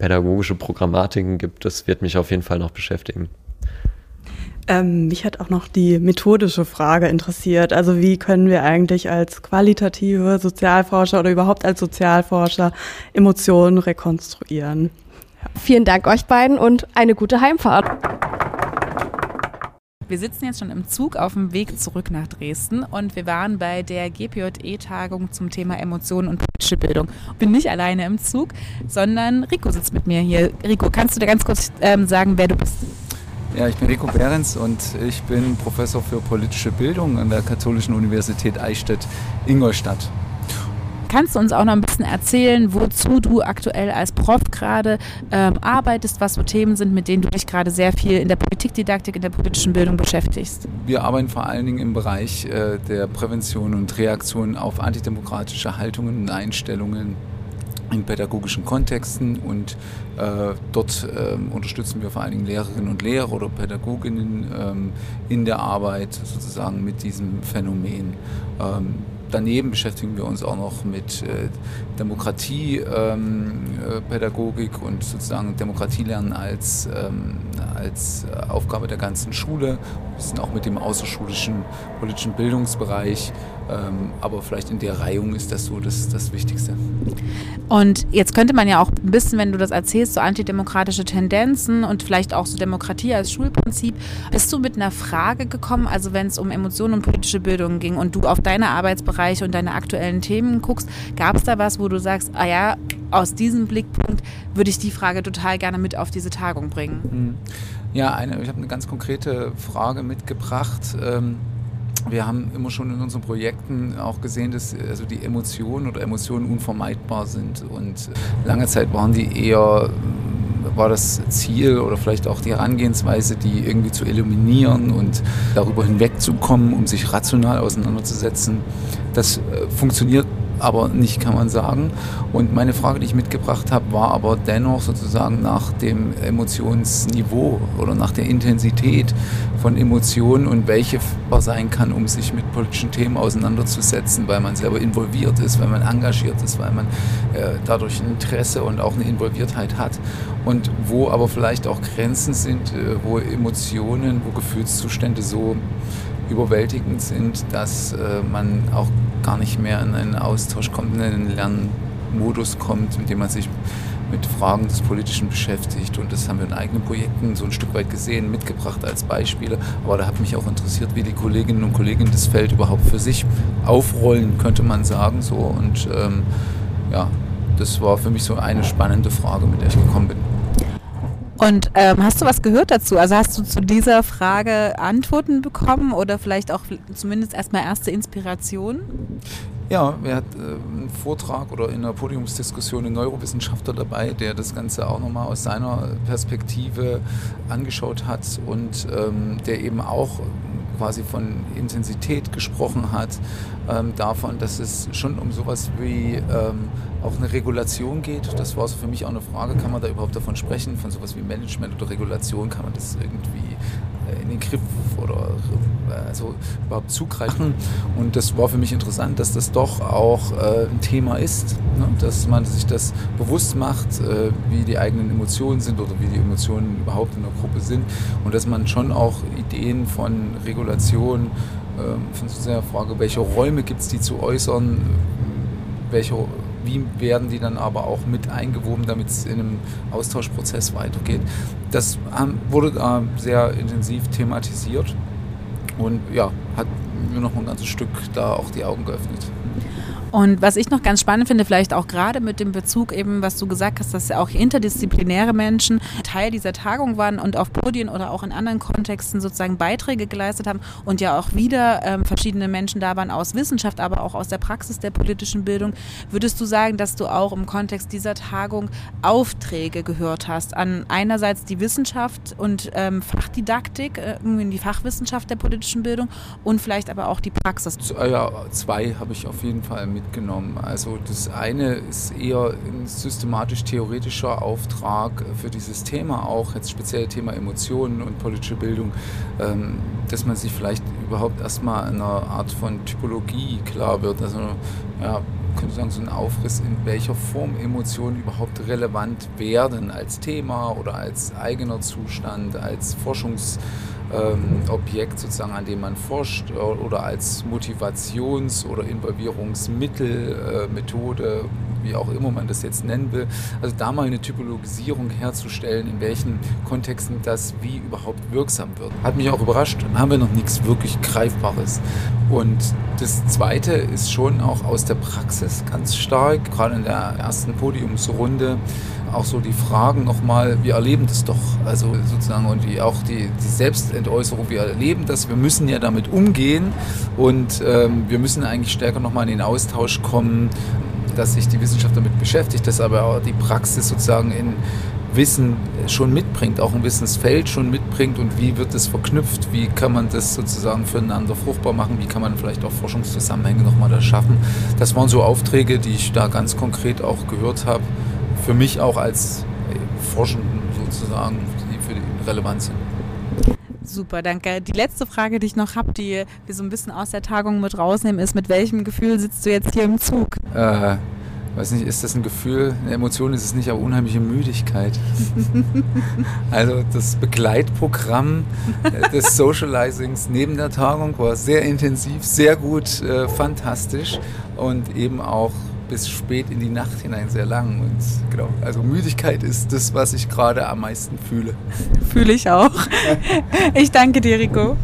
pädagogische Programmatiken gibt. Das wird mich auf jeden Fall noch beschäftigen. Ähm, mich hat auch noch die methodische Frage interessiert. Also wie können wir eigentlich als qualitative Sozialforscher oder überhaupt als Sozialforscher Emotionen rekonstruieren? Ja. Vielen Dank euch beiden und eine gute Heimfahrt. Wir sitzen jetzt schon im Zug auf dem Weg zurück nach Dresden und wir waren bei der GPJE-Tagung zum Thema Emotionen und politische Bildung. Bin nicht alleine im Zug, sondern Rico sitzt mit mir hier. Rico, kannst du dir ganz kurz ähm, sagen, wer du bist? Ja, ich bin Rico Behrens und ich bin Professor für politische Bildung an der Katholischen Universität Eichstätt-Ingolstadt. Kannst du uns auch noch ein bisschen erzählen, wozu du aktuell als Prof gerade ähm, arbeitest, was so Themen sind, mit denen du dich gerade sehr viel in der Politikdidaktik, in der politischen Bildung beschäftigst? Wir arbeiten vor allen Dingen im Bereich äh, der Prävention und Reaktion auf antidemokratische Haltungen und Einstellungen in pädagogischen Kontexten und äh, dort äh, unterstützen wir vor allen Dingen Lehrerinnen und Lehrer oder Pädagoginnen ähm, in der Arbeit sozusagen mit diesem Phänomen. Ähm, daneben beschäftigen wir uns auch noch mit äh, Demokratiepädagogik ähm, äh, und sozusagen Demokratielernen als, ähm, als äh, Aufgabe der ganzen Schule. Wir sind auch mit dem außerschulischen politischen Bildungsbereich aber vielleicht in der Reihung ist das so das, das Wichtigste. Und jetzt könnte man ja auch ein bisschen, wenn du das erzählst, so antidemokratische Tendenzen und vielleicht auch so Demokratie als Schulprinzip. Bist du mit einer Frage gekommen, also wenn es um Emotionen und politische Bildung ging und du auf deine Arbeitsbereiche und deine aktuellen Themen guckst, gab es da was, wo du sagst, ah ja, aus diesem Blickpunkt würde ich die Frage total gerne mit auf diese Tagung bringen? Hm. Ja, eine, ich habe eine ganz konkrete Frage mitgebracht. Ähm, wir haben immer schon in unseren Projekten auch gesehen, dass also die Emotionen oder Emotionen unvermeidbar sind. Und lange Zeit waren die eher, war das Ziel oder vielleicht auch die Herangehensweise, die irgendwie zu eliminieren und darüber hinwegzukommen, um sich rational auseinanderzusetzen. Das äh, funktioniert aber nicht, kann man sagen. Und meine Frage, die ich mitgebracht habe, war aber dennoch sozusagen nach dem Emotionsniveau oder nach der Intensität von Emotionen und welche sein kann, um sich mit politischen Themen auseinanderzusetzen, weil man selber involviert ist, weil man engagiert ist, weil man äh, dadurch ein Interesse und auch eine Involviertheit hat. Und wo aber vielleicht auch Grenzen sind, äh, wo Emotionen, wo Gefühlszustände so überwältigend sind, dass äh, man auch gar nicht mehr in einen Austausch kommt, in einen Lernmodus kommt, mit dem man sich mit Fragen des Politischen beschäftigt. Und das haben wir in eigenen Projekten so ein Stück weit gesehen, mitgebracht als Beispiele. Aber da hat mich auch interessiert, wie die Kolleginnen und Kollegen das Feld überhaupt für sich aufrollen, könnte man sagen. So. Und ähm, ja, das war für mich so eine spannende Frage, mit der ich gekommen bin. Und ähm, hast du was gehört dazu? Also hast du zu dieser Frage Antworten bekommen oder vielleicht auch zumindest erstmal erste Inspiration? Ja, wir hatten äh, einen Vortrag oder in einer Podiumsdiskussion einen Neurowissenschaftler dabei, der das Ganze auch nochmal aus seiner Perspektive angeschaut hat und ähm, der eben auch quasi von Intensität gesprochen hat, ähm, davon, dass es schon um sowas wie ähm, auch eine Regulation geht. Das war so für mich auch eine Frage, kann man da überhaupt davon sprechen, von sowas wie Management oder Regulation, kann man das irgendwie in den Griff oder äh, also überhaupt zugreifen. Und das war für mich interessant, dass das doch auch äh, ein Thema ist, ne? dass man sich das bewusst macht, äh, wie die eigenen Emotionen sind oder wie die Emotionen überhaupt in der Gruppe sind und dass man schon auch Ideen von Regulation, äh, von so der Frage, welche Räume gibt es, die zu äußern, welche wie werden die dann aber auch mit eingewoben, damit es in einem Austauschprozess weitergeht. Das wurde da sehr intensiv thematisiert und ja, hat mir noch ein ganzes Stück da auch die Augen geöffnet. Und was ich noch ganz spannend finde, vielleicht auch gerade mit dem Bezug eben, was du gesagt hast, dass ja auch interdisziplinäre Menschen Teil dieser Tagung waren und auf Podien oder auch in anderen Kontexten sozusagen Beiträge geleistet haben und ja auch wieder ähm, verschiedene Menschen da waren aus Wissenschaft, aber auch aus der Praxis der politischen Bildung. Würdest du sagen, dass du auch im Kontext dieser Tagung Aufträge gehört hast an einerseits die Wissenschaft und ähm, Fachdidaktik, äh, die Fachwissenschaft der politischen Bildung und vielleicht aber auch die Praxis? Ja, zwei habe ich auf jeden Fall mit mitgenommen. Also das eine ist eher ein systematisch-theoretischer Auftrag für dieses Thema auch, jetzt speziell Thema Emotionen und politische Bildung, ähm, dass man sich vielleicht überhaupt erstmal einer Art von Typologie klar wird. Also ja, könnte sagen, so ein Aufriss, in welcher Form Emotionen überhaupt relevant werden als Thema oder als eigener Zustand, als Forschungs- ähm, Objekt sozusagen, an dem man forscht äh, oder als Motivations- oder Involvierungsmittel, äh, Methode, wie auch immer man das jetzt nennen will. Also da mal eine Typologisierung herzustellen, in welchen Kontexten das wie überhaupt wirksam wird. Hat mich auch überrascht, haben wir noch nichts wirklich Greifbares. Und das Zweite ist schon auch aus der Praxis ganz stark, gerade in der ersten Podiumsrunde, auch so die Fragen nochmal, wir erleben das doch, also sozusagen und die, auch die, die Selbstentäußerung, wir erleben das, wir müssen ja damit umgehen. Und ähm, wir müssen eigentlich stärker nochmal in den Austausch kommen, dass sich die Wissenschaft damit beschäftigt, dass aber auch die Praxis sozusagen in Wissen schon mitbringt, auch ein Wissensfeld schon mitbringt. Und wie wird das verknüpft, wie kann man das sozusagen füreinander fruchtbar machen, wie kann man vielleicht auch Forschungszusammenhänge nochmal da schaffen. Das waren so Aufträge, die ich da ganz konkret auch gehört habe für mich auch als Forschenden sozusagen, die für die relevant sind. Super, danke. Die letzte Frage, die ich noch habe, die wir so ein bisschen aus der Tagung mit rausnehmen, ist, mit welchem Gefühl sitzt du jetzt hier im Zug? Äh, weiß nicht, ist das ein Gefühl, eine Emotion ist es nicht, aber unheimliche Müdigkeit. <laughs> also das Begleitprogramm des Socializings neben der Tagung war sehr intensiv, sehr gut, äh, fantastisch und eben auch bis spät in die Nacht hinein sehr lang. Und genau, also Müdigkeit ist das, was ich gerade am meisten fühle. <laughs> Fühle ich auch. <laughs> Ich danke dir, Rico.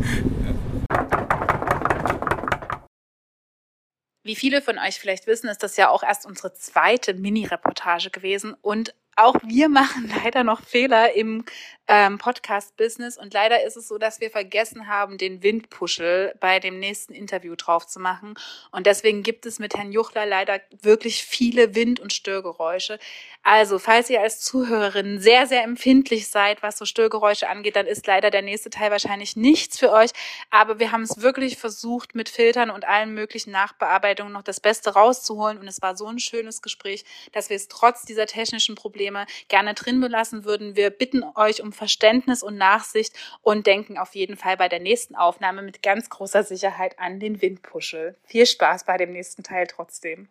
Wie viele von euch vielleicht wissen, ist das ja auch erst unsere zweite Mini-Reportage gewesen und auch wir <laughs> machen leider noch Fehler im ähm, Podcast-Business und leider ist es so, dass wir vergessen haben, den Windpuschel bei dem nächsten Interview drauf zu machen und deswegen gibt es mit Herrn Juchler leider wirklich viele Wind- und Störgeräusche. Also, falls ihr als Zuhörerin sehr, sehr empfindlich seid, was so Störgeräusche angeht, dann ist leider der nächste Teil wahrscheinlich nichts für euch. Aber wir haben es wirklich versucht, mit Filtern und allen möglichen Nachbearbeitungen noch das Beste rauszuholen. Und es war so ein schönes Gespräch, dass wir es trotz dieser technischen Probleme gerne drin belassen würden. Wir bitten euch um Verständnis und Nachsicht und denken auf jeden Fall bei der nächsten Aufnahme mit ganz großer Sicherheit an den Windpuschel. Viel Spaß bei dem nächsten Teil trotzdem.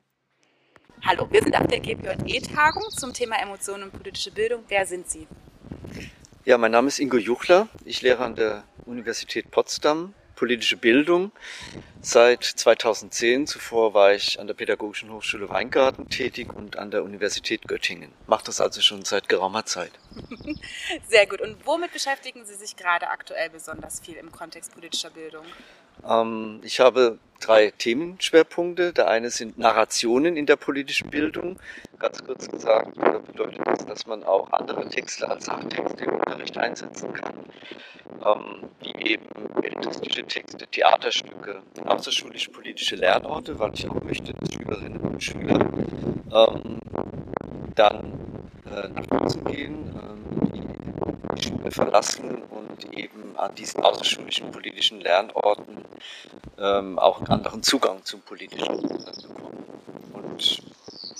Hallo, wir sind auf der GPJE-Tagung zum Thema Emotionen und politische Bildung. Wer sind Sie? Ja, mein Name ist Ingo Juchler. Ich lehre an der Universität Potsdam politische Bildung seit 2010. Zuvor war ich an der Pädagogischen Hochschule Weingarten tätig und an der Universität Göttingen. Mache das also schon seit geraumer Zeit. <laughs> Sehr gut. Und womit beschäftigen Sie sich gerade aktuell besonders viel im Kontext politischer Bildung? Ähm, ich habe drei Themenschwerpunkte. Der eine sind Narrationen in der politischen Bildung. Ganz kurz gesagt bedeutet das, dass man auch andere Texte als Sachtexte im Unterricht einsetzen kann, ähm, wie eben belletristische Texte, Theaterstücke, außerschulische politische Lernorte, weil ich auch möchte, dass Schülerinnen und Schüler ähm, dann äh, nach draußen gehen, ähm, die Schule verlassen und eben an diesen außerschulischen politischen Lernorten ähm, auch einen anderen Zugang zum politischen bekommen. Und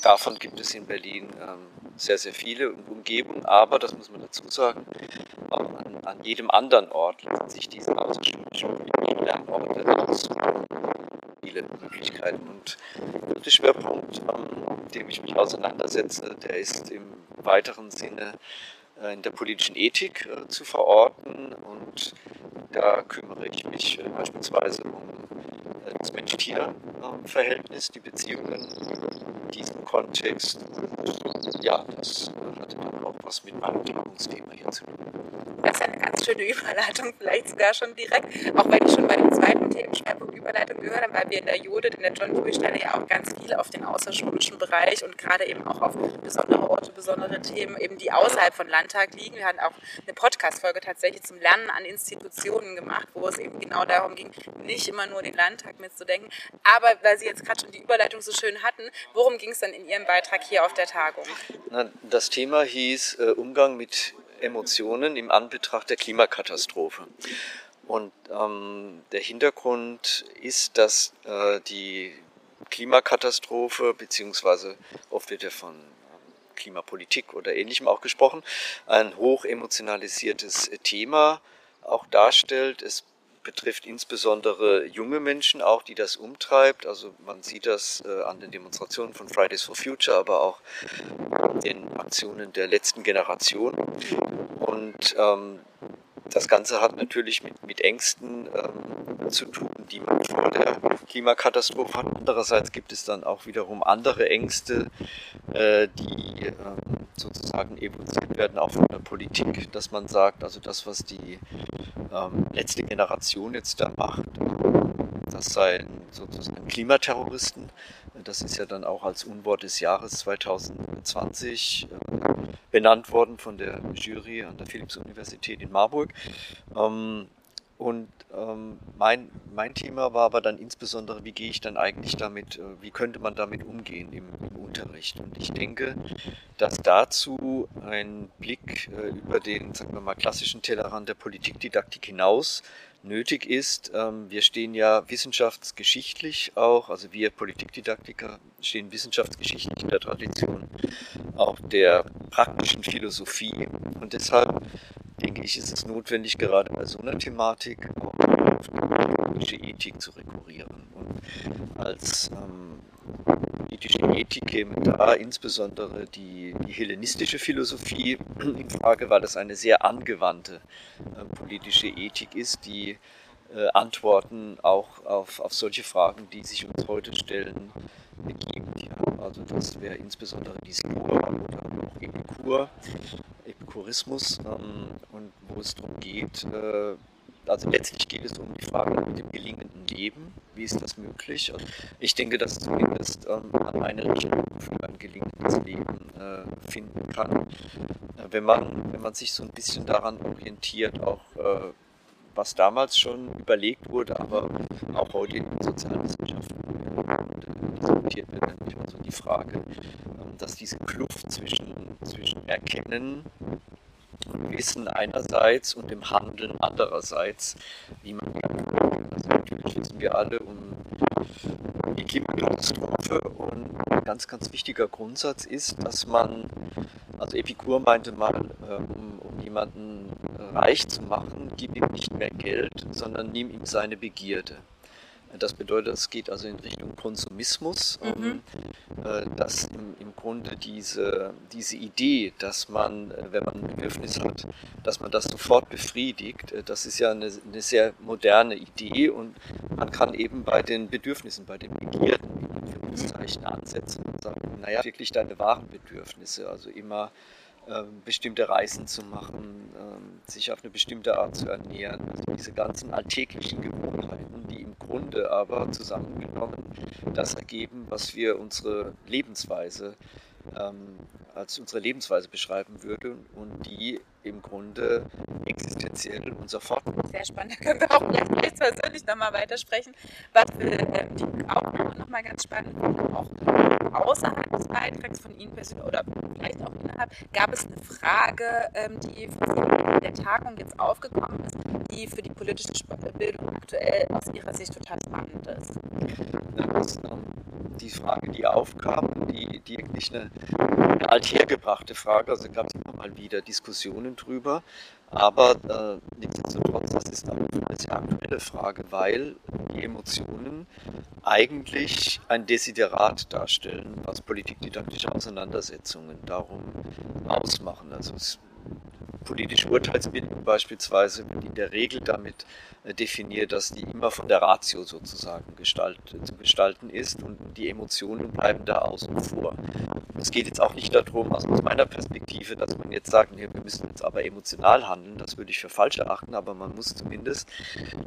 davon gibt es in Berlin ähm, sehr, sehr viele Umgebungen, aber, das muss man dazu sagen, auch an, an jedem anderen Ort lassen sich diese außerschulischen politischen Lernorte aussuchen. Viele Möglichkeiten. Und der Schwerpunkt, mit dem ich mich auseinandersetze, der ist im weiteren Sinne in der politischen Ethik äh, zu verorten. Und da kümmere ich mich äh, beispielsweise um das Mensch-Tier-Verhältnis, die Beziehungen in diesem Kontext. Und ja, das hatte dann auch was mit meinem Tagungsthema hier zu tun. Das ist eine ganz schöne Überleitung, vielleicht sogar schon direkt, auch wenn ich schon bei dem zweiten Themenschwerpunkt Überleitung gehört habe, weil wir in der Judith, in der John Dewey Stelle ja auch ganz viel auf den außerschulischen Bereich und gerade eben auch auf besondere Orte, besondere Themen, eben die außerhalb von Landtag liegen. Wir hatten auch eine Podcast-Folge tatsächlich zum Lernen an Institutionen gemacht, wo es eben genau darum ging, nicht immer nur den Landtag mitzudenken. Aber weil Sie jetzt gerade schon die Überleitung so schön hatten, worum ging es dann in Ihrem Beitrag hier auf der Tagung? Na, das Thema hieß äh, Umgang mit Emotionen im Anbetracht der Klimakatastrophe. Und ähm, der Hintergrund ist, dass äh, die Klimakatastrophe, beziehungsweise oft wird ja von ähm, Klimapolitik oder ähnlichem auch gesprochen, ein hoch emotionalisiertes Thema auch darstellt. Es betrifft insbesondere junge Menschen auch, die das umtreibt. Also man sieht das äh, an den Demonstrationen von Fridays for Future, aber auch den Aktionen der letzten Generation. Und ähm, das Ganze hat natürlich mit, mit Ängsten ähm, zu tun, die man vor der Klimakatastrophe hat. Andererseits gibt es dann auch wiederum andere Ängste, äh, die ähm, sozusagen evoziert werden, auch von der Politik, dass man sagt, also das, was die ähm, letzte Generation jetzt da macht, das seien sozusagen Klimaterroristen. Das ist ja dann auch als Unwort des Jahres 2020 äh, benannt worden von der Jury an der Philipps-Universität in Marburg. Ähm, und ähm, mein, mein Thema war aber dann insbesondere, wie gehe ich dann eigentlich damit, äh, wie könnte man damit umgehen im, im, Unterricht. Und ich denke, dass dazu ein Blick äh, über den, sagen wir mal, klassischen Tellerrand der Politikdidaktik hinaus nötig ist. Ähm, wir stehen ja wissenschaftsgeschichtlich auch, also wir Politikdidaktiker stehen wissenschaftsgeschichtlich in der Tradition auch der praktischen Philosophie. Und deshalb denke ich, ist es notwendig, gerade bei so einer Thematik auch auf die politische Ethik zu rekurrieren. Und als ähm, politische Ethik käme da insbesondere die, die hellenistische Philosophie <clears throat> in Frage, weil das eine sehr angewandte äh, politische Ethik ist, die äh, Antworten auch auf, auf solche Fragen, die sich uns heute stellen, gibt. Ja. Also das wäre insbesondere die Skura oder auch Epikur, Epikurismus ähm, und wo es darum geht, äh, also letztlich geht es um die Frage mit dem gelingenden Leben. Wie ist das möglich? Und ich denke, dass zumindest ähm, man eine Richtung für ein gelingendes Leben äh, finden kann, äh, wenn, man, wenn man sich so ein bisschen daran orientiert, auch äh, was damals schon überlegt wurde, aber auch heute in den Sozialwissenschaften äh, diskutiert wird, nämlich mal so die Frage, ähm, dass diese Kluft zwischen, zwischen Erkennen Wissen einerseits und dem Handeln andererseits, wie man also natürlich wissen wir alle um die Klimakatastrophe und ein ganz, ganz wichtiger Grundsatz ist, dass man, also Epikur meinte mal, um, um jemanden reich zu machen, gib ihm nicht mehr Geld, sondern nimm ihm seine Begierde. Das bedeutet, es geht also in Richtung Konsumismus, mhm. äh, dass im, im, Grunde diese, diese Idee, dass man, äh, wenn man ein Bedürfnis hat, dass man das sofort befriedigt, äh, das ist ja eine, eine sehr moderne Idee und man kann eben bei den Bedürfnissen, bei den Begierden in Anführungszeichen ansetzen und sagen, naja, wirklich deine wahren Bedürfnisse, also immer ähm, bestimmte Reisen zu machen, ähm, sich auf eine bestimmte Art zu ernähren. Also diese ganzen alltäglichen Gewohnheiten, die im Grunde aber zusammengenommen das ergeben, was wir unsere Lebensweise ähm, als unsere Lebensweise beschreiben würde und die im Grunde existenziell unser Fortkommen. Sehr spannend, da können wir auch gleich persönlich nochmal weitersprechen. Was wir ähm, die auch nochmal ganz spannend finden, auch außerhalb des Beitrags von Ihnen persönlich oder vielleicht auch innerhalb, gab es eine Frage, ähm, die von der Tagung jetzt aufgekommen ist, die für die politische Bildung aktuell aus Ihrer Sicht total spannend ist. Das, ähm, die Frage, die aufkam, die, die eigentlich eine, eine althergebrachte Frage, also gab es immer mal wieder Diskussionen drüber, aber äh, nichtsdestotrotz, das ist eine sehr aktuelle Frage, weil die Emotionen eigentlich ein Desiderat darstellen, was politikdidaktische Auseinandersetzungen darum ausmachen. Also es politische Urteilsbildung beispielsweise wird in der Regel damit äh, definiert, dass die immer von der Ratio sozusagen gestalt, zu gestalten ist und die Emotionen bleiben da außen vor. Es geht jetzt auch nicht darum, also aus meiner Perspektive, dass man jetzt sagt, nee, wir müssen jetzt aber emotional handeln, das würde ich für falsch erachten, aber man muss zumindest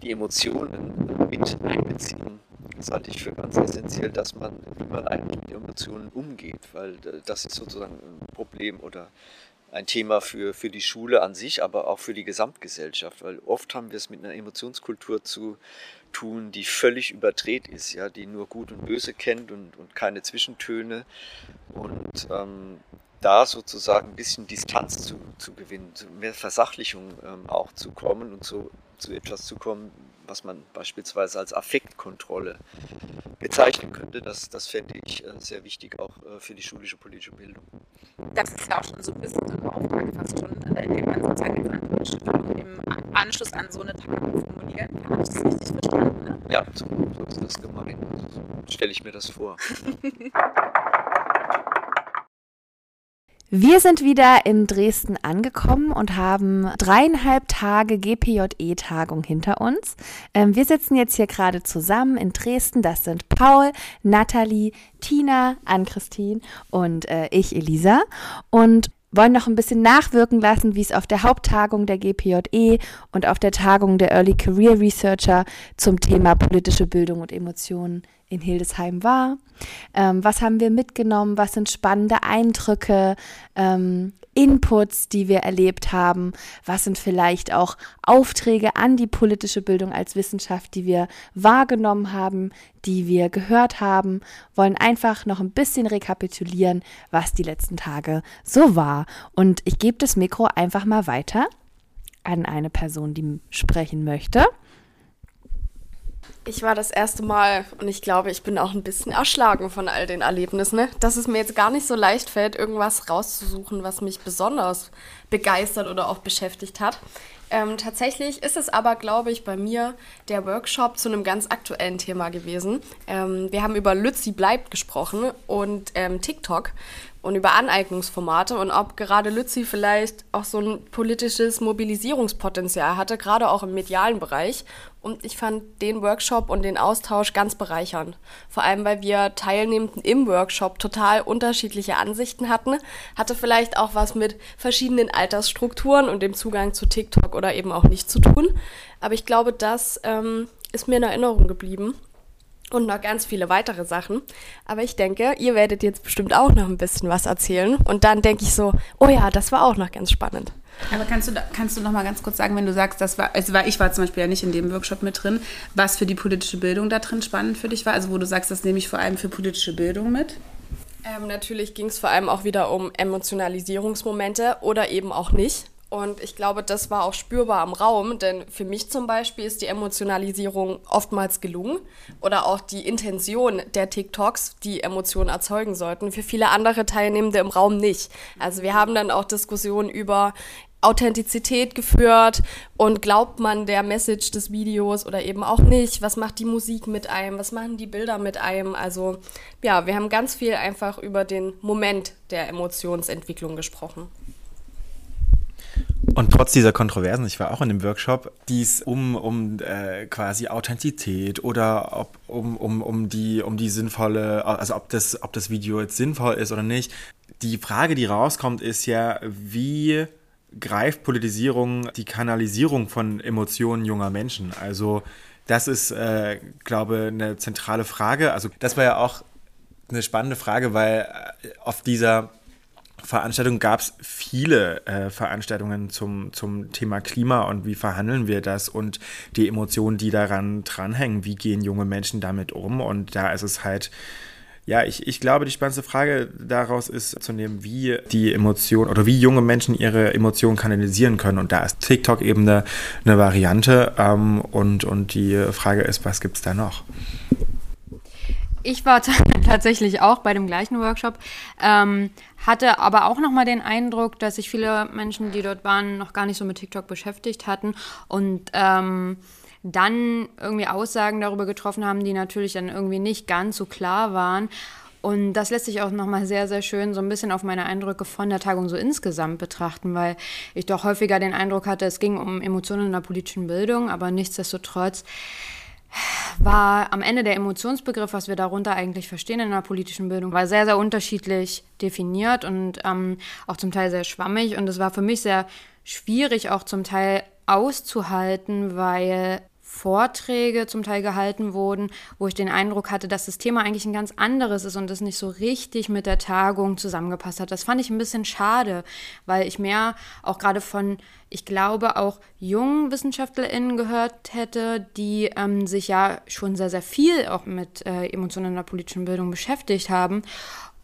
die Emotionen mit einbeziehen. Das halte ich für ganz essentiell, dass man, wie man eigentlich mit Emotionen umgeht, weil äh, das ist sozusagen ein Problem oder ein Thema für, für die Schule an sich, aber auch für die Gesamtgesellschaft, weil oft haben wir es mit einer Emotionskultur zu tun, die völlig überdreht ist, ja, die nur Gut und Böse kennt und, und keine Zwischentöne. Und ähm, da sozusagen ein bisschen Distanz zu, zu gewinnen, zu mehr Versachlichung ähm, auch zu kommen und so zu etwas zu kommen, was man beispielsweise als Affektkontrolle bezeichnen könnte. Das, das fände ich äh, sehr wichtig auch äh, für die schulische politische Bildung. Das ist ja auch schon so ein bisschen so eine Aufgabe fast schon, äh, indem man sozusagen jetzt an politische Bildung im Anschluss an so eine Tagung formulieren kann. Habe ich das richtig verstanden? Ne? Ja, so, so ist das gemeint. So stelle ich mir das vor. <laughs> Wir sind wieder in Dresden angekommen und haben dreieinhalb Tage GPJE-Tagung hinter uns. Ähm, wir sitzen jetzt hier gerade zusammen in Dresden. Das sind Paul, Nathalie, Tina, Ann-Christine und äh, ich, Elisa. Und wollen noch ein bisschen nachwirken lassen, wie es auf der Haupttagung der GPJE und auf der Tagung der Early Career Researcher zum Thema politische Bildung und Emotionen in Hildesheim war. Ähm, was haben wir mitgenommen? Was sind spannende Eindrücke, ähm, Inputs, die wir erlebt haben? Was sind vielleicht auch Aufträge an die politische Bildung als Wissenschaft, die wir wahrgenommen haben, die wir gehört haben? Wollen einfach noch ein bisschen rekapitulieren, was die letzten Tage so war. Und ich gebe das Mikro einfach mal weiter an eine Person, die sprechen möchte. Ich war das erste Mal und ich glaube, ich bin auch ein bisschen erschlagen von all den Erlebnissen, ne? dass es mir jetzt gar nicht so leicht fällt, irgendwas rauszusuchen, was mich besonders begeistert oder auch beschäftigt hat. Ähm, tatsächlich ist es aber, glaube ich, bei mir der Workshop zu einem ganz aktuellen Thema gewesen. Ähm, wir haben über Lützi bleibt gesprochen und ähm, TikTok und über Aneignungsformate und ob gerade Lützi vielleicht auch so ein politisches Mobilisierungspotenzial hatte, gerade auch im medialen Bereich. Und ich fand den Workshop und den Austausch ganz bereichernd. Vor allem, weil wir Teilnehmenden im Workshop total unterschiedliche Ansichten hatten. Hatte vielleicht auch was mit verschiedenen Altersstrukturen und dem Zugang zu TikTok oder eben auch nicht zu tun. Aber ich glaube, das ähm, ist mir in Erinnerung geblieben und noch ganz viele weitere Sachen. Aber ich denke, ihr werdet jetzt bestimmt auch noch ein bisschen was erzählen. Und dann denke ich so, oh ja, das war auch noch ganz spannend. Aber kannst du, kannst du noch mal ganz kurz sagen, wenn du sagst, das war, also ich war zum Beispiel ja nicht in dem Workshop mit drin, was für die politische Bildung da drin spannend für dich war? Also wo du sagst, das nehme ich vor allem für politische Bildung mit? Ähm, natürlich ging es vor allem auch wieder um Emotionalisierungsmomente oder eben auch nicht. Und ich glaube, das war auch spürbar am Raum, denn für mich zum Beispiel ist die Emotionalisierung oftmals gelungen oder auch die Intention der TikToks, die Emotionen erzeugen sollten, für viele andere Teilnehmende im Raum nicht. Also wir haben dann auch Diskussionen über Authentizität geführt und glaubt man der Message des Videos oder eben auch nicht? Was macht die Musik mit einem? Was machen die Bilder mit einem? Also ja, wir haben ganz viel einfach über den Moment der Emotionsentwicklung gesprochen. Und trotz dieser Kontroversen, ich war auch in dem Workshop, die es um, um äh, quasi Authentizität oder ob, um, um, um, die, um die sinnvolle, also ob das, ob das Video jetzt sinnvoll ist oder nicht. Die Frage, die rauskommt, ist ja, wie greift Politisierung die Kanalisierung von Emotionen junger Menschen? Also das ist, äh, glaube ich, eine zentrale Frage. Also das war ja auch eine spannende Frage, weil äh, auf dieser Veranstaltung gab es viele äh, Veranstaltungen zum, zum Thema Klima und wie verhandeln wir das und die Emotionen, die daran dranhängen, wie gehen junge Menschen damit um? Und da ist es halt, ja, ich, ich glaube, die spannendste Frage daraus ist zu nehmen, wie die Emotionen oder wie junge Menschen ihre Emotionen kanalisieren können. Und da ist TikTok eben eine, eine Variante ähm, und, und die Frage ist, was gibt es da noch? Ich war <laughs> tatsächlich auch bei dem gleichen Workshop, ähm, hatte aber auch nochmal den Eindruck, dass sich viele Menschen, die dort waren, noch gar nicht so mit TikTok beschäftigt hatten und ähm, dann irgendwie Aussagen darüber getroffen haben, die natürlich dann irgendwie nicht ganz so klar waren. Und das lässt sich auch nochmal sehr, sehr schön so ein bisschen auf meine Eindrücke von der Tagung so insgesamt betrachten, weil ich doch häufiger den Eindruck hatte, es ging um Emotionen in der politischen Bildung, aber nichtsdestotrotz war am Ende der Emotionsbegriff, was wir darunter eigentlich verstehen in der politischen Bildung, war sehr, sehr unterschiedlich definiert und ähm, auch zum Teil sehr schwammig. Und es war für mich sehr schwierig, auch zum Teil auszuhalten, weil Vorträge zum Teil gehalten wurden, wo ich den Eindruck hatte, dass das Thema eigentlich ein ganz anderes ist und es nicht so richtig mit der Tagung zusammengepasst hat. Das fand ich ein bisschen schade, weil ich mehr auch gerade von, ich glaube, auch jungen WissenschaftlerInnen gehört hätte, die ähm, sich ja schon sehr, sehr viel auch mit äh, der politischen Bildung beschäftigt haben.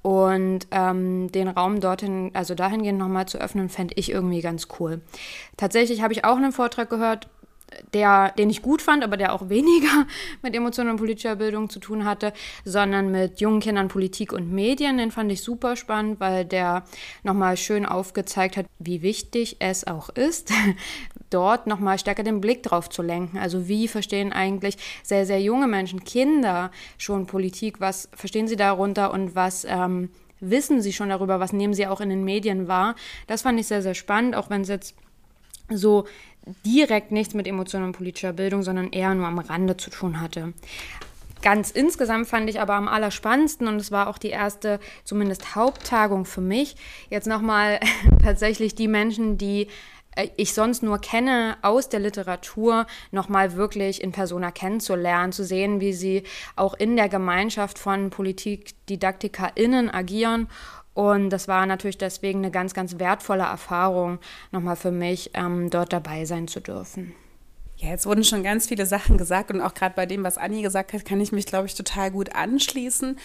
Und ähm, den Raum dorthin, also dahingehend nochmal zu öffnen, fände ich irgendwie ganz cool. Tatsächlich habe ich auch einen Vortrag gehört der, den ich gut fand, aber der auch <laughs> weniger mit Emotionen und politischer Bildung zu tun hatte, sondern mit jungen Kindern Politik und Medien. Den fand ich super spannend, weil der nochmal schön aufgezeigt hat, wie wichtig es auch ist, <laughs> dort nochmal stärker den Blick drauf zu lenken. Also wie verstehen eigentlich sehr, sehr junge Menschen, Kinder schon Politik, was verstehen sie darunter und was... Ähm, wissen sie schon darüber, was nehmen sie auch in den Medien wahr. Das fand ich sehr, sehr spannend, auch wenn es jetzt so direkt nichts mit Emotionen und politischer Bildung, sondern eher nur am Rande zu tun hatte. Ganz insgesamt fand ich aber am allerspannendsten und es war auch die erste, zumindest Haupttagung für mich, jetzt nochmal <laughs> tatsächlich die Menschen, die äh, ich sonst nur kenne aus der Literatur, nochmal wirklich in Persona kennenzulernen, zu sehen, wie sie auch in der Gemeinschaft von PolitikdidaktikerInnen agieren und das war natürlich deswegen eine ganz, ganz wertvolle Erfahrung, nochmal für mich, ähm, dort dabei sein zu dürfen. Ja, jetzt wurden schon ganz viele Sachen gesagt und auch gerade bei dem, was Anni gesagt hat, kann ich mich, glaube ich, total gut anschließen.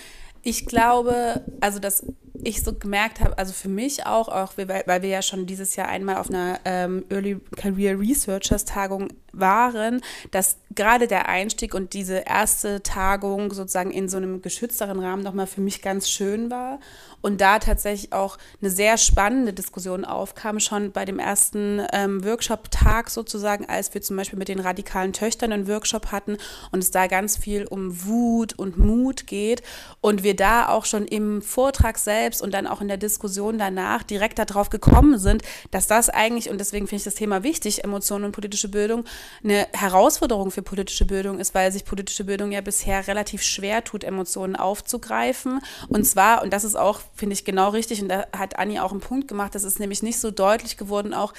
Ich glaube, also dass ich so gemerkt habe, also für mich auch, auch weil wir ja schon dieses Jahr einmal auf einer ähm, Early Career Researchers Tagung waren, dass gerade der Einstieg und diese erste Tagung sozusagen in so einem geschützteren Rahmen nochmal für mich ganz schön war und da tatsächlich auch eine sehr spannende Diskussion aufkam, schon bei dem ersten ähm, Workshop-Tag sozusagen, als wir zum Beispiel mit den radikalen Töchtern einen Workshop hatten und es da ganz viel um Wut und Mut geht und wir da auch schon im Vortrag selbst und dann auch in der Diskussion danach direkt darauf gekommen sind, dass das eigentlich, und deswegen finde ich das Thema wichtig, Emotionen und politische Bildung, eine Herausforderung für politische Bildung ist, weil sich politische Bildung ja bisher relativ schwer tut, Emotionen aufzugreifen. Und zwar, und das ist auch, finde ich, genau richtig, und da hat Anni auch einen Punkt gemacht, das ist nämlich nicht so deutlich geworden, auch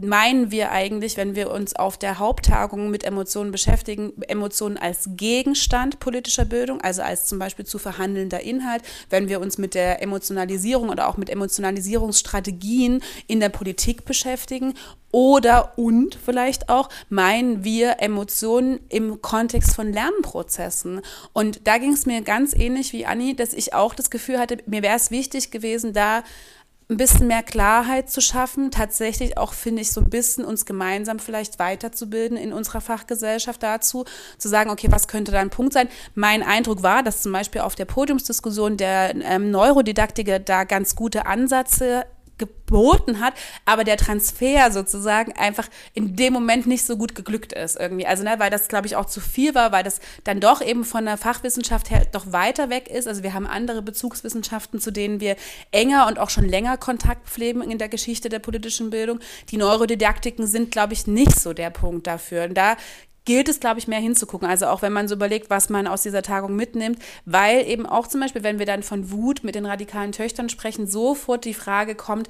meinen wir eigentlich, wenn wir uns auf der Haupttagung mit Emotionen beschäftigen, Emotionen als Gegenstand politischer Bildung, also als zum Beispiel zu verhandelnder Inhalt, wenn wir uns mit der Emotionalisierung oder auch mit Emotionalisierungsstrategien in der Politik beschäftigen oder und vielleicht auch meinen wir Emotionen im Kontext von Lernprozessen. Und da ging es mir ganz ähnlich wie Anni, dass ich auch das Gefühl hatte, mir wäre es wichtig gewesen, da ein bisschen mehr Klarheit zu schaffen, tatsächlich auch, finde ich, so ein bisschen uns gemeinsam vielleicht weiterzubilden in unserer Fachgesellschaft dazu, zu sagen, okay, was könnte da ein Punkt sein? Mein Eindruck war, dass zum Beispiel auf der Podiumsdiskussion der ähm, Neurodidaktiker da ganz gute Ansätze geboten hat, aber der Transfer sozusagen einfach in dem Moment nicht so gut geglückt ist irgendwie. Also, ne, weil das, glaube ich, auch zu viel war, weil das dann doch eben von der Fachwissenschaft her doch weiter weg ist. Also wir haben andere Bezugswissenschaften, zu denen wir enger und auch schon länger Kontakt pflegen in der Geschichte der politischen Bildung. Die Neurodidaktiken sind, glaube ich, nicht so der Punkt dafür. Und da gilt es, glaube ich, mehr hinzugucken. Also auch wenn man so überlegt, was man aus dieser Tagung mitnimmt, weil eben auch zum Beispiel, wenn wir dann von Wut mit den radikalen Töchtern sprechen, sofort die Frage kommt,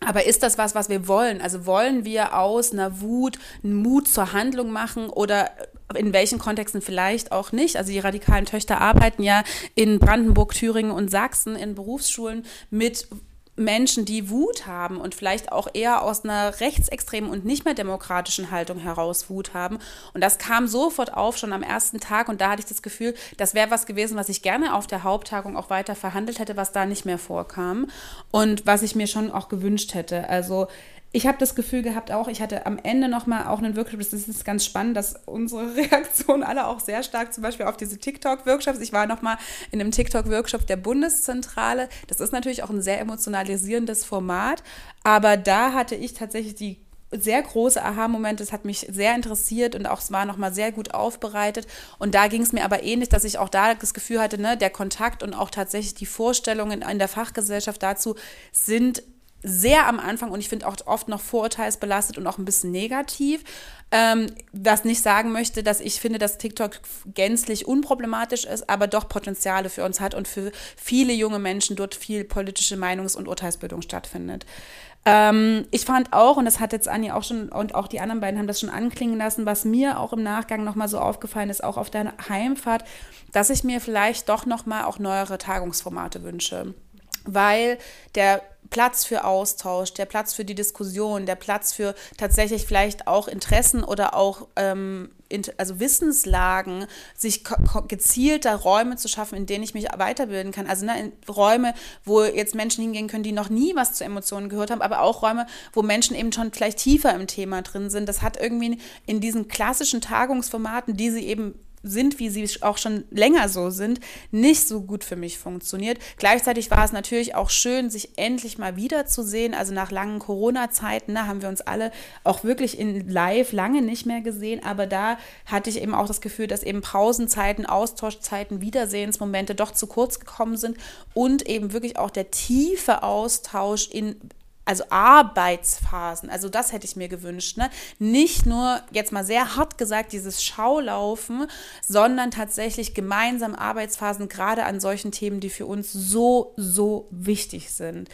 aber ist das was, was wir wollen? Also wollen wir aus einer Wut einen Mut zur Handlung machen oder in welchen Kontexten vielleicht auch nicht? Also die radikalen Töchter arbeiten ja in Brandenburg, Thüringen und Sachsen in Berufsschulen mit Menschen, die Wut haben und vielleicht auch eher aus einer rechtsextremen und nicht mehr demokratischen Haltung heraus Wut haben. Und das kam sofort auf, schon am ersten Tag. Und da hatte ich das Gefühl, das wäre was gewesen, was ich gerne auf der Haupttagung auch weiter verhandelt hätte, was da nicht mehr vorkam und was ich mir schon auch gewünscht hätte. Also ich habe das Gefühl gehabt auch, ich hatte am Ende nochmal auch einen Workshop, das ist ganz spannend, dass unsere <laughs> Reaktionen alle auch sehr stark zum Beispiel auf diese TikTok-Workshops, ich war nochmal in einem TikTok-Workshop der Bundeszentrale, das ist natürlich auch ein sehr emotionalisierendes Format, aber da hatte ich tatsächlich die sehr große Aha-Momente. Es hat mich sehr interessiert und auch es war nochmal sehr gut aufbereitet. Und da ging es mir aber ähnlich, dass ich auch da das Gefühl hatte, ne, der Kontakt und auch tatsächlich die Vorstellungen in der Fachgesellschaft dazu sind sehr am Anfang und ich finde auch oft noch vorurteilsbelastet und auch ein bisschen negativ. Ähm, was nicht sagen möchte, dass ich finde, dass TikTok gänzlich unproblematisch ist, aber doch Potenziale für uns hat und für viele junge Menschen dort viel politische Meinungs- und Urteilsbildung stattfindet. Ähm, ich fand auch, und das hat jetzt Anni auch schon, und auch die anderen beiden haben das schon anklingen lassen, was mir auch im Nachgang nochmal so aufgefallen ist, auch auf der Heimfahrt, dass ich mir vielleicht doch nochmal auch neuere Tagungsformate wünsche weil der Platz für Austausch, der Platz für die Diskussion, der Platz für tatsächlich vielleicht auch Interessen oder auch ähm, also Wissenslagen, sich gezielter Räume zu schaffen, in denen ich mich weiterbilden kann. Also ne, Räume, wo jetzt Menschen hingehen können, die noch nie was zu Emotionen gehört haben, aber auch Räume, wo Menschen eben schon vielleicht tiefer im Thema drin sind. Das hat irgendwie in diesen klassischen Tagungsformaten, die sie eben sind, wie sie auch schon länger so sind, nicht so gut für mich funktioniert. Gleichzeitig war es natürlich auch schön, sich endlich mal wiederzusehen. Also nach langen Corona-Zeiten ne, haben wir uns alle auch wirklich in live lange nicht mehr gesehen. Aber da hatte ich eben auch das Gefühl, dass eben Pausenzeiten, Austauschzeiten, Wiedersehensmomente doch zu kurz gekommen sind und eben wirklich auch der tiefe Austausch in also Arbeitsphasen, also das hätte ich mir gewünscht. Ne? Nicht nur, jetzt mal sehr hart gesagt, dieses Schaulaufen, sondern tatsächlich gemeinsam Arbeitsphasen, gerade an solchen Themen, die für uns so, so wichtig sind.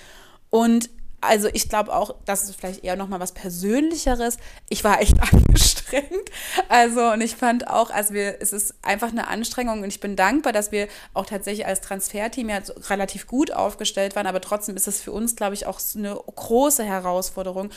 Und also ich glaube auch, das ist vielleicht eher nochmal was Persönlicheres. Ich war echt <laughs> angestrengt. Also und ich fand auch, also wir, es ist einfach eine Anstrengung und ich bin dankbar, dass wir auch tatsächlich als Transferteam ja relativ gut aufgestellt waren, aber trotzdem ist es für uns, glaube ich, auch eine große Herausforderung,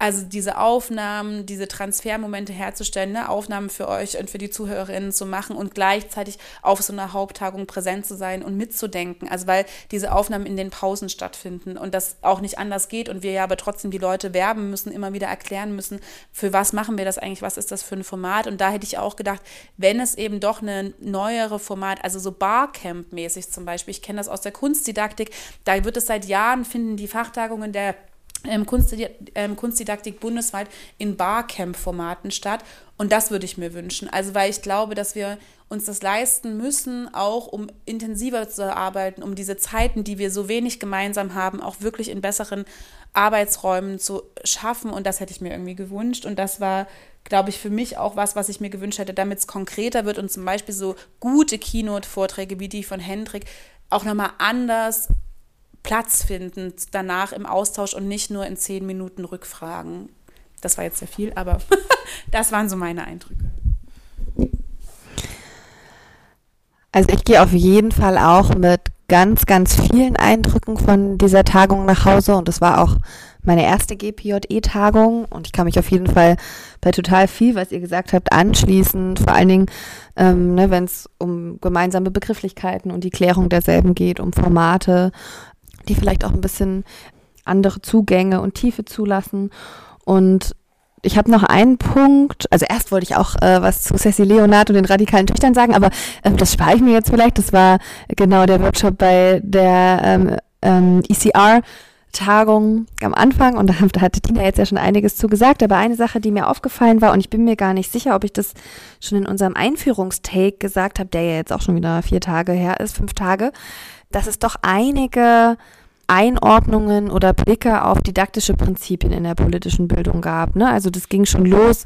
also diese Aufnahmen, diese Transfermomente herzustellen, ne? Aufnahmen für euch und für die Zuhörerinnen zu machen und gleichzeitig auf so einer Haupttagung präsent zu sein und mitzudenken. Also weil diese Aufnahmen in den Pausen stattfinden und das auch nicht anders geht und wir ja aber trotzdem die Leute werben müssen, immer wieder erklären müssen, für was machen wir das eigentlich, was ist das für ein Format. Und da hätte ich auch gedacht, wenn es eben doch eine neuere Format, also so Barcamp-mäßig zum Beispiel, ich kenne das aus der Kunstdidaktik, da wird es seit Jahren, finden die Fachtagungen der ähm, Kunstdidaktik, ähm, Kunstdidaktik bundesweit in Barcamp-Formaten statt. Und das würde ich mir wünschen. Also, weil ich glaube, dass wir uns das leisten müssen, auch um intensiver zu arbeiten, um diese Zeiten, die wir so wenig gemeinsam haben, auch wirklich in besseren Arbeitsräumen zu schaffen. Und das hätte ich mir irgendwie gewünscht. Und das war glaube ich, für mich auch was, was ich mir gewünscht hätte, damit es konkreter wird und zum Beispiel so gute Keynote-Vorträge wie die von Hendrik auch nochmal anders Platz finden danach im Austausch und nicht nur in zehn Minuten Rückfragen. Das war jetzt sehr viel, aber <laughs> das waren so meine Eindrücke. Also ich gehe auf jeden Fall auch mit ganz, ganz vielen Eindrücken von dieser Tagung nach Hause und es war auch meine erste GPJE-Tagung und ich kann mich auf jeden Fall bei total viel, was ihr gesagt habt, anschließen. Vor allen Dingen, ähm, ne, wenn es um gemeinsame Begrifflichkeiten und die Klärung derselben geht, um Formate, die vielleicht auch ein bisschen andere Zugänge und Tiefe zulassen. Und ich habe noch einen Punkt, also erst wollte ich auch äh, was zu Ceci Leonard und den radikalen Töchtern sagen, aber äh, das spare ich mir jetzt vielleicht. Das war genau der Workshop bei der ähm, ähm, ECR. Tagung am Anfang und <laughs> da, hatte Tina jetzt ja schon einiges zu gesagt, aber eine Sache, die mir aufgefallen war und ich bin mir gar nicht sicher, ob ich das schon in unserem Einführungstake gesagt habe, der ja jetzt auch schon wieder vier Tage her ist, fünf Tage, dass es doch einige Einordnungen oder Blicke auf didaktische Prinzipien in der politischen Bildung gab. Ne? Also das ging schon los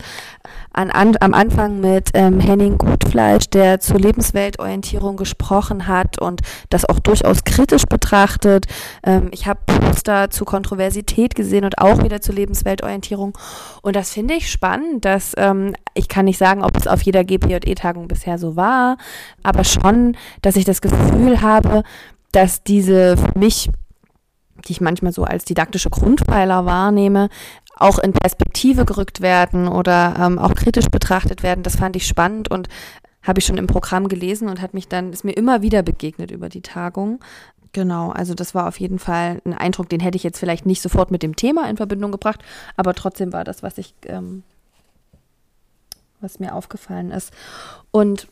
an, an, am Anfang mit ähm, Henning Gutfleisch, der zur Lebensweltorientierung gesprochen hat und das auch durchaus kritisch betrachtet. Ähm, ich habe Poster zu Kontroversität gesehen und auch wieder zur Lebensweltorientierung. Und das finde ich spannend, dass ähm, ich kann nicht sagen, ob es auf jeder GPJE-Tagung bisher so war, aber schon, dass ich das Gefühl habe, dass diese für mich die ich manchmal so als didaktische Grundpfeiler wahrnehme, auch in Perspektive gerückt werden oder ähm, auch kritisch betrachtet werden. Das fand ich spannend und habe ich schon im Programm gelesen und hat mich dann, ist mir immer wieder begegnet über die Tagung. Genau, also das war auf jeden Fall ein Eindruck, den hätte ich jetzt vielleicht nicht sofort mit dem Thema in Verbindung gebracht, aber trotzdem war das, was ich, ähm, was mir aufgefallen ist. Und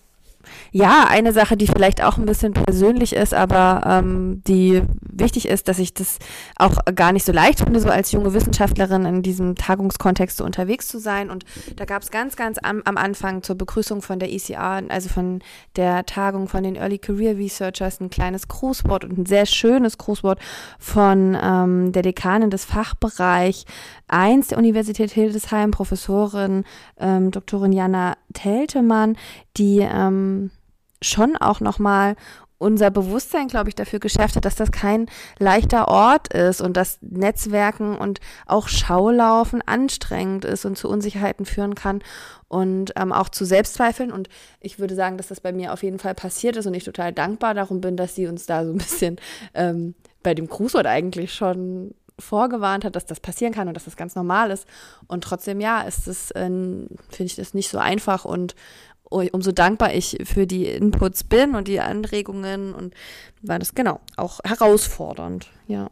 ja, eine Sache, die vielleicht auch ein bisschen persönlich ist, aber ähm, die wichtig ist, dass ich das auch gar nicht so leicht finde, so als junge Wissenschaftlerin in diesem Tagungskontext so unterwegs zu sein. Und da gab es ganz, ganz am, am Anfang zur Begrüßung von der ECA, also von der Tagung von den Early Career Researchers, ein kleines Grußwort und ein sehr schönes Grußwort von ähm, der Dekanin des Fachbereich 1 der Universität Hildesheim, Professorin ähm, Doktorin Jana Teltemann, die ähm, schon auch nochmal unser Bewusstsein, glaube ich, dafür geschärft hat, dass das kein leichter Ort ist und dass Netzwerken und auch Schaulaufen anstrengend ist und zu Unsicherheiten führen kann und ähm, auch zu Selbstzweifeln. Und ich würde sagen, dass das bei mir auf jeden Fall passiert ist und ich total dankbar darum bin, dass sie uns da so ein bisschen ähm, bei dem Grußwort eigentlich schon vorgewarnt hat, dass das passieren kann und dass das ganz normal ist. Und trotzdem, ja, ist es, äh, finde ich das nicht so einfach und umso dankbar ich für die Inputs bin und die Anregungen und war das genau auch herausfordernd, ja.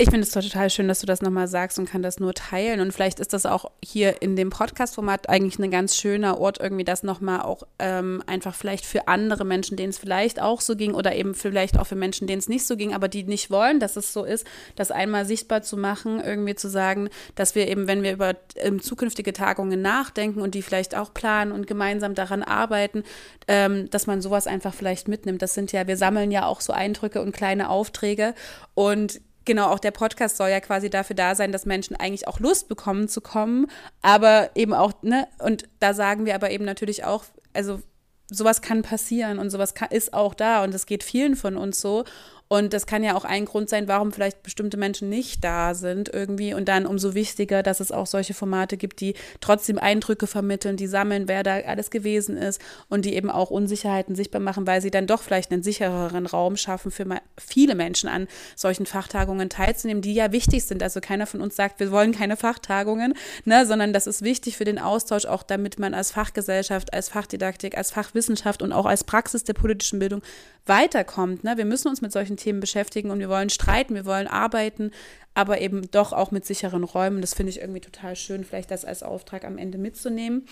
Ich finde es total schön, dass du das nochmal sagst und kann das nur teilen. Und vielleicht ist das auch hier in dem Podcast-Format eigentlich ein ganz schöner Ort, irgendwie das nochmal auch ähm, einfach vielleicht für andere Menschen, denen es vielleicht auch so ging oder eben vielleicht auch für Menschen, denen es nicht so ging, aber die nicht wollen, dass es so ist, das einmal sichtbar zu machen, irgendwie zu sagen, dass wir eben, wenn wir über ähm, zukünftige Tagungen nachdenken und die vielleicht auch planen und gemeinsam daran arbeiten, ähm, dass man sowas einfach vielleicht mitnimmt. Das sind ja, wir sammeln ja auch so Eindrücke und kleine Aufträge und genau, auch der Podcast soll ja quasi dafür da sein, dass Menschen eigentlich auch Lust bekommen zu kommen, aber eben auch, ne, und da sagen wir aber eben natürlich auch, also sowas kann passieren und sowas kann, ist auch da und es geht vielen von uns so. Und das kann ja auch ein Grund sein, warum vielleicht bestimmte Menschen nicht da sind irgendwie. Und dann umso wichtiger, dass es auch solche Formate gibt, die trotzdem Eindrücke vermitteln, die sammeln, wer da alles gewesen ist und die eben auch Unsicherheiten sichtbar machen, weil sie dann doch vielleicht einen sichereren Raum schaffen für viele Menschen an solchen Fachtagungen teilzunehmen, die ja wichtig sind. Also keiner von uns sagt, wir wollen keine Fachtagungen, ne, sondern das ist wichtig für den Austausch, auch damit man als Fachgesellschaft, als Fachdidaktik, als Fachwissenschaft und auch als Praxis der politischen Bildung weiterkommt. Ne? Wir müssen uns mit solchen Themen beschäftigen und wir wollen streiten, wir wollen arbeiten, aber eben doch auch mit sicheren Räumen. Das finde ich irgendwie total schön, vielleicht das als Auftrag am Ende mitzunehmen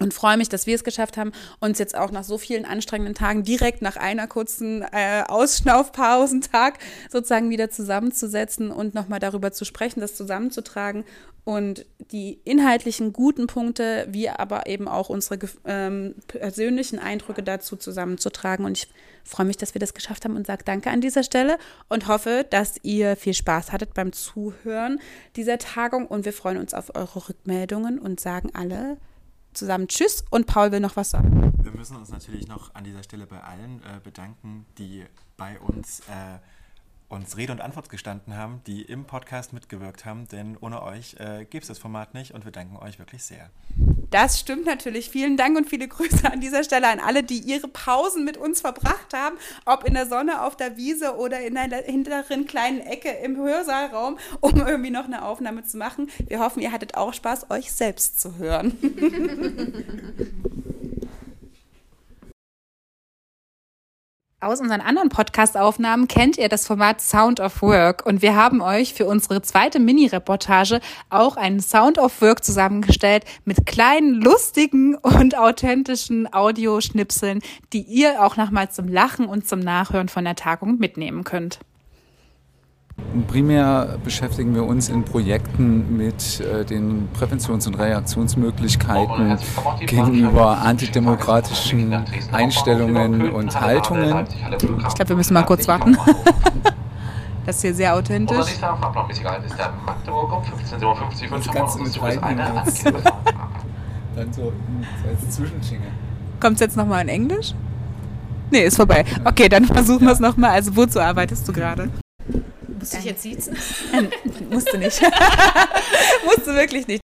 und freue mich, dass wir es geschafft haben, uns jetzt auch nach so vielen anstrengenden Tagen direkt nach einer kurzen äh, Ausschnaufpausentag sozusagen wieder zusammenzusetzen und nochmal darüber zu sprechen, das zusammenzutragen und die inhaltlichen guten Punkte, wie aber eben auch unsere ähm, persönlichen Eindrücke dazu zusammenzutragen. Und ich freue mich, dass wir das geschafft haben und sage danke an dieser Stelle und hoffe, dass ihr viel Spaß hattet beim Zuhören dieser Tagung. Und wir freuen uns auf eure Rückmeldungen und sagen alle zusammen Tschüss. Und Paul will noch was sagen. Wir müssen uns natürlich noch an dieser Stelle bei allen äh, bedanken, die bei uns äh, uns Rede und Antwort gestanden haben, die im Podcast mitgewirkt haben, denn ohne euch äh, gäbe es das Format nicht und wir danken euch wirklich sehr. Das stimmt natürlich. Vielen Dank und viele Grüße an dieser Stelle an alle, die ihre Pausen mit uns verbracht haben, ob in der Sonne, auf der Wiese oder in einer hinteren kleinen Ecke im Hörsaalraum, um irgendwie noch eine Aufnahme zu machen. Wir hoffen, ihr hattet auch Spaß, euch selbst zu hören. <laughs> Aus unseren anderen Podcast-Aufnahmen kennt ihr das Format Sound of Work und wir haben euch für unsere zweite Mini-Reportage auch einen Sound of Work zusammengestellt mit kleinen, lustigen und authentischen Audioschnipseln, die ihr auch nochmal zum Lachen und zum Nachhören von der Tagung mitnehmen könnt. Primär beschäftigen wir uns in Projekten mit äh, den Präventions- und Reaktionsmöglichkeiten gegenüber antidemokratischen Einstellungen und Haltungen. Ich glaube, wir müssen mal kurz warten. <laughs> Das ist hier sehr authentisch. Das Ganze mit rein als, dann so als Zwischenschinge. Kommt es jetzt nochmal in Englisch? Nee, ist vorbei. Okay, dann versuchen wir es nochmal. Also wozu arbeitest du gerade? Musst du dich jetzt siezen? <laughs> Musst du nicht. <laughs> Musst du wirklich nicht.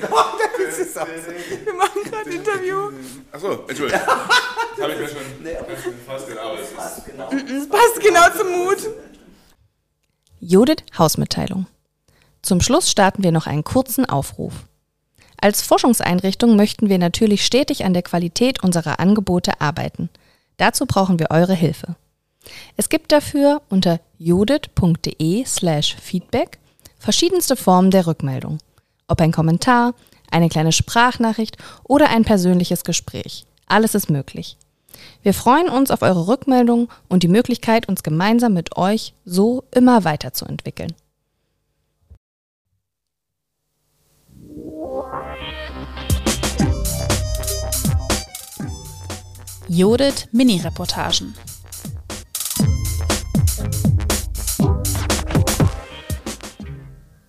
<laughs> Wir machen gerade ein Interview. Achso, Entschuldigung. Das habe ich mir schon fast gedacht, aber es passt genau. Es passt genau zum Mut. Judith Hausmitteilung. Zum Schluss starten wir noch einen kurzen Aufruf. Als Forschungseinrichtung möchten wir natürlich stetig an der Qualität unserer Angebote arbeiten. Dazu brauchen wir eure Hilfe. Es gibt dafür unter judith.de slash feedback verschiedenste Formen der Rückmeldung. Ob ein Kommentar, eine kleine Sprachnachricht oder ein persönliches Gespräch. Alles ist möglich. Wir freuen uns auf eure Rückmeldung und die Möglichkeit, uns gemeinsam mit euch so immer weiterzuentwickeln. Judith Mini-Reportagen.